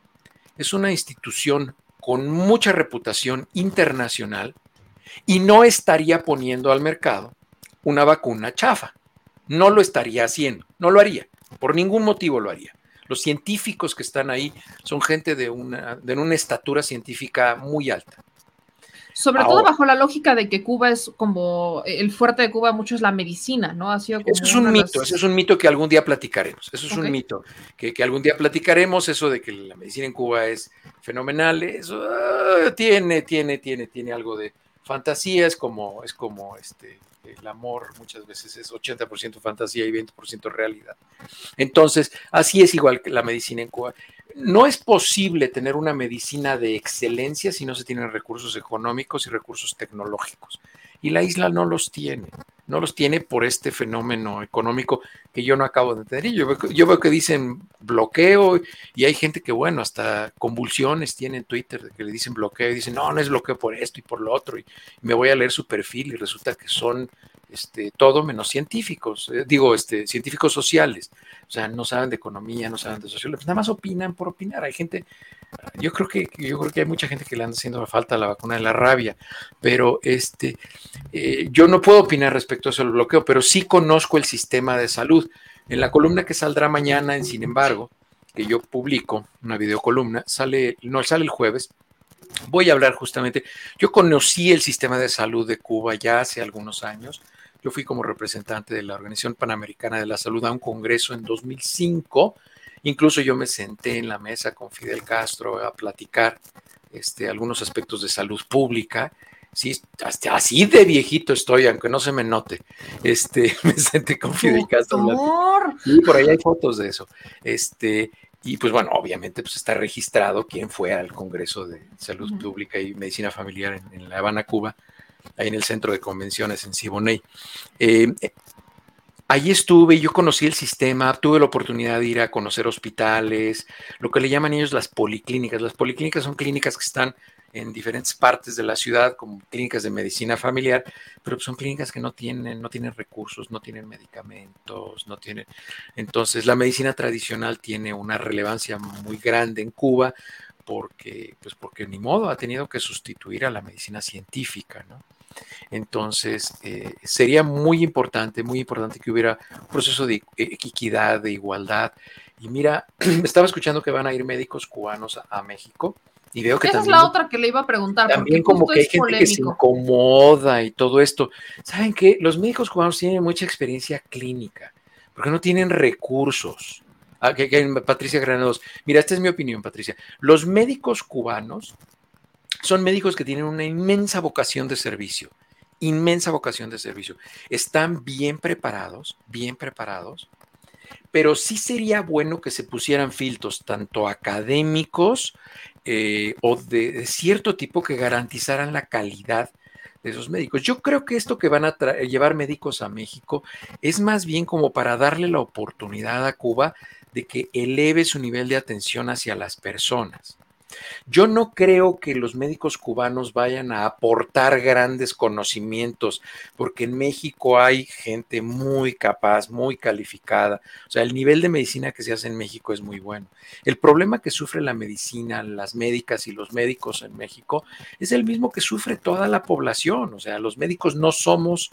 es una institución con mucha reputación internacional y no estaría poniendo al mercado una vacuna chafa. No lo estaría haciendo, no lo haría, por ningún motivo lo haría. Los científicos que están ahí son gente de una, de una estatura científica muy alta. Sobre Ahora, todo bajo la lógica de que Cuba es como el fuerte de Cuba, mucho es la medicina, ¿no? Ha sido como eso es un mito, las... eso es un mito que algún día platicaremos. Eso es okay. un mito que, que, algún día platicaremos. Eso de que la medicina en Cuba es fenomenal, eso uh, tiene, tiene, tiene, tiene algo de fantasía. Es como, es como este, el amor muchas veces es 80% fantasía y 20% realidad. Entonces, así es igual que la medicina en Cuba. No es posible tener una medicina de excelencia si no se tienen recursos económicos y recursos tecnológicos. Y la isla no los tiene, no los tiene por este fenómeno económico que yo no acabo de entender. Yo veo, yo veo que dicen bloqueo y hay gente que, bueno, hasta convulsiones tiene en Twitter que le dicen bloqueo y dicen, no, no es bloqueo por esto y por lo otro. Y me voy a leer su perfil y resulta que son este, todo menos científicos, eh, digo, este, científicos sociales. O sea, no saben de economía, no saben de sociología, pues nada más opinan por opinar. Hay gente, yo creo que, yo creo que hay mucha gente que le anda haciendo falta la vacuna de la rabia, pero este, eh, yo no puedo opinar respecto a eso del bloqueo, pero sí conozco el sistema de salud. En la columna que saldrá mañana, en sin embargo, que yo publico, una videocolumna, sale, no sale el jueves, voy a hablar justamente, yo conocí el sistema de salud de Cuba ya hace algunos años, yo fui como representante de la Organización Panamericana de la Salud a un congreso en 2005. Incluso yo me senté en la mesa con Fidel Castro a platicar este, algunos aspectos de salud pública. Sí, hasta así de viejito estoy, aunque no se me note. Este, me senté con Fidel Castro. Sí, por ahí hay fotos de eso. Este, y pues bueno, obviamente pues está registrado quién fue al Congreso de Salud Pública y Medicina Familiar en, en La Habana, Cuba ahí en el centro de convenciones en Siboney. Eh, Allí estuve, yo conocí el sistema, tuve la oportunidad de ir a conocer hospitales, lo que le llaman ellos las policlínicas. Las policlínicas son clínicas que están en diferentes partes de la ciudad, como clínicas de medicina familiar, pero son clínicas que no tienen, no tienen recursos, no tienen medicamentos, no tienen. Entonces, la medicina tradicional tiene una relevancia muy grande en Cuba, porque, pues porque ni modo ha tenido que sustituir a la medicina científica, ¿no? Entonces, eh, sería muy importante, muy importante que hubiera un proceso de equidad, de igualdad. Y mira, estaba escuchando que van a ir médicos cubanos a, México. Y veo que Esa es la otra que le iba a preguntar. También como que hay gente que se incomoda y todo esto. ¿Saben qué? Los médicos cubanos tienen mucha experiencia clínica, porque no tienen recursos. Ah, Patricia Granados. Mira, esta es mi opinión, Patricia. Los médicos cubanos son médicos que tienen una inmensa vocación de servicio, inmensa vocación de servicio. Están bien preparados, bien preparados, pero sí sería bueno que se pusieran filtros tanto académicos eh, o de, cierto tipo que garantizaran la calidad de esos médicos. Yo creo que esto que van a llevar médicos a México es más bien como para darle la oportunidad a Cuba de que eleve su nivel de atención hacia las personas. Yo no creo que los médicos cubanos vayan a aportar grandes conocimientos, porque en México hay gente muy capaz, muy calificada. O sea, el nivel de medicina que se hace en México es muy bueno. El problema que sufre la medicina, las médicas y los médicos en México es el mismo que sufre toda la población. O sea, los médicos no somos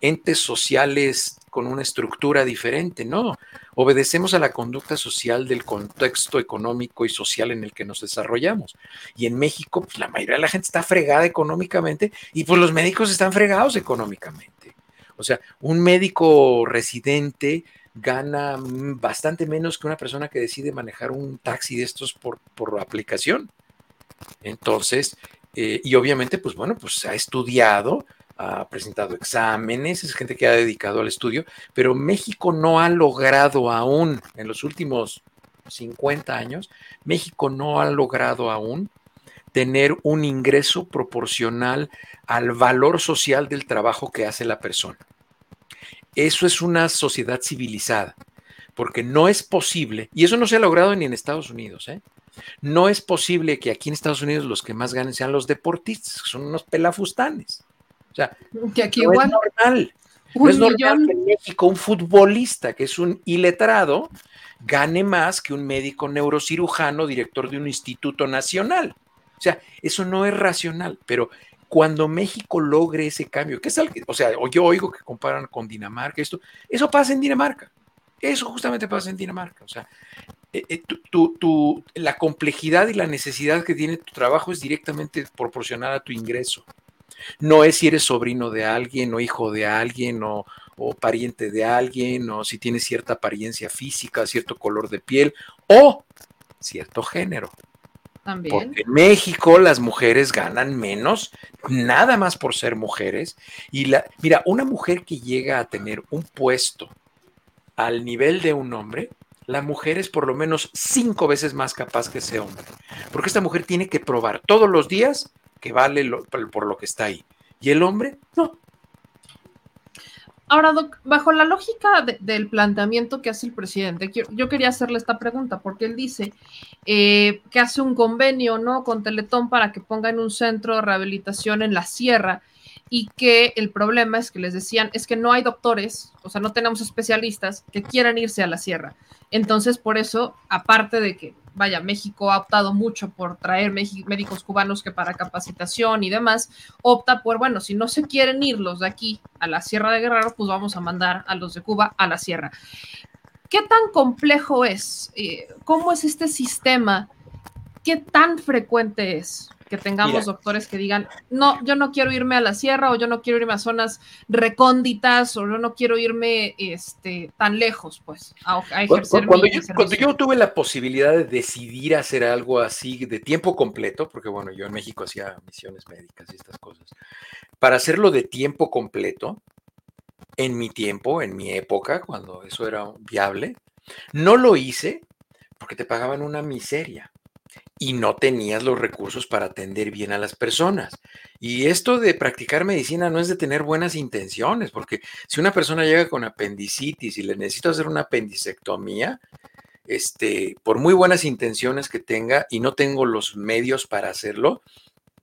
entes sociales con una estructura diferente, no. Obedecemos a la conducta social del contexto económico y social en el que nos desarrollamos. Y en México, pues, la mayoría de la gente está fregada económicamente y pues los médicos están fregados económicamente. O sea, un médico residente gana bastante menos que una persona que decide manejar un taxi de estos por, por aplicación. Entonces, eh, y obviamente, pues bueno, pues ha estudiado, ha presentado exámenes, es gente que ha dedicado al estudio, pero México no ha logrado aún, en los últimos 50 años, México no ha logrado aún tener un ingreso proporcional al valor social del trabajo que hace la persona. Eso es una sociedad civilizada, porque no es posible, y eso no se ha logrado ni en Estados Unidos, ¿eh? no es posible que aquí en Estados Unidos los que más ganen sean los deportistas, que son unos pelafustanes. O sea, que aquí no igual. es normal. No es normal que en México un futbolista que es un iletrado gane más que un médico neurocirujano, director de un instituto nacional. O sea, eso no es racional, pero cuando México logre ese cambio, que es algo, o sea, yo oigo que comparan con Dinamarca, esto, eso pasa en Dinamarca. Eso justamente pasa en Dinamarca. O sea, eh, eh, la complejidad y la necesidad que tiene tu trabajo es directamente proporcional a tu ingreso. No es si eres sobrino de alguien o hijo de alguien o, pariente de alguien o si tienes cierta apariencia física, cierto color de piel o cierto género. También. Porque en México las mujeres ganan menos, nada más por ser mujeres. Y la, mira, una mujer que llega a tener un puesto al nivel de un hombre, la mujer es por lo menos cinco veces más capaz que ese hombre. Porque esta mujer tiene que probar todos los días que vale por lo que está ahí. Y el hombre, no. Ahora, bajo la lógica del planteamiento que hace el presidente, yo, quería hacerle esta pregunta, porque él dice eh, que hace un convenio ¿no? con Teletón para que pongan un centro de rehabilitación en la sierra y que el problema es que les decían, es que no hay doctores, o sea, no tenemos especialistas que quieran irse a la sierra. Entonces, por eso, aparte de que, vaya, México ha optado mucho por traer médicos cubanos que para capacitación y demás, opta por, bueno, si no se quieren ir los de aquí a la Sierra de Guerrero, pues vamos a mandar a los de Cuba a la Sierra. ¿Qué tan complejo es? Eh, ¿Cómo es este sistema? ¿Qué tan frecuente es? Que tengamos doctores que digan, no, yo no quiero irme a la sierra o yo no quiero irme a zonas recónditas o yo no quiero irme este, tan lejos, pues, a, ejercer cuando, yo, cuando yo tuve la posibilidad de decidir hacer algo así de tiempo completo, porque bueno, yo en México hacía misiones médicas y estas cosas, para hacerlo de tiempo completo, en mi tiempo, en mi época, cuando eso era viable, no lo hice porque te pagaban una miseria y no tenías los recursos para atender bien a las personas. Y esto de practicar medicina no es de tener buenas intenciones, porque si una persona llega con apendicitis y le necesito hacer una apendicectomía, este, por muy buenas intenciones que tenga y no tengo los medios para hacerlo,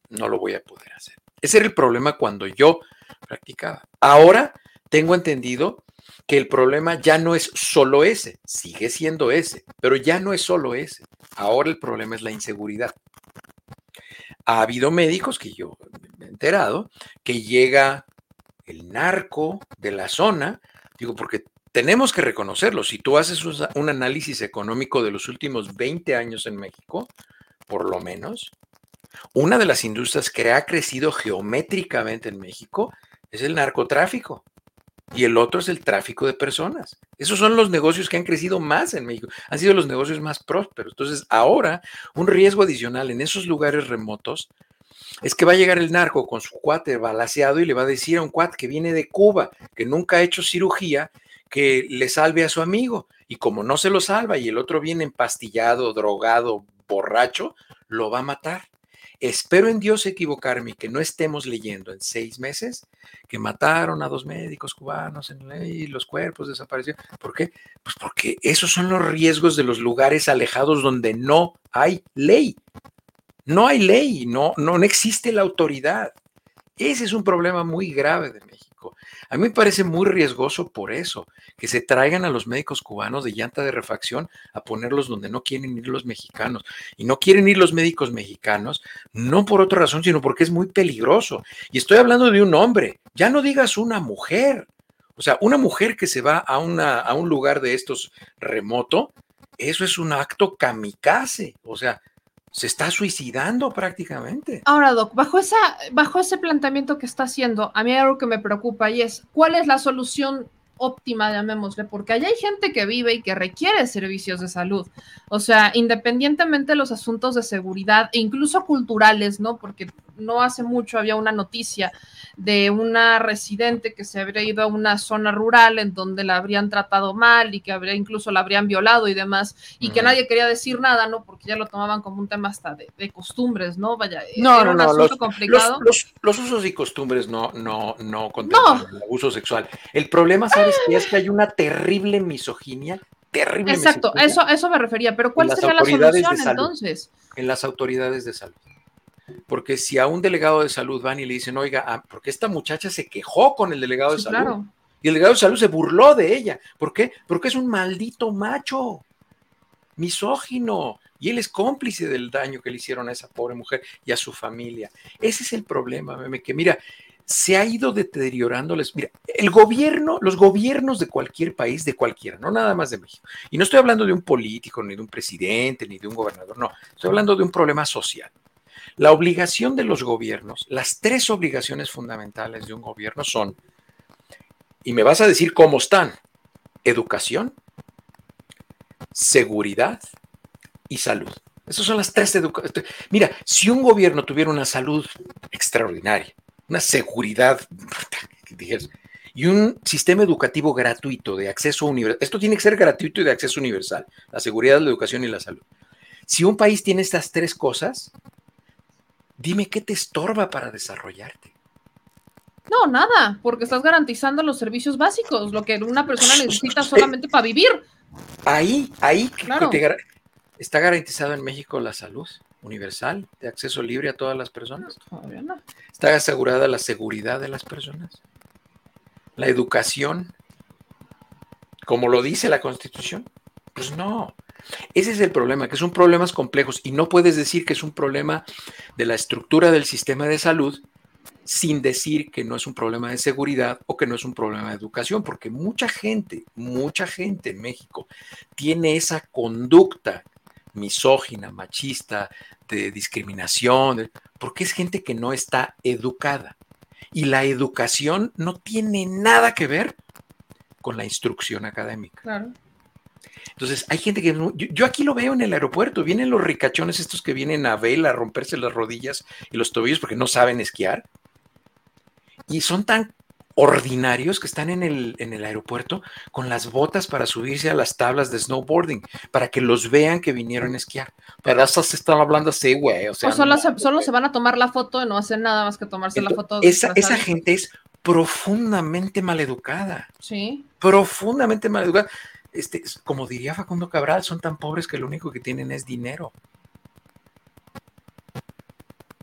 no lo voy a poder hacer. Ese era el problema cuando yo practicaba. Ahora tengo entendido que el problema ya no es solo ese, sigue siendo ese, pero ya no es solo ese. Ahora el problema es la inseguridad. Ha habido médicos que yo me he enterado que llega el narco de la zona, digo, porque tenemos que reconocerlo. Si tú haces un análisis económico de los últimos 20 años en México, por lo menos, una de las industrias que ha crecido geométricamente en México es el narcotráfico y el otro es el tráfico de personas. Esos son los negocios que han crecido más en México, han sido los negocios más prósperos. Entonces, ahora un riesgo adicional en esos lugares remotos es que va a llegar el narco con su cuate balaseado y le va a decir a un cuate que viene de Cuba, que nunca ha hecho cirugía, que le salve a su amigo. Y como no se lo salva y el otro viene empastillado, drogado, borracho, lo va a matar. Espero en Dios equivocarme y que no estemos leyendo en seis meses que mataron a dos médicos cubanos en y los cuerpos desaparecieron. ¿Por qué? Pues porque esos son los riesgos de los lugares alejados donde no hay ley. No hay ley, no, no, existe la autoridad. Ese es un problema muy grave de México. A mí me parece muy riesgoso por eso, que se traigan a los médicos cubanos de llanta de refacción a ponerlos donde no quieren ir los mexicanos. Y no quieren ir los médicos mexicanos, no por otra razón, sino porque es muy peligroso. Y estoy hablando de un hombre, ya no digas una mujer. O sea, una mujer que se va a, una, a un lugar de estos remoto, eso es un acto kamikaze. O sea, se está suicidando prácticamente. Ahora, Doc, bajo, esa, bajo ese planteamiento que está haciendo, a mí hay algo que me preocupa y es, ¿cuál es la solución óptima, llamémosle? Porque allá hay gente que vive y que requiere servicios de salud. O sea, independientemente de los asuntos de seguridad e incluso culturales, ¿no? Porque no hace mucho había una noticia de una residente que se habría ido a una zona rural en donde la habrían tratado mal y que habría incluso la habrían violado y demás, y que nadie quería decir nada, ¿no? Porque ya lo tomaban como un tema hasta de, costumbres, ¿no? Vaya, no, no, no, los, complicado. Los, usos y costumbres no, no, no contemplan el abuso sexual. El problema, ¿sabes? Es que hay una terrible misoginia terrible. Exacto, eso, eso me refería, pero ¿cuál sería la solución entonces? En las autoridades de salud. Porque si a un delegado de salud van y le dicen, oiga, ah, porque esta muchacha se quejó con el delegado de salud. Y el delegado de salud se burló de ella. ¿Por qué? Porque es un maldito macho, misógino. Y él es cómplice del daño que le hicieron a esa pobre mujer y a su familia. Ese es el problema, meme, que mira, se ha ido deteriorándoles. Mira, el gobierno, los gobiernos de cualquier país, de cualquiera, no nada más de México. Y no estoy hablando de un político, ni de un presidente, ni de un gobernador, no. Estoy hablando de un problema social. La obligación de los gobiernos, las tres obligaciones fundamentales de un gobierno son, y me vas a decir cómo están, educación, seguridad y salud. Esas son las tres educaciones. Mira, si un gobierno tuviera una salud extraordinaria, una seguridad, y un sistema educativo gratuito de acceso universal. Esto tiene que ser gratuito y de acceso universal, la seguridad, la educación y la salud. Si un país tiene estas tres cosas, dime qué te estorba para desarrollarte. No, nada, porque estás garantizando los servicios básicos, lo que una persona necesita solamente para vivir. Ahí, ahí Claro. te está garantizado en México la salud universal, de acceso libre a todas las personas. Todavía no. Está asegurada la seguridad de las personas, la educación, como lo dice la Constitución. Pues no. Ese es el problema, que son problemas complejos y no puedes decir que es un problema de la estructura del sistema de salud sin decir que no es un problema de seguridad o que no es un problema de educación, porque mucha gente, mucha gente en México tiene esa conducta misógina, machista, de discriminación, porque es gente que no está educada. Y la educación no tiene nada que ver con la instrucción académica. Claro. Entonces, hay gente que... Yo, yo aquí lo veo en el aeropuerto, vienen los ricachones estos que vienen a vela a romperse las rodillas y los tobillos porque no saben esquiar. Y son tan ordinarios que están en el, en el aeropuerto con las botas para subirse a las tablas de snowboarding, para que los vean que vinieron a esquiar. Pero se están hablando así, güey. O sea, o solo, no, se, solo se van a tomar la foto y no hacen nada más que tomarse la foto. esa, esa gente es profundamente maleducada, Sí. profundamente maleducada. Este, es- como diría Facundo Cabral, son tan pobres que lo único que tienen es dinero.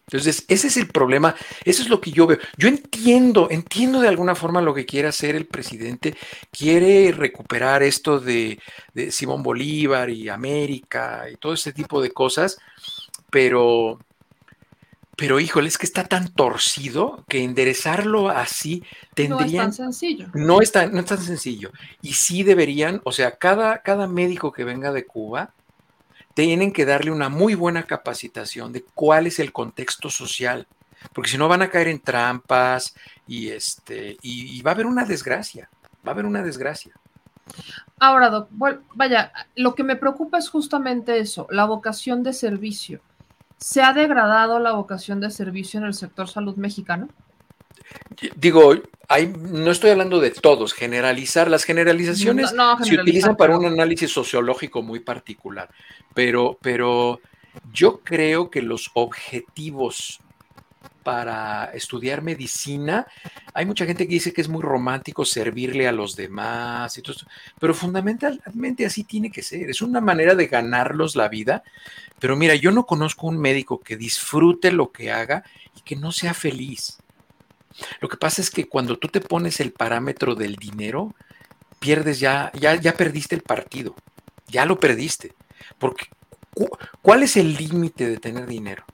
Entonces, ese es el problema, eso es lo que yo veo. Yo entiendo, entiendo de alguna forma lo que quiere hacer el presidente, quiere recuperar esto de, de Simón Bolívar y América y todo ese tipo de cosas, pero, pero híjole, es que está tan torcido que enderezarlo así No es tan sencillo. no es tan, no es tan sencillo. Y sí deberían, o sea, cada, cada médico que venga de Cuba tienen que darle una muy buena capacitación de cuál es el contexto social, porque si no van a caer en trampas y este y, y va a haber una desgracia, va a haber una desgracia. Ahora, Doc, bueno, vaya, lo que me preocupa es justamente eso, la vocación de servicio. ¿Se ha degradado la vocación de servicio en el sector salud mexicano? Digo, hay, no estoy hablando de todos, generalizar. Las generalizaciones No, no se utilizan para un análisis sociológico muy particular, pero, pero yo creo que los objetivos para estudiar medicina, hay mucha gente que dice que es muy romántico servirle a los demás, y todo esto, pero fundamentalmente así tiene que ser, es una manera de ganarlos la vida, pero mira, yo no conozco un médico que disfrute lo que haga y que no sea feliz. Lo que pasa es que cuando tú te pones el parámetro del dinero, pierdes ya, ya, ya perdiste el partido, ya lo perdiste. Porque, cu- ¿cuál es el límite de tener dinero?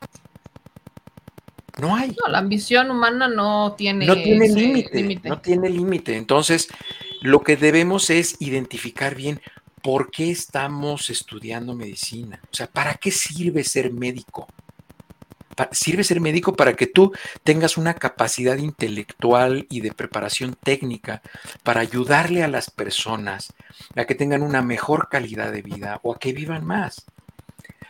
No hay. No, la ambición humana no tiene, No tiene límite, no tiene límite. Entonces, lo que debemos es identificar bien por qué estamos estudiando medicina. O sea, ¿para qué sirve ser médico? Sirve ser médico para que tú tengas una capacidad intelectual y de preparación técnica para ayudarle a las personas a que tengan una mejor calidad de vida o a que vivan más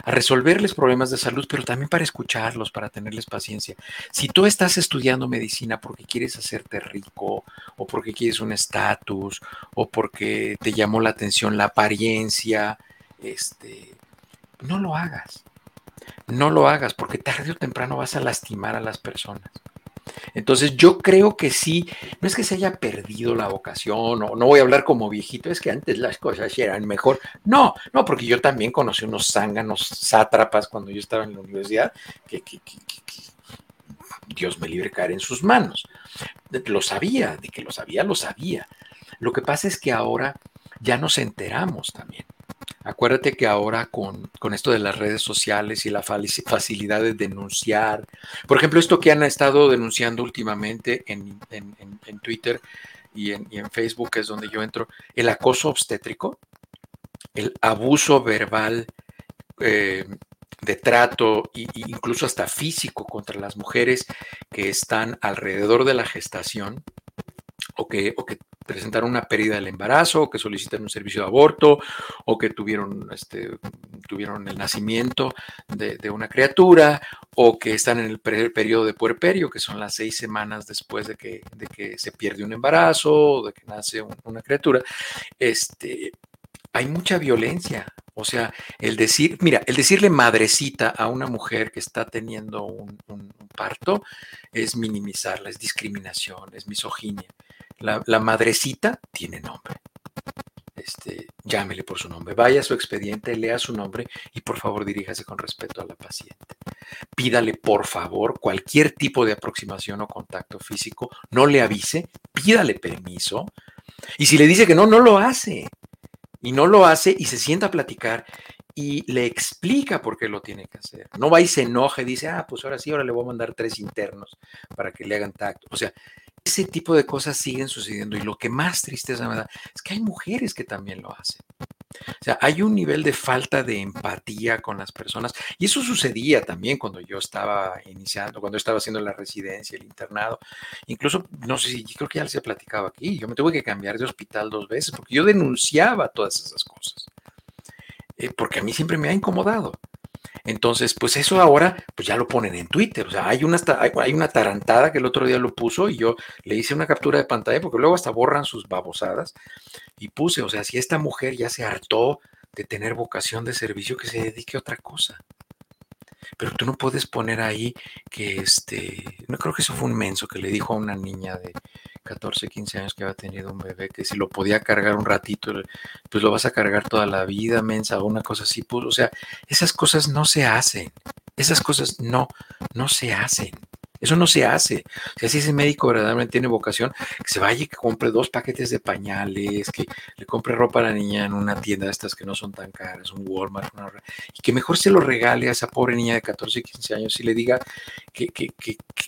a resolverles problemas de salud, pero también para escucharlos, para tenerles paciencia. Si tú estás estudiando medicina porque quieres hacerte rico, o porque quieres un estatus, o porque te llamó la atención la apariencia, este, no lo hagas. No lo hagas, porque tarde o temprano vas a lastimar a las personas. Entonces yo creo que sí, no es que se haya perdido la vocación, o no voy a hablar como viejito, es que antes las cosas eran mejor. No, no, porque yo también conocí unos zánganos sátrapas cuando yo estaba en la universidad, que, Dios me libre caer en sus manos. Lo sabía, de que lo sabía, lo sabía. Lo que pasa es que ahora ya nos enteramos también. Acuérdate que ahora con, con esto de las redes sociales y la facilidad de denunciar, por ejemplo, esto que han estado denunciando últimamente en, en- en- Twitter y en, y en Facebook, que es donde yo entro, el acoso obstétrico, el abuso verbal eh, de trato e incluso hasta físico contra las mujeres que están alrededor de la gestación o que, o que presentaron una pérdida del embarazo, que solicitan un servicio de aborto, o que tuvieron, este, el nacimiento de, una criatura, o que están en el periodo de puerperio, que son las seis semanas después de que, se pierde un embarazo o de que nace una criatura, este, hay mucha violencia. O sea, el decir, mira, el decirle madrecita a una mujer que está teniendo un, parto es minimizarla, es discriminación, es misoginia. La, la madrecita tiene nombre este, llámele por su nombre, vaya a su expediente, lea su nombre y por favor diríjase con respeto a la paciente. Pídale por favor cualquier tipo de aproximación o contacto físico, no le avise, pídale permiso y si le dice que no, no lo hace. Y no lo hace y se sienta a platicar y le explica por qué lo tiene que hacer. No va y se enoja y dice, ah, pues ahora sí, ahora le voy a mandar tres internos para que le hagan tacto. O sea, ese tipo de cosas siguen sucediendo y lo que más tristeza me da es que hay mujeres que también lo hacen. O sea, hay un nivel de falta de empatía con las personas y eso sucedía también cuando yo estaba iniciando, cuando estaba haciendo la residencia, el internado. Incluso, no sé si, creo que ya les he platicado aquí, yo me tuve que cambiar de hospital dos veces porque yo denunciaba todas esas cosas. Eh, porque a mí siempre me ha incomodado. Entonces, pues eso ahora, pues ya lo ponen en Twitter. O sea, hay una, hay una tarantada que el otro día lo puso y yo le hice una captura de pantalla porque luego hasta borran sus babosadas y puse, o sea, si esta mujer ya se hartó de tener vocación de servicio, que se dedique a otra cosa. Pero tú no puedes poner ahí que este, no creo que eso fue un menso que le dijo a una niña de 14, 15 años que había tenido un bebé, que si lo podía cargar un ratito, pues lo vas a cargar toda la vida, mensa, o una cosa así. Pues, o sea, esas cosas no se hacen. Esas cosas no, no se hacen. Eso no se hace. Si ese médico verdaderamente tiene vocación, que se vaya y que compre dos paquetes de pañales, que le compre ropa a la niña en una tienda de estas que no son tan caras, un Walmart, y que mejor se lo regale a esa pobre niña de 14, 15 años y le diga que, que,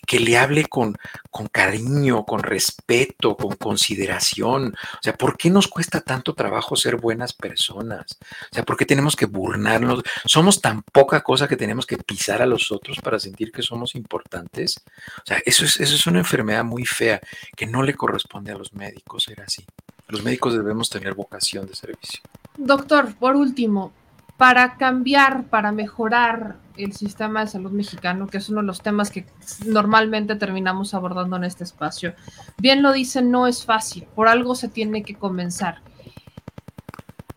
que, le hable con, con cariño, con respeto, con consideración. O sea, ¿por qué nos cuesta tanto trabajo ser buenas personas? O sea, ¿por qué tenemos que burlarnos? Somos tan poca cosa que tenemos que pisar a los otros para sentir que somos importantes. O sea, eso es, eso es una enfermedad muy fea que no le corresponde a los médicos ser así. Los médicos debemos tener vocación de servicio. Doctor, por último, para cambiar, para mejorar el sistema de salud mexicano, que es uno de los temas que normalmente terminamos abordando en este espacio, bien lo dicen, no es fácil, por algo se tiene que comenzar.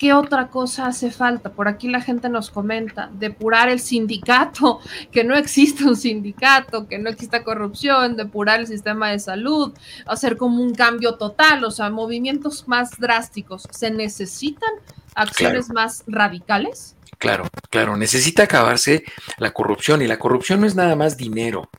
¿Qué otra cosa hace falta? Por aquí la gente nos comenta, depurar el sindicato, que no existe un sindicato, que no exista corrupción, depurar el sistema de salud, hacer como un cambio total, o sea, movimientos más drásticos. ¿Se necesitan acciones más radicales? Claro, claro, necesita acabarse la corrupción y la corrupción no es nada más dinero.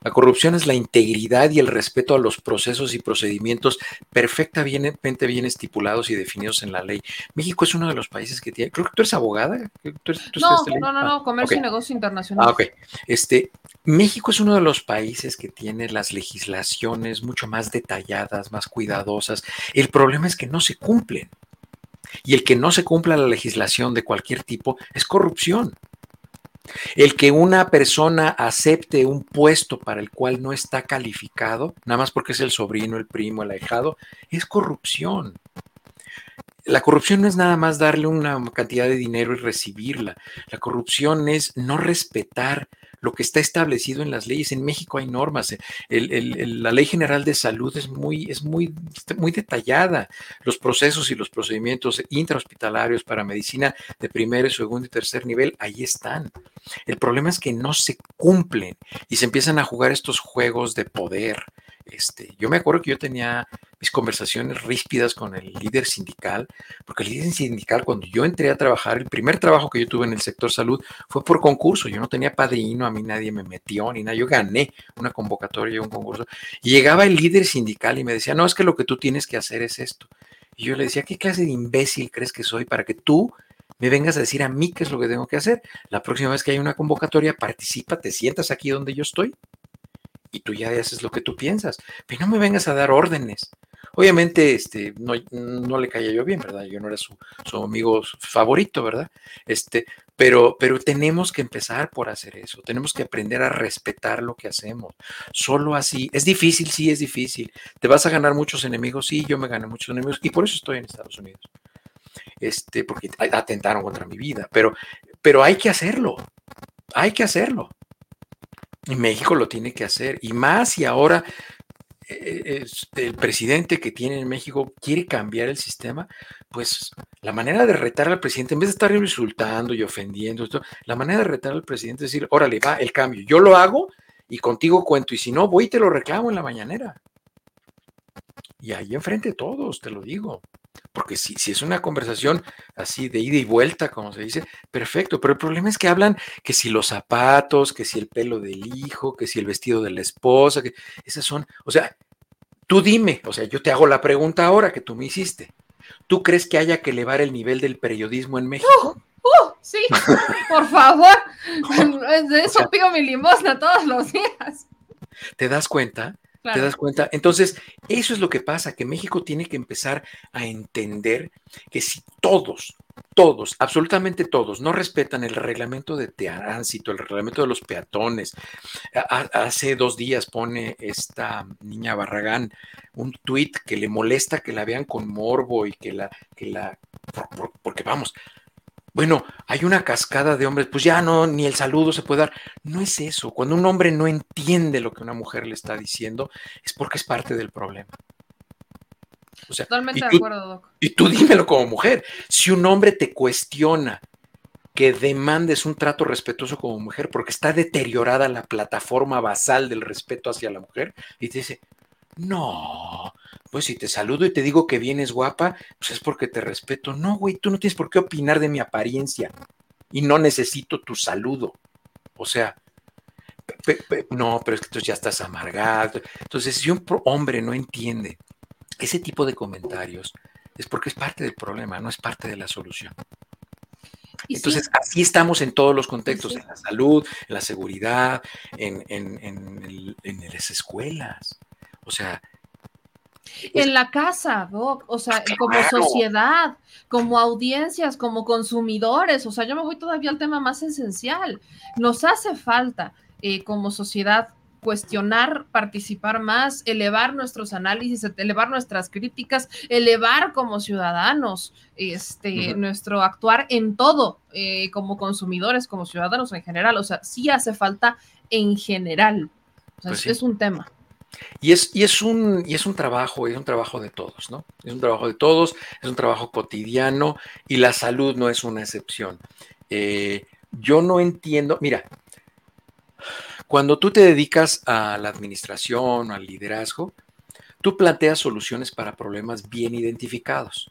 La corrupción es la integridad y el respeto a los procesos y procedimientos perfectamente bien estipulados y definidos en la ley. México es uno de los países que tiene, creo que tú eres abogada. no, no, no, no, comercio y negocio internacional. Ah, ok. Este, México es uno de los países que tiene las legislaciones mucho más detalladas, más cuidadosas. El problema es que no se cumplen. Y el que no se cumpla la legislación de cualquier tipo es corrupción. El que una persona acepte un puesto para el cual no está calificado, nada más porque es el sobrino, el primo, el ahijado, es corrupción. La corrupción no es nada más darle una cantidad de dinero y recibirla. La corrupción es no respetar lo que está establecido en las leyes. En México hay normas. la ley general de salud es muy, es muy, muy detallada. Los procesos y los procedimientos intrahospitalarios para medicina de primer, segundo y tercer nivel, ahí están. El problema es que no se cumplen y se empiezan a jugar estos juegos de poder. Este, yo me acuerdo que yo tenía mis conversaciones ríspidas con el líder sindical, porque el líder sindical, cuando yo entré a trabajar, el primer trabajo que yo tuve en el sector salud fue por concurso. Yo no tenía padrino, a mí nadie me metió ni nada. Yo gané una convocatoria un concurso. Y llegaba el líder sindical y me decía, no, es que lo que tú tienes que hacer es esto. Y yo le decía, ¿qué clase de imbécil crees que soy para que tú me vengas a decir a mí qué es lo que tengo que hacer? La próxima vez que hay una convocatoria, participa, te sientas aquí donde yo estoy y tú ya haces lo que tú piensas. Pero no me vengas a dar órdenes. Obviamente, este, no, no le caía yo bien, ¿verdad? Yo no era su, su, amigo favorito, ¿verdad? Este, pero, pero tenemos que empezar por hacer eso. Tenemos que aprender a respetar lo que hacemos. Solo así. Es difícil, sí, es difícil. ¿Te vas a ganar muchos enemigos? Sí, yo me gané muchos enemigos y por eso estoy en Estados Unidos. Este, porque atentaron contra mi vida. Pero, pero hay que hacerlo. Hay que hacerlo. Y México lo tiene que hacer. Y más y ahora el presidente que tiene en México quiere cambiar el sistema, pues la manera de retar al presidente, en vez de estar insultando y ofendiendo, la manera de retar al presidente es decir, órale, va el cambio, yo lo hago y contigo cuento, y si no, voy y te lo reclamo en la mañanera. Y ahí enfrente todos, te lo digo. Porque si, si es una conversación así de ida y vuelta, como se dice, perfecto. Pero el problema es que hablan que si los zapatos, que si el pelo del hijo, que si el vestido de la esposa, que esas son, o sea, tú dime, o sea, yo te hago la pregunta ahora que tú me hiciste. ¿Tú crees que haya que elevar el nivel del periodismo en México? Uh, uh, sí, por favor. De eso pido mi limosna todos los días. ¿Te das cuenta? ¿Te das cuenta? Entonces, eso es lo que pasa, que México tiene que empezar a entender que si todos, todos, absolutamente todos, no respetan el reglamento de tránsito, el reglamento de los peatones. hace dos días pone esta niña Barragán un tuit que le molesta que la vean con morbo y que la, que la, porque vamos, bueno, hay una cascada de hombres, pues ya no, ni el saludo se puede dar. No es eso. Cuando un hombre no entiende lo que una mujer le está diciendo, es porque es parte del problema. Totalmente de acuerdo, Doc. Y tú dímelo como mujer. Si un hombre te cuestiona que demandes un trato respetuoso como mujer porque está deteriorada la plataforma basal del respeto hacia la mujer, y te dice, no, pues si te saludo y te digo que vienes guapa, pues es porque te respeto. No, güey, tú no tienes por qué opinar de mi apariencia y no necesito tu saludo. O sea, no, pero es que tú ya estás amargado. Entonces, si un hombre no entiende ese tipo de comentarios, es porque es parte del problema, no es parte de la solución. Entonces, así estamos en todos los contextos, en la salud, en la seguridad, en, en las escuelas. O sea, en la casa, o sea, como sociedad, como audiencias, como consumidores, o sea, yo me voy todavía al tema más esencial. Nos hace falta eh, como sociedad cuestionar, participar más, elevar nuestros análisis, elevar nuestras críticas, elevar como ciudadanos este, nuestro actuar en todo, eh, como consumidores, como ciudadanos en general. O sea, sí hace falta en general. O sea, pues es un tema. Y es, y, es un, y es un trabajo, es un trabajo de todos, ¿no? Es un trabajo de todos, es un trabajo cotidiano y la salud no es una excepción. Eh, yo no entiendo, mira, cuando tú te dedicas a la administración o al liderazgo, tú planteas soluciones para problemas bien identificados.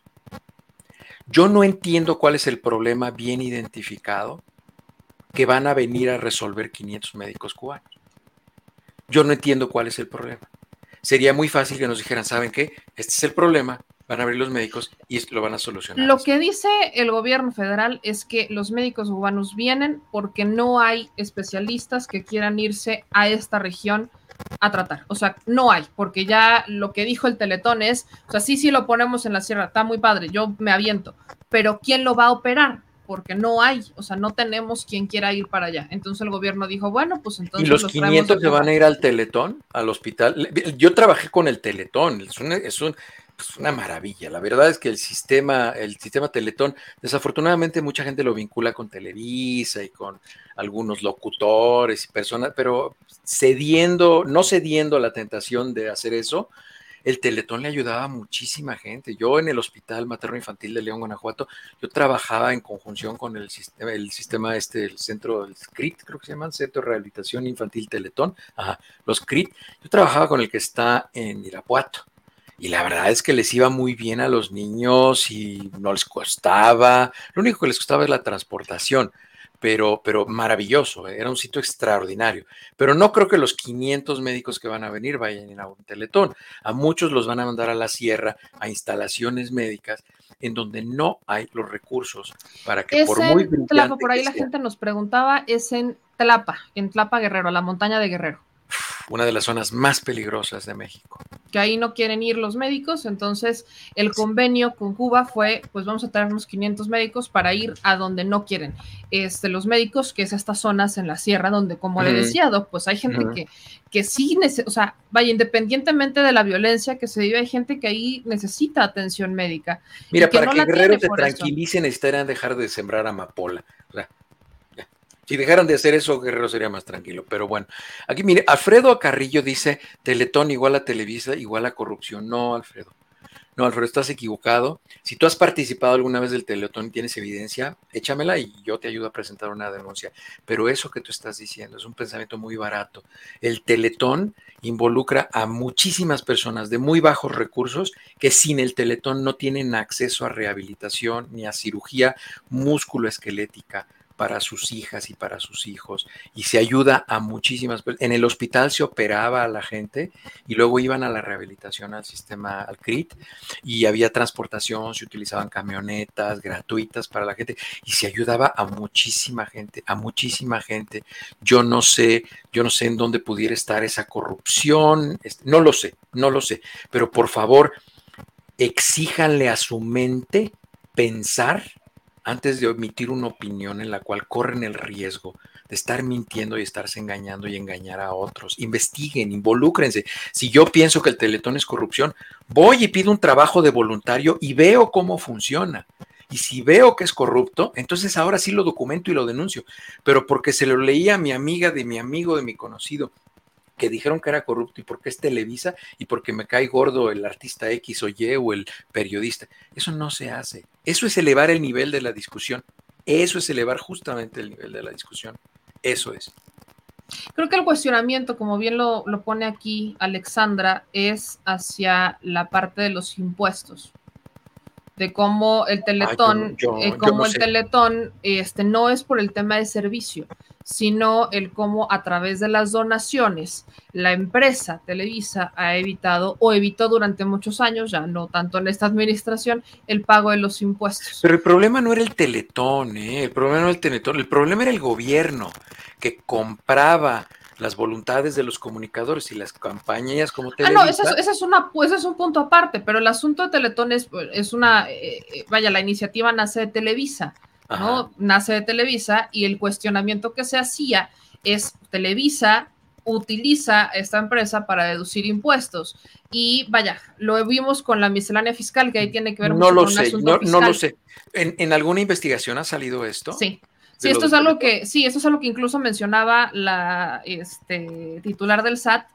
Yo no entiendo cuál es el problema bien identificado que van a venir a resolver 500 médicos cubanos. Yo no entiendo cuál es el problema. Sería muy fácil que nos dijeran, ¿saben qué? Este es el problema, van a abrir los médicos y lo van a solucionar. Lo que dice el gobierno federal es que los médicos cubanos vienen porque no hay especialistas que quieran irse a esta región a tratar. O sea, no hay, porque ya lo que dijo el Teletón es, o sea, sí, sí lo ponemos en la sierra, está muy padre, yo me aviento, pero ¿quién lo va a operar? Porque no hay, o sea, no tenemos quien quiera ir para allá. Entonces el gobierno dijo, bueno, pues entonces... ¿Y los, 500 se van a ir al Teletón, al hospital? Yo trabajé con el Teletón, es, es, una maravilla. La verdad es que el sistema, el sistema Teletón, desafortunadamente mucha gente lo vincula con Televisa y con algunos locutores y personas, pero cediendo, no cediendo a la tentación de hacer eso, el Teletón le ayudaba a muchísima gente. Yo en el Hospital Materno Infantil de León, Guanajuato, yo trabajaba en conjunción con el sistema, el sistema este, el centro, el CRIT, creo que se llaman, Centro de Rehabilitación Infantil Teletón, los CRIT. Yo trabajaba con el que está en Irapuato. Y la verdad es que les iba muy bien a los niños y no les costaba. Lo único que les costaba es la transportación pero, pero maravilloso, ¿eh? era un sitio extraordinario. Pero no creo que los 500 médicos que van a venir vayan a un teletón. A muchos los van a mandar a la sierra, a instalaciones médicas, en donde no hay los recursos para que por muy Tlapa, por ahí la gente nos preguntaba, es en Tlapa, en Tlapa Guerrero, la montaña de Guerrero una de las zonas más peligrosas de México. Que ahí no quieren ir los médicos, entonces el convenio con Cuba fue, pues vamos a traer unos 500 médicos para ir a donde no quieren. Este, los médicos, que es estas zonas en la sierra, donde, como le decía, Doc, pues hay gente que, que sí, o sea, vaya, independientemente de la violencia que se vive, hay gente que ahí necesita atención médica. Mira, para que Guerrero te tranquilice, necesitarían dejar de sembrar amapola. O sea, Si dejaran de hacer eso, Guerrero sería más tranquilo. Pero bueno, aquí mire, Alfredo Carrillo dice, Teletón igual a Televisa, igual a corrupción. No, Alfredo. No, Alfredo, estás equivocado. Si tú has participado alguna vez del Teletón y tienes evidencia, échamela y yo te ayudo a presentar una denuncia. Pero eso que tú estás diciendo es un pensamiento muy barato. El Teletón involucra a muchísimas personas de muy bajos recursos que sin el Teletón no tienen acceso a rehabilitación ni a cirugía musculoesquelética para sus hijas y para sus hijos y se ayuda a muchísimas personas. En el hospital se operaba a la gente y luego iban a la rehabilitación al sistema, al CRIT y había transportación, se utilizaban camionetas gratuitas para la gente y se ayudaba a muchísima gente, a muchísima gente. Yo no sé, yo no sé en dónde pudiera estar esa corrupción, no lo sé, no lo sé, pero por favor, exíjanle a su mente pensar antes de emitir una opinión en la cual corren el riesgo de estar mintiendo y estarse engañando y engañar a otros. Investiguen, involúcrense. Si yo pienso que el teletón es corrupción, voy y pido un trabajo de voluntario y veo cómo funciona. Y si veo que es corrupto, entonces ahora sí lo documento y lo denuncio. Pero porque se lo leía a mi amiga, de mi amigo, de mi conocido, que dijeron que era corrupto y porque es Televisa y porque me cae gordo el artista X o Y o el periodista. Eso no se hace. Eso es elevar el nivel de la discusión. Eso es elevar justamente el nivel de la discusión. Eso es. Creo que el cuestionamiento, como bien lo, pone aquí Alexandra, es hacia la parte de los impuestos de cómo el teletón, eh, el teletón este, no es por el tema de servicio, sino el cómo a través de las donaciones la empresa Televisa ha evitado o evitó durante muchos años, ya no tanto en esta administración, el pago de los impuestos. Pero el problema no era el teletón, ¿eh? el problema no era el teletón, el problema era el gobierno que compraba las voluntades de los comunicadores y las campañas como Televisa. Ah, no, ese es, una, pues es un punto aparte, pero el asunto de Teletón es, es una, eh, eh, vaya, la iniciativa nace de Televisa. ¿No? Nace de Televisa y el cuestionamiento que se hacía es Televisa utiliza esta empresa para deducir impuestos. Y vaya, lo vimos con la miscelánea fiscal, que ahí tiene que ver no lo sé, no, no, lo sé. ¿En, alguna investigación ha salido esto? Sí. Sí, esto es algo que, sí, esto es algo que incluso mencionaba la este, titular del SAT,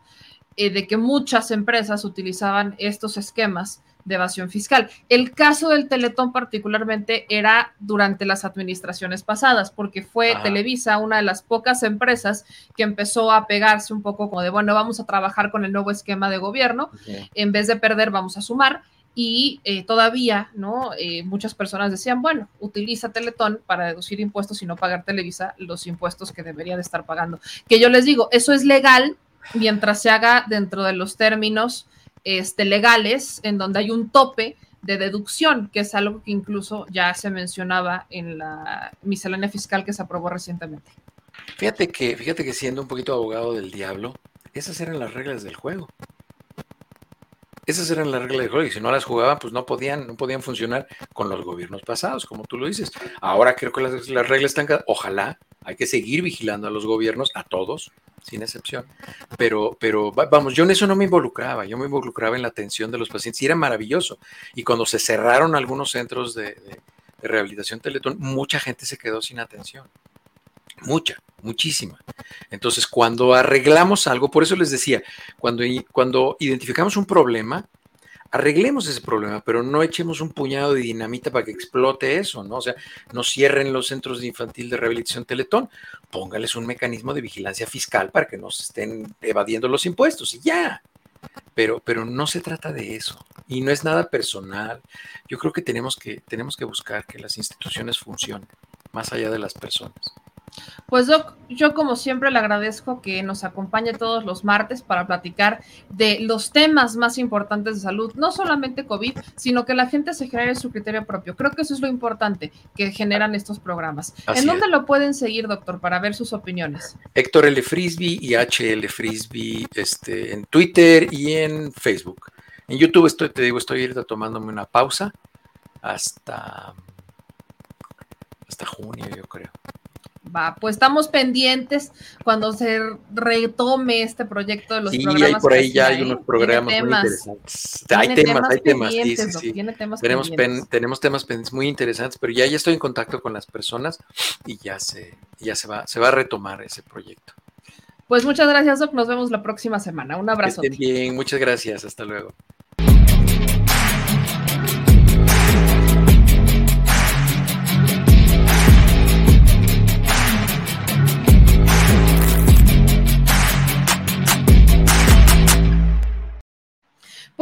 eh, de que muchas empresas utilizaban estos esquemas de evasión fiscal. El caso del Teletón particularmente era durante las administraciones pasadas, porque fue Televisa una de las pocas empresas que empezó a pegarse un poco como de, bueno, vamos a trabajar con el nuevo esquema de gobierno, en vez de perder, vamos a sumar. Y eh, todavía, ¿no? Eh, muchas personas decían, bueno, utiliza Teletón para deducir impuestos y no pagar Televisa los impuestos que debería de estar pagando. Que yo les digo, eso es legal mientras se haga dentro de los términos este, legales en donde hay un tope de deducción, que es algo que incluso ya se mencionaba en la miscelánea fiscal que se aprobó recientemente. Fíjate que, fíjate que siendo un poquito abogado del diablo, esas eran las reglas del juego. Esas eran las reglas del juego y si no las jugaban, pues no podían, no podían funcionar con los gobiernos pasados, como tú lo dices. Ahora creo que las, las reglas están, ojalá, hay que seguir vigilando a los gobiernos, a todos, sin excepción. Pero, pero vamos, yo en eso no me involucraba, yo me involucraba en la atención de los pacientes y era maravilloso. Y cuando se cerraron algunos centros de, rehabilitación Teletón, mucha gente se quedó sin atención. Mucha, muchísima. Entonces, cuando arreglamos algo, por eso les decía, cuando, cuando identificamos un problema, arreglemos ese problema, pero no echemos un puñado de dinamita para que explote eso, ¿no? O sea, no cierren los centros de infantil de rehabilitación Teletón, póngales un mecanismo de vigilancia fiscal para que no se estén evadiendo los impuestos y ya. Pero, pero no se trata de eso y no es nada personal. Yo creo que tenemos que, tenemos que buscar que las instituciones funcionen más allá de las personas. Pues Doc, yo como siempre le agradezco que nos acompañe todos los martes para platicar de los temas más importantes de salud, no solamente COVID, sino que la gente se genere su criterio propio. Creo que eso es lo importante que generan estos programas. ¿En dónde lo pueden seguir, doctor, para ver sus opiniones? Héctor L. Frisby y HL Frisby este, en Twitter y en Facebook. En YouTube estoy, te digo, estoy ahorita tomándome una pausa hasta, hasta junio, yo creo. Va, pues estamos pendientes cuando se retome este proyecto de los Sí, programas. hay por ahí ya hay unos programas muy interesantes. Hay temas, hay temas, sí, sí, sí. temas Tenemos, pen- tenemos temas muy interesantes, pero ya, ya estoy en contacto con las personas y ya se, ya se va, se va a retomar ese proyecto. Pues muchas gracias, Doc. Nos vemos la próxima semana. Un abrazo. bien, muchas gracias, hasta luego.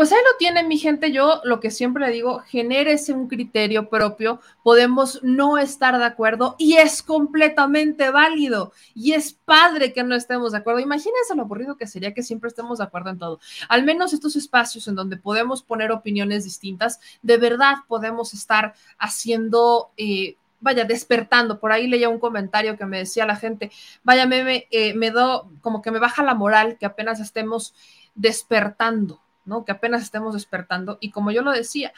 Pues ahí lo tienen, mi gente. Yo lo que siempre le digo, genérese un criterio propio. Podemos no estar de acuerdo y es completamente válido. Y es padre que no estemos de acuerdo. Imagínense lo aburrido que sería que siempre estemos de acuerdo en todo. Al menos estos espacios en donde podemos poner opiniones distintas, de verdad podemos estar haciendo. eh, vaya, despertando. Por ahí leía un comentario que me decía la gente, vaya, me, eh, me do, como que me baja la moral que apenas estemos despertando, Que apenas estemos despertando. Y como yo lo decía,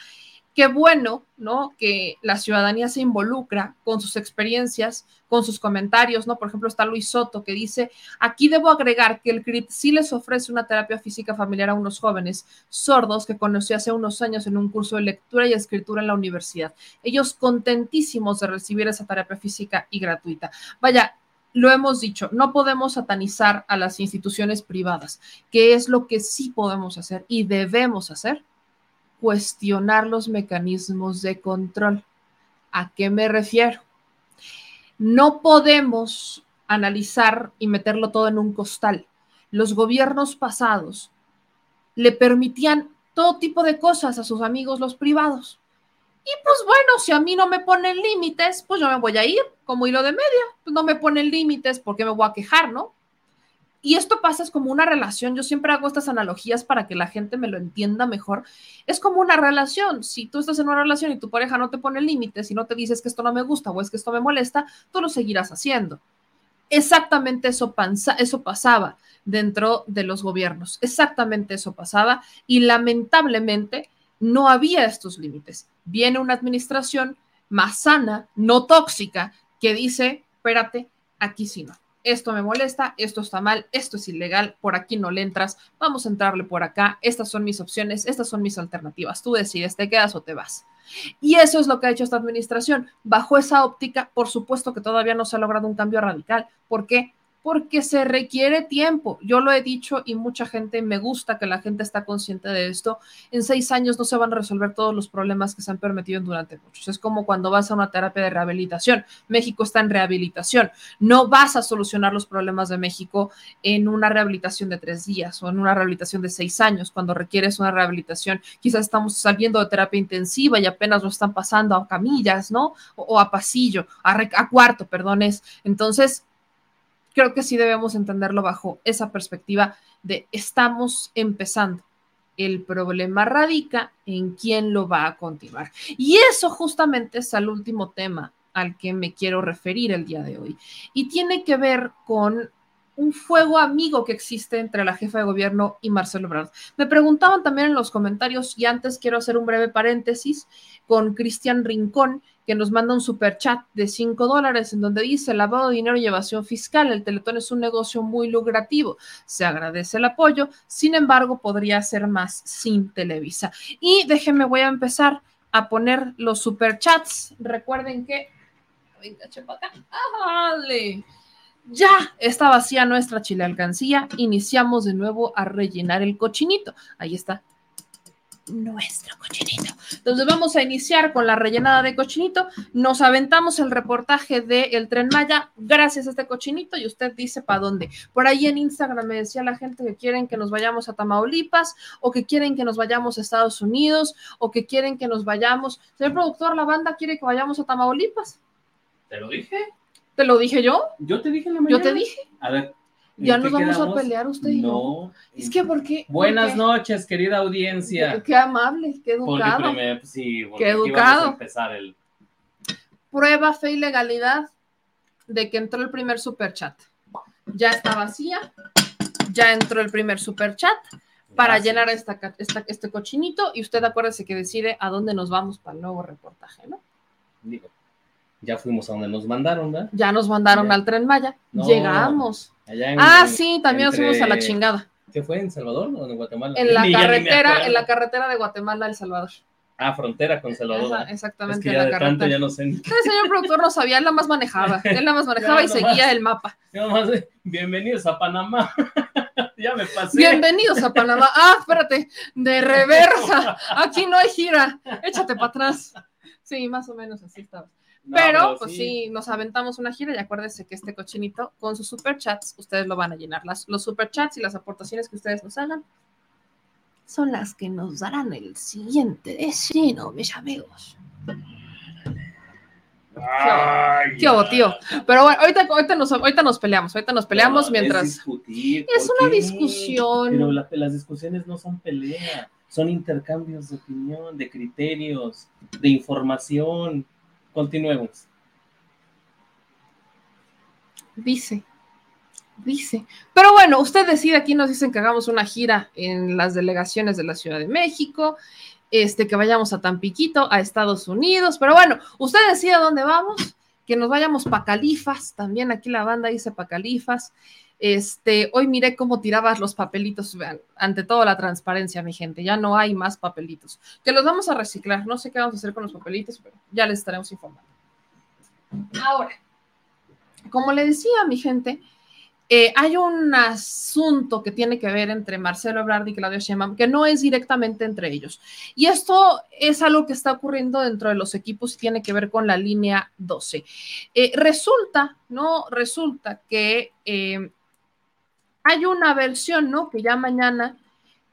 qué bueno, ¿no? Que la ciudadanía se involucra con sus experiencias, con sus comentarios, ¿no? Por ejemplo, está Luis Soto que dice, aquí debo agregar que el CRIT sí les ofrece una terapia física familiar a unos jóvenes sordos que conocí hace unos años en un curso de lectura y escritura en la universidad. Ellos contentísimos de recibir esa terapia física y gratuita. Vaya, lo hemos dicho, no podemos satanizar a las instituciones privadas, que es lo que sí podemos hacer y debemos hacer, cuestionar los mecanismos de control. ¿A qué me refiero? No podemos analizar y meterlo todo en un costal. Los gobiernos pasados le permitían todo tipo de cosas a sus amigos los privados. Y pues bueno, si a mí no me ponen límites, pues yo me voy a ir como hilo de media. Pues no me ponen límites porque me voy a quejar, ¿no? Y esto pasa es como una relación. Yo siempre hago estas analogías para que la gente me lo entienda mejor. Es como una relación. Si tú estás en una relación y tu pareja no te pone límites y no te dices que esto no me gusta o es que esto me molesta, tú lo seguirás haciendo. Exactamente eso, eso pasaba dentro de los gobiernos. Exactamente eso pasaba y lamentablemente no había estos límites. Viene una administración más sana, no tóxica, que dice, espérate, aquí sí no. Esto me molesta, esto está mal, esto es ilegal, por aquí no le entras, vamos a entrarle por acá, estas son mis opciones, estas son mis alternativas, tú decides, te quedas o te vas. Y eso es lo que ha hecho esta administración. Bajo esa óptica, por supuesto que todavía no se ha logrado un cambio radical. ¿Por qué? Porque se requiere tiempo. Yo lo he dicho y mucha gente me gusta que la gente está consciente de esto. En seis años no se van a resolver todos los problemas que se han permitido durante muchos. Es como cuando vas a una terapia de rehabilitación. México está en rehabilitación. No vas a solucionar los problemas de México en una rehabilitación de tres días o en una rehabilitación de seis años. Cuando requieres una rehabilitación, quizás estamos saliendo de terapia intensiva y apenas lo están pasando a camillas, ¿no? O, a pasillo, a, a cuarto, perdones. Entonces, creo que sí debemos entenderlo bajo esa perspectiva de estamos empezando. El problema radica en quién lo va a continuar. Y eso justamente es el último tema al que me quiero referir el día de hoy. Y tiene que ver con un fuego amigo que existe entre la jefa de gobierno y Marcelo Ebrard. Me preguntaban también en los comentarios y antes quiero hacer un breve paréntesis con Cristian Rincón, que nos manda un super chat de 5 dólares en donde dice lavado de dinero y evasión fiscal. El Teletón es un negocio muy lucrativo. Se agradece el apoyo, sin embargo, podría ser más sin Televisa. Y déjenme, voy a empezar a poner los super chats. Recuerden que. Venga. ¡Ájale! Ya está vacía nuestra chile alcancía. Iniciamos de nuevo a rellenar el cochinito. Ahí está nuestro cochinito. Entonces vamos a iniciar con la rellenada de cochinito. Nos aventamos el reportaje del el Tren Maya gracias a este cochinito y usted dice para dónde. Por ahí en Instagram me decía la gente que quieren que nos vayamos a Tamaulipas o que quieren que nos vayamos a Estados Unidos o que quieren que nos vayamos. Señor productor, la banda quiere que vayamos a Tamaulipas. ¿Te lo dije? ¿Te lo dije yo? Yo te dije en la mañana. Yo te dije. A ver. Ya ¿en nos qué vamos quedamos? a pelear usted y yo. No. Es que porque. Buenas porque- noches, querida audiencia. Qué amable, qué Porque educado. primero, pues, sí, porque Qué educado. a empezar el. prueba fe y legalidad de que entró el primer superchat. Ya está vacía, ya entró el primer superchat para Gracias. llenar esta- este cochinito y usted acuérdese que decide a dónde nos vamos para el nuevo reportaje, ¿no? Digo, Ya fuimos a donde nos mandaron, ¿verdad? Ya nos mandaron Ya. al tren Maya. No. Llegamos. Allá en- Ah, sí, también nos fuimos a la chingada. ¿Qué fue? ¿En Salvador o en Guatemala? En la carretera, en la carretera de Guatemala a El Salvador. Ah, frontera con Salvador. Ajá, ¿verdad? Es exactamente, que ya la de tanto ya no sé. ni- El señor productor no sabía, él nada más manejaba. Él nada más manejaba Ya y nomás. seguía el mapa. Yo nomás, eh, Bienvenidos a Panamá. ya me pasé. Bienvenidos a Panamá. Ah, espérate, de reversa. Aquí no hay gira. Échate para atrás. Sí, más o menos así estaba. No, Pero, pues sí, nos aventamos una gira y acuérdense que este cochinito, con sus superchats, ustedes lo van a llenar. Las, los superchats y las aportaciones que ustedes nos hagan son las que nos darán el siguiente destino, mis amigos. Ay, ¿Qué hubo, tío? Pero bueno, ahorita, ahorita, nos, ahorita nos peleamos, ahorita nos peleamos no, mientras... Es, discutir, Es ¿por una qué? discusión. Pero la- las discusiones no son pelea, son intercambios de opinión, de criterios, de información. Continuemos. Dice, dice. Pero bueno, usted decide, aquí nos dicen que hagamos una gira en las delegaciones de la Ciudad de México, este, que vayamos a Tampiquito, a Estados Unidos, pero bueno, usted decide a dónde vamos, que nos vayamos pa' Califas, también aquí la banda dice pa' Califas. Este, hoy miré cómo tirabas los papelitos, ante todo la transparencia, mi gente, ya no hay más papelitos, que los vamos a reciclar, no sé qué vamos a hacer con los papelitos, pero ya les estaremos informando. Ahora, como le decía mi gente, eh, hay un asunto que tiene que ver entre Marcelo Ebrard y Claudia Sheinbaum que no es directamente entre ellos. Y esto es algo que está ocurriendo dentro de los equipos y tiene que ver con la línea 12. Eh, resulta, ¿no? Resulta que eh, hay una versión, ¿no? Que ya mañana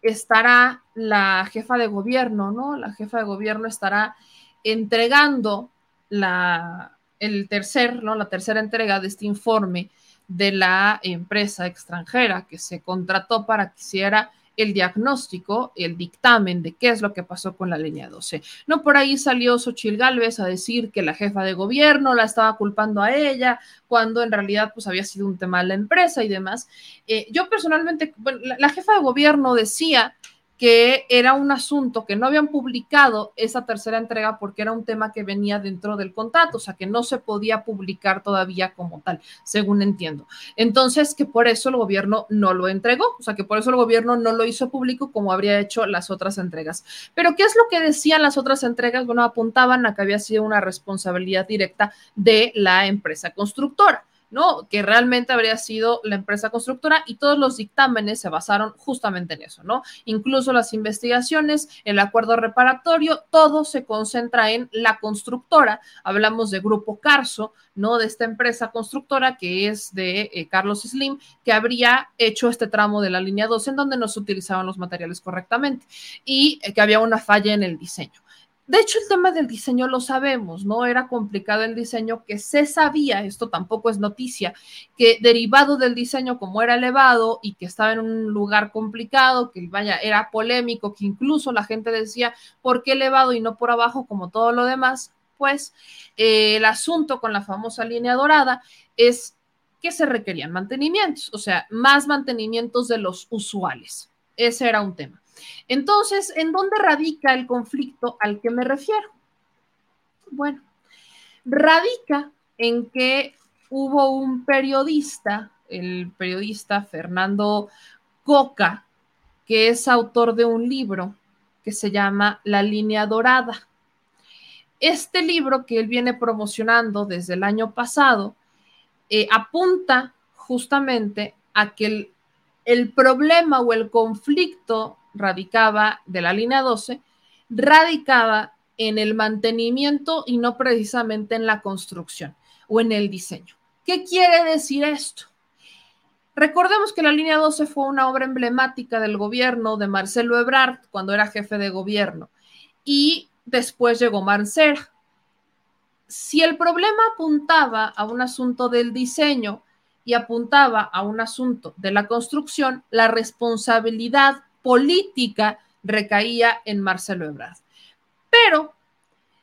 estará la jefa de gobierno, ¿no? La jefa de gobierno estará entregando la, el tercer, ¿no? La tercera entrega de este informe de la empresa extranjera que se contrató para que hiciera el diagnóstico, el dictamen de qué es lo que pasó con la línea 12. No por ahí salió Xochil Gálvez a decir que la jefa de gobierno la estaba culpando a ella, cuando en realidad pues había sido un tema de la empresa y demás. Eh, yo personalmente, bueno, la, la jefa de gobierno decía que era un asunto que no habían publicado esa tercera entrega porque era un tema que venía dentro del contrato, o sea, que no se podía publicar todavía como tal, según entiendo. Entonces, que por eso el gobierno no lo entregó, o sea, que por eso el gobierno no lo hizo público como habría hecho las otras entregas. Pero, ¿qué es lo que decían las otras entregas? Bueno, apuntaban a que había sido una responsabilidad directa de la empresa constructora. ¿No? Que realmente habría sido la empresa constructora y todos los dictámenes se basaron justamente en eso, ¿no? Incluso las investigaciones, el acuerdo reparatorio, todo se concentra en la constructora. Hablamos de Grupo Carso, ¿no? De esta empresa constructora que es de eh, Carlos Slim, que habría hecho este tramo de la línea 2 en donde no se utilizaban los materiales correctamente y eh, que había una falla en el diseño. De hecho, el tema del diseño lo sabemos, ¿no? Era complicado el diseño que se sabía, esto tampoco es noticia, que derivado del diseño como era elevado y que estaba en un lugar complicado, que vaya, era polémico, que incluso la gente decía, ¿por qué elevado y no por abajo como todo lo demás? Pues eh, el asunto con la famosa línea dorada es que se requerían mantenimientos, o sea, más mantenimientos de los usuales. Ese era un tema. Entonces, ¿en dónde radica el conflicto al que me refiero? Bueno, radica en que hubo un periodista, el periodista Fernando Coca, que es autor de un libro que se llama La línea dorada. Este libro que él viene promocionando desde el año pasado eh, apunta justamente a que el, el problema o el conflicto radicaba de la línea 12, radicaba en el mantenimiento y no precisamente en la construcción o en el diseño. ¿Qué quiere decir esto? Recordemos que la línea 12 fue una obra emblemática del gobierno de Marcelo Ebrard cuando era jefe de gobierno y después llegó Mancera. Si el problema apuntaba a un asunto del diseño y apuntaba a un asunto de la construcción, la responsabilidad política recaía en Marcelo Ebrard. Pero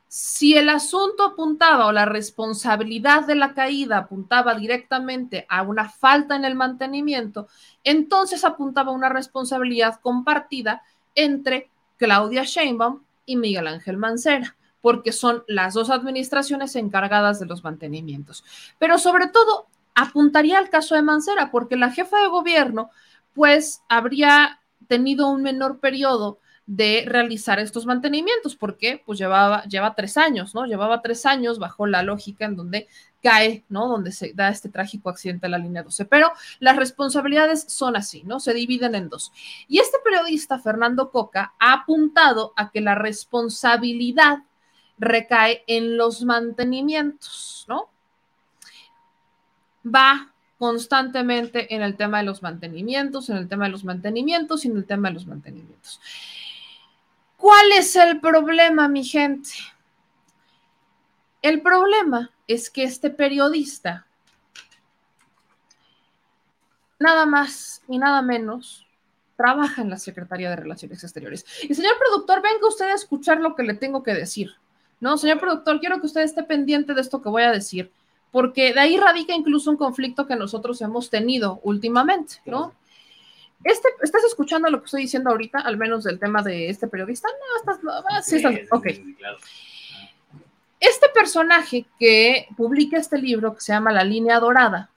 si el asunto apuntaba o la responsabilidad de la caída apuntaba directamente a una falta en el mantenimiento, entonces apuntaba a una responsabilidad compartida entre Claudia Sheinbaum y Miguel Ángel Mancera. porque son las dos administraciones encargadas de los mantenimientos. Pero sobre todo, apuntaría al caso de Mancera, porque la jefa de gobierno, pues, habría tenido un menor periodo de realizar estos mantenimientos, porque pues llevaba, lleva tres años, ¿no? Llevaba tres años bajo la lógica en donde cae, ¿no? Donde se da este trágico accidente en la línea 12. Pero las responsabilidades son así, ¿no? Se dividen en dos. Y este periodista, Fernando Coca, ha apuntado a que la responsabilidad recae en los mantenimientos, ¿no? Va constantemente en el tema de los mantenimientos, en el tema de los mantenimientos y en el tema de los mantenimientos. ¿Cuál es el problema, mi gente? El problema es que este periodista, nada más y nada menos, trabaja en la Secretaría de Relaciones Exteriores. Y señor productor, venga usted a escuchar lo que le tengo que decir. No, señor productor, quiero que usted esté pendiente de esto que voy a decir, porque de ahí radica incluso un conflicto que nosotros hemos tenido últimamente, ¿no? Este, ¿Estás escuchando lo que estoy diciendo ahorita, al menos del tema de este periodista? No, estás, ah, sí, estás, ok. Este personaje que publica este libro que se llama La línea dorada,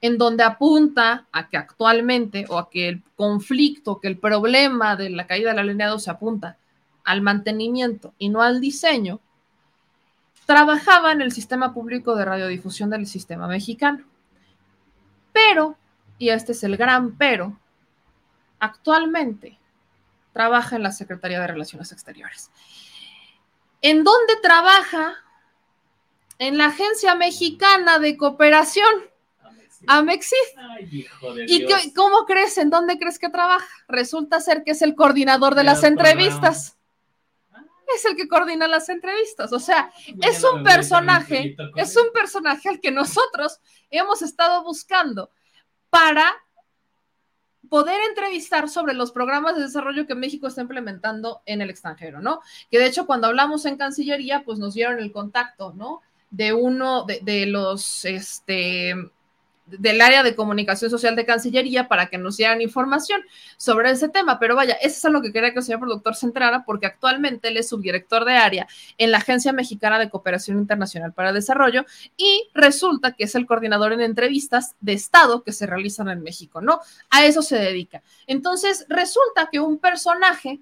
en donde apunta a que actualmente o a que el conflicto, que el problema de la caída de la línea 2 se apunta al mantenimiento y no al diseño, trabajaba en el sistema público de radiodifusión del sistema mexicano. Pero y este es el gran pero, actualmente trabaja en la Secretaría de Relaciones Exteriores. ¿En dónde trabaja? En la Agencia Mexicana de Cooperación, Amexif. ¿Y cómo crees? ¿En dónde crees que trabaja? Resulta ser que es el coordinador de las entrevistas. Es el que coordina las entrevistas. O sea, es un personaje, es un personaje al que nosotros hemos estado buscando para poder entrevistar sobre los programas de desarrollo que México está implementando en el extranjero, ¿no? Que de hecho cuando hablamos en Cancillería, pues nos dieron el contacto, ¿no? De uno de, de los, este, del área de comunicación social de Cancillería para que nos dieran información sobre ese tema. Pero vaya, eso es a lo que quería que el señor productor se entrara, porque actualmente él es subdirector de área en la Agencia Mexicana de Cooperación Internacional para Desarrollo y resulta que es el coordinador en entrevistas de Estado que se realizan en México, ¿no? A eso se dedica. Entonces, resulta que un personaje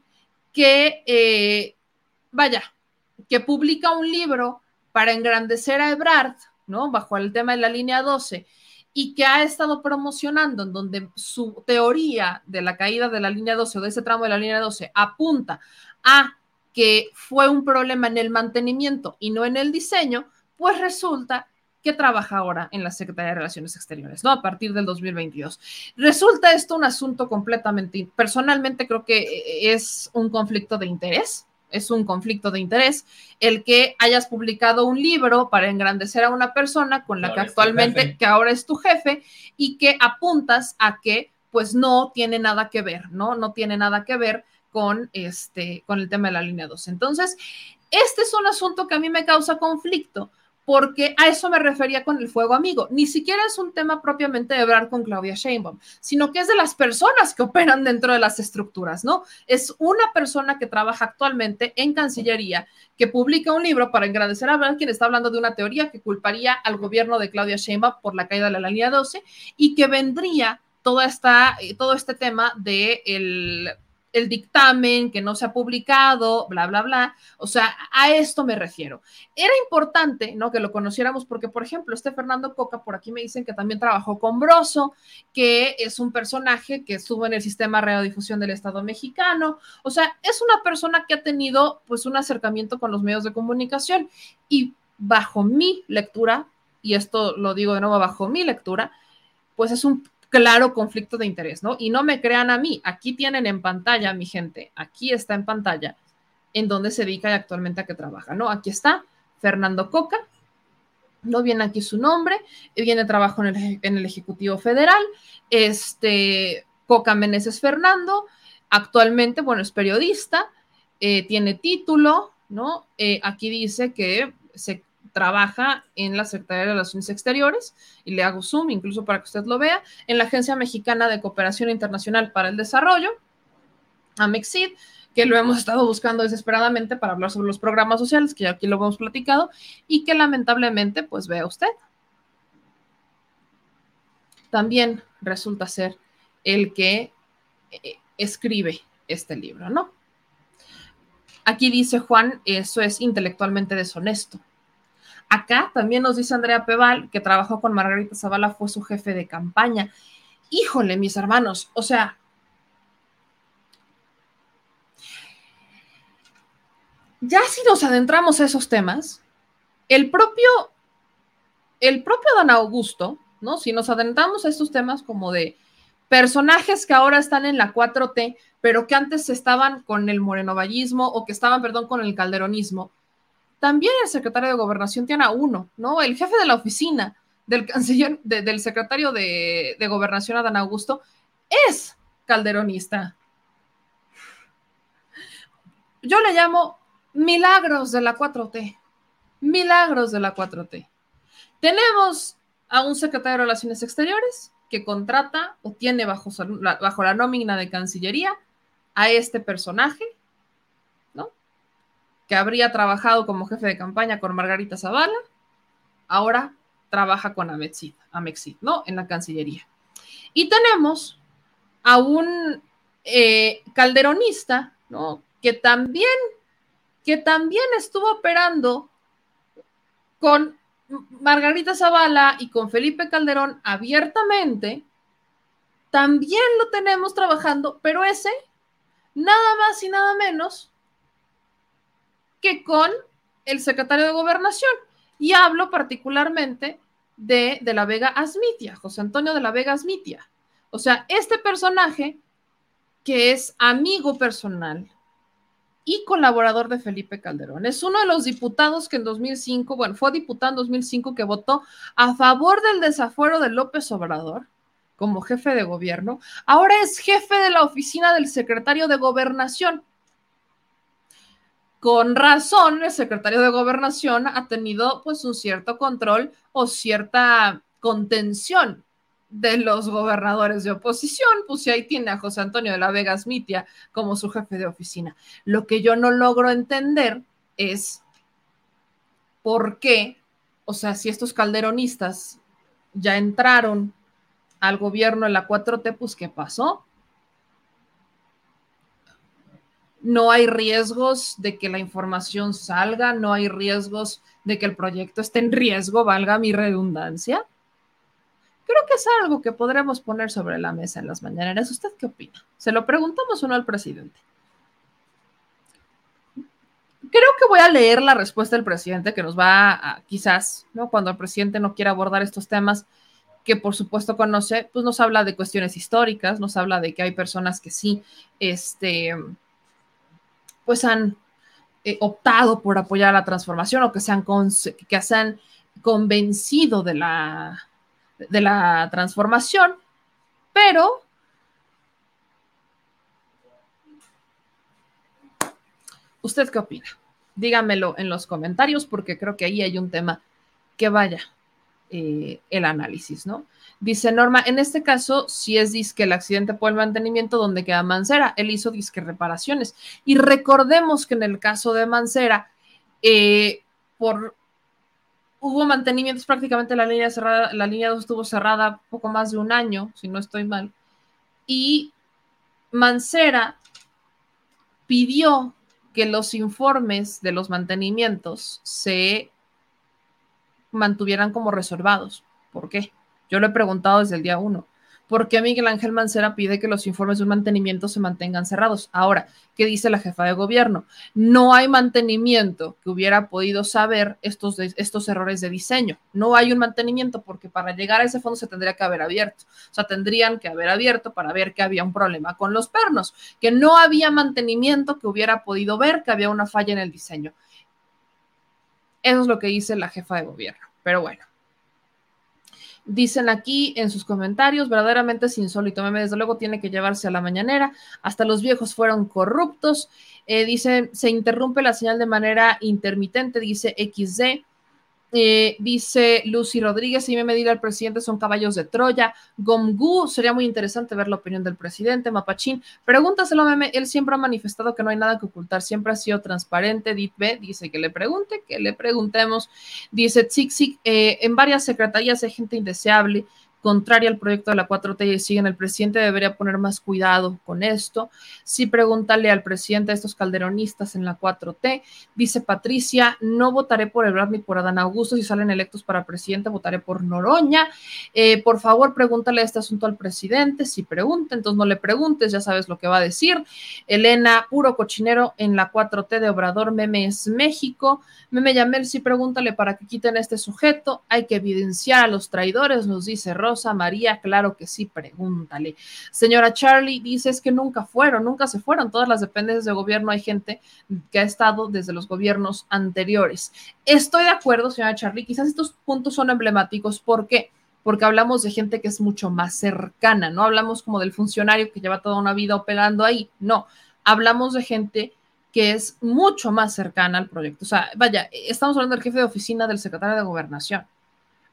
que, eh, vaya, que publica un libro para engrandecer a Ebrard, ¿no? Bajo el tema de la línea 12 y que ha estado promocionando, en donde su teoría de la caída de la línea 12 o de ese tramo de la línea 12 apunta a que fue un problema en el mantenimiento y no en el diseño, pues resulta que trabaja ahora en la Secretaría de Relaciones Exteriores, ¿no? A partir del 2022. Resulta esto un asunto completamente, personalmente creo que es un conflicto de interés, es un conflicto de interés el que hayas publicado un libro para engrandecer a una persona con la que actualmente, que ahora es tu jefe, y que apuntas a que pues no tiene nada que ver, ¿no? No tiene nada que ver con este, con el tema de la línea 2. Entonces, este es un asunto que a mí me causa conflicto, porque a eso me refería con el fuego amigo. Ni siquiera es un tema propiamente de hablar con Claudia Sheinbaum, sino que es de las personas que operan dentro de las estructuras, ¿no? Es una persona que trabaja actualmente en Cancillería, que publica un libro para agradecer a ver quien está hablando de una teoría que culparía al gobierno de Claudia Sheinbaum por la caída de la línea 12 y que vendría toda esta, eh, todo este tema de el el dictamen que no se ha publicado, bla, bla, bla. O sea, a esto me refiero. Era importante, ¿no? Que lo conociéramos porque, por ejemplo, este Fernando Coca, por aquí me dicen que también trabajó con Broso, que es un personaje que estuvo en el sistema de radiodifusión del Estado mexicano. O sea, es una persona que ha tenido, pues, un acercamiento con los medios de comunicación y bajo mi lectura, y esto lo digo de nuevo bajo mi lectura, pues es un claro conflicto de interés, ¿no? Y no me crean a mí, aquí tienen en pantalla, mi gente, aquí está en pantalla en donde se dedica y actualmente a qué trabaja, ¿no? Aquí está Fernando Coca, no viene aquí su nombre, viene trabajo en el, en el Ejecutivo Federal, este, Coca Meneses Fernando, actualmente, bueno, es periodista, eh, tiene título, ¿no? Eh, aquí dice que se trabaja en la Secretaría de Relaciones Exteriores, y le hago zoom incluso para que usted lo vea, en la Agencia Mexicana de Cooperación Internacional para el Desarrollo, AMEXID, que lo hemos estado buscando desesperadamente para hablar sobre los programas sociales, que ya aquí lo hemos platicado, y que lamentablemente, pues vea usted, también resulta ser el que eh, escribe este libro, ¿no? Aquí dice Juan, eso es intelectualmente deshonesto. Acá también nos dice Andrea Peval, que trabajó con Margarita Zavala, fue su jefe de campaña. Híjole, mis hermanos, o sea, ya si nos adentramos a esos temas, el propio, el propio Dan Augusto, ¿no? Si nos adentramos a estos temas como de personajes que ahora están en la 4T, pero que antes estaban con el morenovallismo o que estaban, perdón, con el calderonismo, también el secretario de Gobernación tiene a uno, ¿no? El jefe de la oficina del canciller, del secretario de, Gobernación, Adán Augusto, es calderonista. Yo le llamo milagros de la 4T. Milagros de la 4T. Tenemos a un secretario de Relaciones Exteriores que contrata o tiene bajo, bajo la nómina de Cancillería a este personaje que habría trabajado como jefe de campaña con Margarita Zavala, ahora trabaja con Amexit, Amexit ¿no? En la Cancillería. Y tenemos a un eh, calderonista, ¿no? Que también, que también estuvo operando con Margarita Zavala y con Felipe Calderón abiertamente, también lo tenemos trabajando, pero ese, nada más y nada menos que con el secretario de Gobernación. Y hablo particularmente de, de la Vega Asmitia, José Antonio de la Vega Asmitia. O sea, este personaje que es amigo personal y colaborador de Felipe Calderón. Es uno de los diputados que en 2005, bueno, fue diputado en 2005 que votó a favor del desafuero de López Obrador como jefe de gobierno. Ahora es jefe de la oficina del secretario de gobernación con razón el secretario de gobernación ha tenido pues un cierto control o cierta contención de los gobernadores de oposición, pues si ahí tiene a José Antonio de la Vega Smitia como su jefe de oficina. Lo que yo no logro entender es por qué, o sea, si estos calderonistas ya entraron al gobierno en la 4T, pues ¿qué pasó? No hay riesgos de que la información salga, no hay riesgos de que el proyecto esté en riesgo, valga mi redundancia. Creo que es algo que podremos poner sobre la mesa en las mañaneras. ¿Usted qué opina? ¿Se lo preguntamos o no al presidente? Creo que voy a leer la respuesta del presidente que nos va a, quizás, ¿no? Cuando el presidente no quiera abordar estos temas, que por supuesto conoce, pues nos habla de cuestiones históricas, nos habla de que hay personas que sí, este, pues han eh, optado por apoyar la transformación o que se han, que se han convencido de la, de la transformación, pero ¿usted qué opina? Dígamelo en los comentarios porque creo que ahí hay un tema que vaya eh, el análisis, ¿no? Dice Norma, en este caso, si es disque el accidente por el mantenimiento, donde queda Mancera? Él hizo disque reparaciones. Y recordemos que en el caso de Mancera, eh, por hubo mantenimientos prácticamente la línea cerrada, la línea 2 estuvo cerrada poco más de un año, si no estoy mal. Y Mancera pidió que los informes de los mantenimientos se mantuvieran como reservados. ¿Por qué? Yo lo he preguntado desde el día uno. ¿Por qué Miguel Ángel Mancera pide que los informes de mantenimiento se mantengan cerrados? Ahora, ¿qué dice la jefa de gobierno? No hay mantenimiento que hubiera podido saber estos, estos errores de diseño. No hay un mantenimiento porque para llegar a ese fondo se tendría que haber abierto. O sea, tendrían que haber abierto para ver que había un problema con los pernos, que no había mantenimiento que hubiera podido ver que había una falla en el diseño. Eso es lo que dice la jefa de gobierno. Pero bueno. Dicen aquí en sus comentarios, verdaderamente es insólito. Meme, desde luego, tiene que llevarse a la mañanera. Hasta los viejos fueron corruptos. Eh, dice, se interrumpe la señal de manera intermitente, dice XD. Eh, dice Lucy Rodríguez, y me medir al presidente son caballos de Troya. Gomgu, sería muy interesante ver la opinión del presidente. Mapachín, pregúntaselo, meme. Él siempre ha manifestado que no hay nada que ocultar, siempre ha sido transparente. Dit B dice que le pregunte, que le preguntemos. Dice Tzixik, eh, en varias secretarías hay gente indeseable contraria al proyecto de la 4T y siguen, el presidente debería poner más cuidado con esto. Sí, pregúntale al presidente de estos calderonistas en la 4T. Dice Patricia, no votaré por Ebrard ni por Adán Augusto. Si salen electos para presidente, votaré por Noroña. Eh, por favor, pregúntale este asunto al presidente. Si pregunta, entonces no le preguntes, ya sabes lo que va a decir. Elena, puro cochinero en la 4T de Obrador, Memes México. Meme Yamel, sí, pregúntale para que quiten a este sujeto. Hay que evidenciar a los traidores, nos dice Rosa. María, claro que sí, pregúntale. Señora Charlie, dice es que nunca fueron, nunca se fueron. Todas las dependencias de gobierno hay gente que ha estado desde los gobiernos anteriores. Estoy de acuerdo, señora Charlie, quizás estos puntos son emblemáticos. ¿Por qué? Porque hablamos de gente que es mucho más cercana, no hablamos como del funcionario que lleva toda una vida operando ahí, no, hablamos de gente que es mucho más cercana al proyecto. O sea, vaya, estamos hablando del jefe de oficina del secretario de gobernación.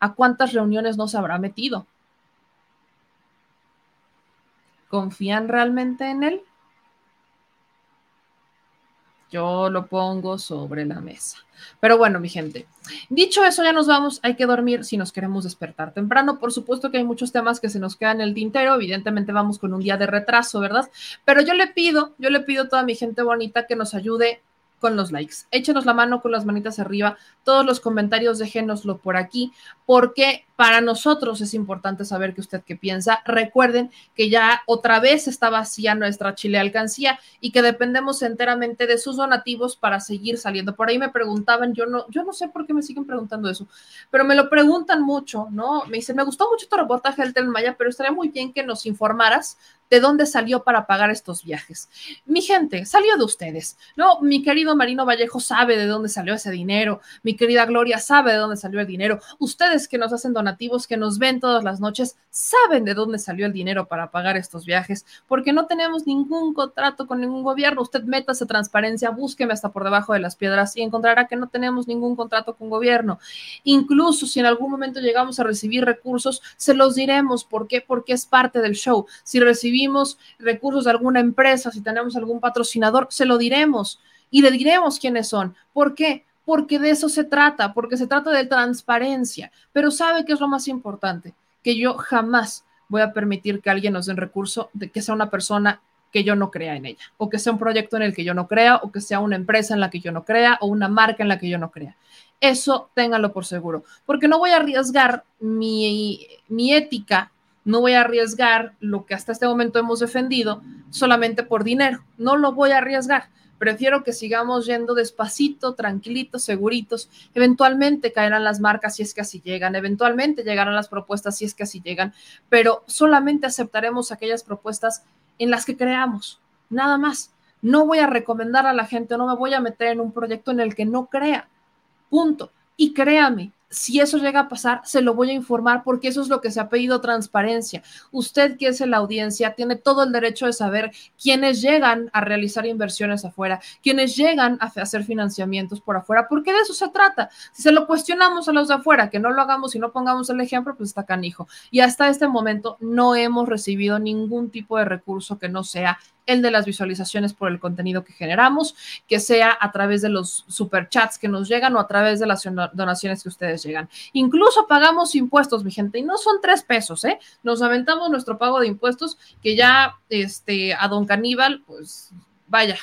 ¿A cuántas reuniones no se habrá metido? ¿Confían realmente en él? Yo lo pongo sobre la mesa. Pero bueno, mi gente, dicho eso, ya nos vamos. Hay que dormir si nos queremos despertar temprano. Por supuesto que hay muchos temas que se nos quedan en el tintero. Evidentemente vamos con un día de retraso, ¿verdad? Pero yo le pido, yo le pido a toda mi gente bonita que nos ayude con los likes. Échenos la mano con las manitas arriba. Todos los comentarios déjenoslo por aquí, porque para nosotros es importante saber que usted qué piensa. Recuerden que ya otra vez está vacía nuestra Chile Alcancía y que dependemos enteramente de sus donativos para seguir saliendo. Por ahí me preguntaban, yo no, yo no sé por qué me siguen preguntando eso, pero me lo preguntan mucho, ¿no? Me dicen, me gustó mucho tu reportaje del Tren Maya, pero estaría muy bien que nos informaras de dónde salió para pagar estos viajes. Mi gente, salió de ustedes, ¿no? Mi querido Marino Vallejo sabe de dónde salió ese dinero, mi querida Gloria sabe de dónde salió el dinero, ustedes que nos hacen donativos, que nos ven todas las noches, saben de dónde salió el dinero para pagar estos viajes, porque no tenemos ningún contrato con ningún gobierno. Usted meta esa transparencia, búsqueme hasta por debajo de las piedras y encontrará que no tenemos ningún contrato con gobierno. Incluso si en algún momento llegamos a recibir recursos, se los diremos. ¿Por qué? Porque es parte del show. Si recibimos recursos de alguna empresa, si tenemos algún patrocinador, se lo diremos y le diremos quiénes son. ¿Por qué? Porque de eso se trata, porque se trata de transparencia. Pero ¿sabe qué es lo más importante? Que yo jamás voy a permitir que alguien nos dé un recurso de que sea una persona que yo no crea en ella, o que sea un proyecto en el que yo no crea, o que sea una empresa en la que yo no crea, o una marca en la que yo no crea. Eso ténganlo por seguro, porque no voy a arriesgar mi, mi ética no voy a arriesgar lo que hasta este momento hemos defendido solamente por dinero. No lo voy a arriesgar. Prefiero que sigamos yendo despacito, tranquilitos, seguritos. Eventualmente caerán las marcas si es que así llegan. Eventualmente llegarán las propuestas si es que así llegan. Pero solamente aceptaremos aquellas propuestas en las que creamos. Nada más. No voy a recomendar a la gente, no me voy a meter en un proyecto en el que no crea. Punto. Y créame, si eso llega a pasar, se lo voy a informar porque eso es lo que se ha pedido transparencia. Usted que es en la audiencia tiene todo el derecho de saber quiénes llegan a realizar inversiones afuera, quiénes llegan a hacer financiamientos por afuera, porque de eso se trata. Si se lo cuestionamos a los de afuera, que no lo hagamos y no pongamos el ejemplo, pues está canijo. Y hasta este momento no hemos recibido ningún tipo de recurso que no sea el de las visualizaciones por el contenido que generamos, que sea a través de los superchats que nos llegan o a través de las donaciones que ustedes llegan. Incluso pagamos impuestos, mi gente, y no son tres pesos, ¿eh? Nos aventamos nuestro pago de impuestos que ya este, a don Caníbal, pues vaya,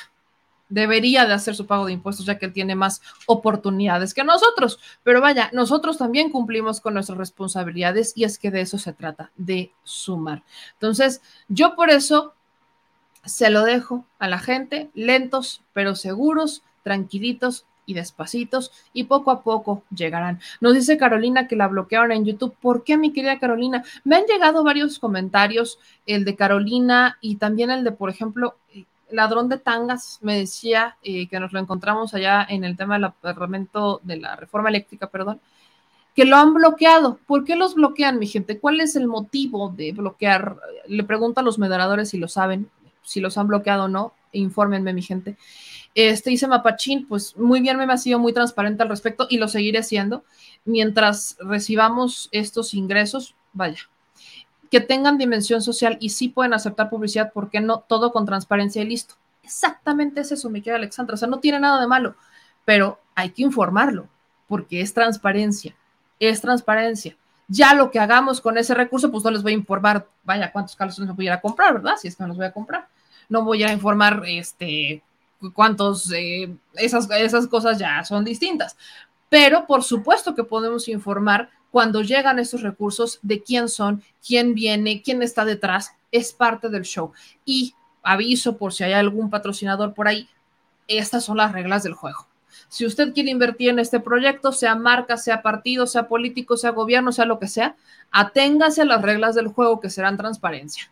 debería de hacer su pago de impuestos ya que él tiene más oportunidades que nosotros. Pero vaya, nosotros también cumplimos con nuestras responsabilidades y es que de eso se trata, de sumar. Entonces, yo por eso se lo dejo a la gente, lentos pero seguros, tranquilitos y despacitos, y poco a poco llegarán. Nos dice Carolina que la bloquearon en YouTube. ¿Por qué, mi querida Carolina? Me han llegado varios comentarios, el de Carolina y también el de, por ejemplo, Ladrón de Tangas, me decía eh, que nos lo encontramos allá en el tema del parlamento de la reforma eléctrica, perdón, que lo han bloqueado. ¿Por qué los bloquean, mi gente? ¿Cuál es el motivo de bloquear? Le pregunto a los moderadores si lo saben si los han bloqueado o no, infórmenme, mi gente. Este dice Mapachín, pues muy bien, me ha sido muy transparente al respecto y lo seguiré siendo. Mientras recibamos estos ingresos, vaya, que tengan dimensión social y sí pueden aceptar publicidad, ¿por qué no? Todo con transparencia y listo. Exactamente es eso, mi querida Alexandra. O sea, no tiene nada de malo, pero hay que informarlo, porque es transparencia, es transparencia. Ya lo que hagamos con ese recurso, pues no les voy a informar, vaya, cuántos calzones me voy a comprar, ¿verdad? Si es que me los voy a comprar. No voy a informar, este, cuántos, eh, esas, esas cosas ya son distintas. Pero por supuesto que podemos informar cuando llegan esos recursos de quién son, quién viene, quién está detrás, es parte del show. Y aviso por si hay algún patrocinador por ahí, estas son las reglas del juego. Si usted quiere invertir en este proyecto, sea marca, sea partido, sea político, sea gobierno, sea lo que sea, aténgase a las reglas del juego que serán transparencia.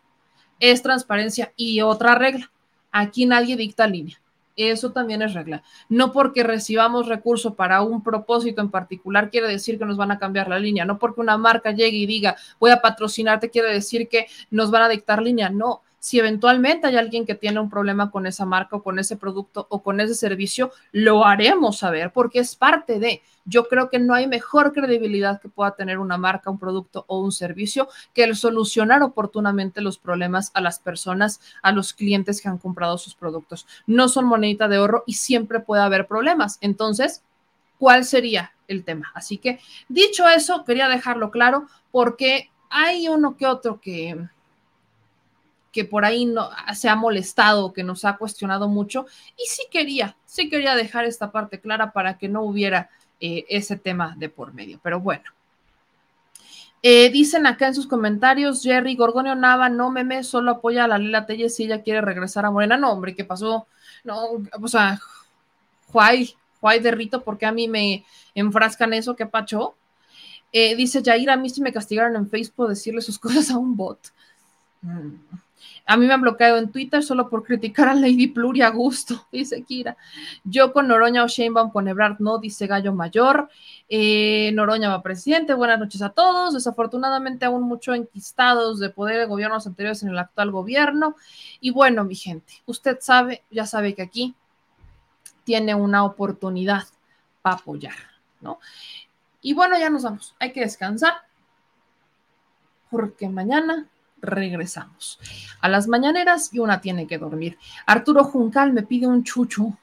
Es transparencia y otra regla. Aquí nadie dicta línea. Eso también es regla. No porque recibamos recursos para un propósito en particular quiere decir que nos van a cambiar la línea. No porque una marca llegue y diga voy a patrocinarte quiere decir que nos van a dictar línea. No. Si eventualmente hay alguien que tiene un problema con esa marca o con ese producto o con ese servicio, lo haremos saber porque es parte de. Yo creo que no hay mejor credibilidad que pueda tener una marca, un producto o un servicio que el solucionar oportunamente los problemas a las personas, a los clientes que han comprado sus productos. No son monedita de oro y siempre puede haber problemas. Entonces, ¿cuál sería el tema? Así que, dicho eso, quería dejarlo claro porque hay uno que otro que que por ahí no, se ha molestado, que nos ha cuestionado mucho. Y sí quería, sí quería dejar esta parte clara para que no hubiera eh, ese tema de por medio. Pero bueno. Eh, dicen acá en sus comentarios, Jerry, Gorgonio Nava, no meme, solo apoya a la Lila Telles si ella quiere regresar a Morena. No, hombre, ¿qué pasó? No, o sea, Juay, Juay de Rito, porque a mí me enfrascan eso? ¿Qué pacho? Eh, dice Jair, a mí sí me castigaron en Facebook decirle sus cosas a un bot. Mm. A mí me han bloqueado en Twitter solo por criticar a Lady Pluri a gusto, dice Kira. Yo con Noroña o Sheinbaum con Ebrard no, dice Gallo Mayor. Eh, Noroña va presidente, buenas noches a todos. Desafortunadamente aún mucho enquistados de poder de gobiernos anteriores en el actual gobierno. Y bueno, mi gente, usted sabe, ya sabe que aquí tiene una oportunidad para apoyar, ¿no? Y bueno, ya nos vamos. Hay que descansar porque mañana regresamos a las mañaneras y una tiene que dormir. Arturo Juncal me pide un chucho.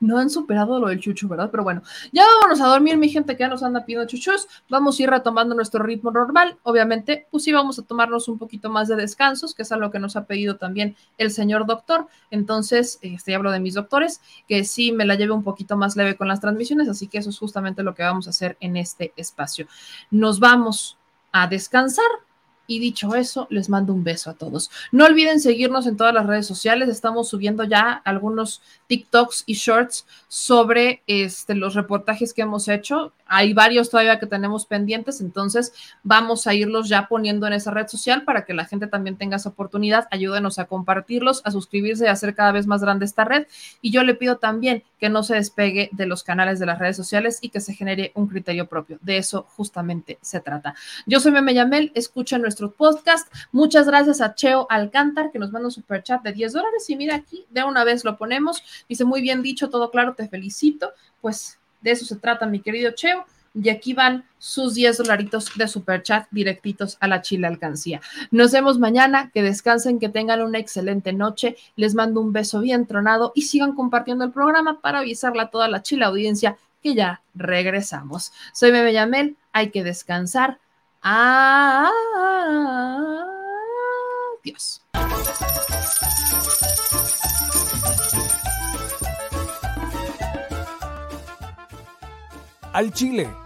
No han superado lo del chucho, ¿verdad? Pero bueno, ya vámonos a dormir, mi gente que ya nos anda pidiendo chuchos. Vamos a ir retomando nuestro ritmo normal. Obviamente, pues sí, vamos a tomarnos un poquito más de descansos, que es algo que nos ha pedido también el señor doctor. Entonces, este, hablo de mis doctores, que sí me la lleve un poquito más leve con las transmisiones, así que eso es justamente lo que vamos a hacer en este espacio. Nos vamos a descansar y dicho eso, les mando un beso a todos. No olviden seguirnos en todas las redes sociales. Estamos subiendo ya algunos TikToks y shorts sobre este, los reportajes que hemos hecho. Hay varios todavía que tenemos pendientes, entonces vamos a irlos ya poniendo en esa red social para que la gente también tenga esa oportunidad. Ayúdenos a compartirlos, a suscribirse y a hacer cada vez más grande esta red. Y yo le pido también que no se despegue de los canales de las redes sociales y que se genere un criterio propio. De eso justamente se trata. Yo soy Meme Yamel, escuchen nuestro podcast. Muchas gracias a Cheo Alcántar que nos manda un super chat de 10 dólares. Y mira aquí, de una vez lo ponemos. Dice muy bien dicho, todo claro, te felicito. Pues de eso se trata, mi querido Cheo. Y aquí van sus 10 dolaritos de super chat directitos a la chile alcancía. Nos vemos mañana, que descansen, que tengan una excelente noche. Les mando un beso bien tronado y sigan compartiendo el programa para avisarle a toda la chile audiencia que ya regresamos. Soy Bebe Yamel, hay que descansar. Adiós. al Chile.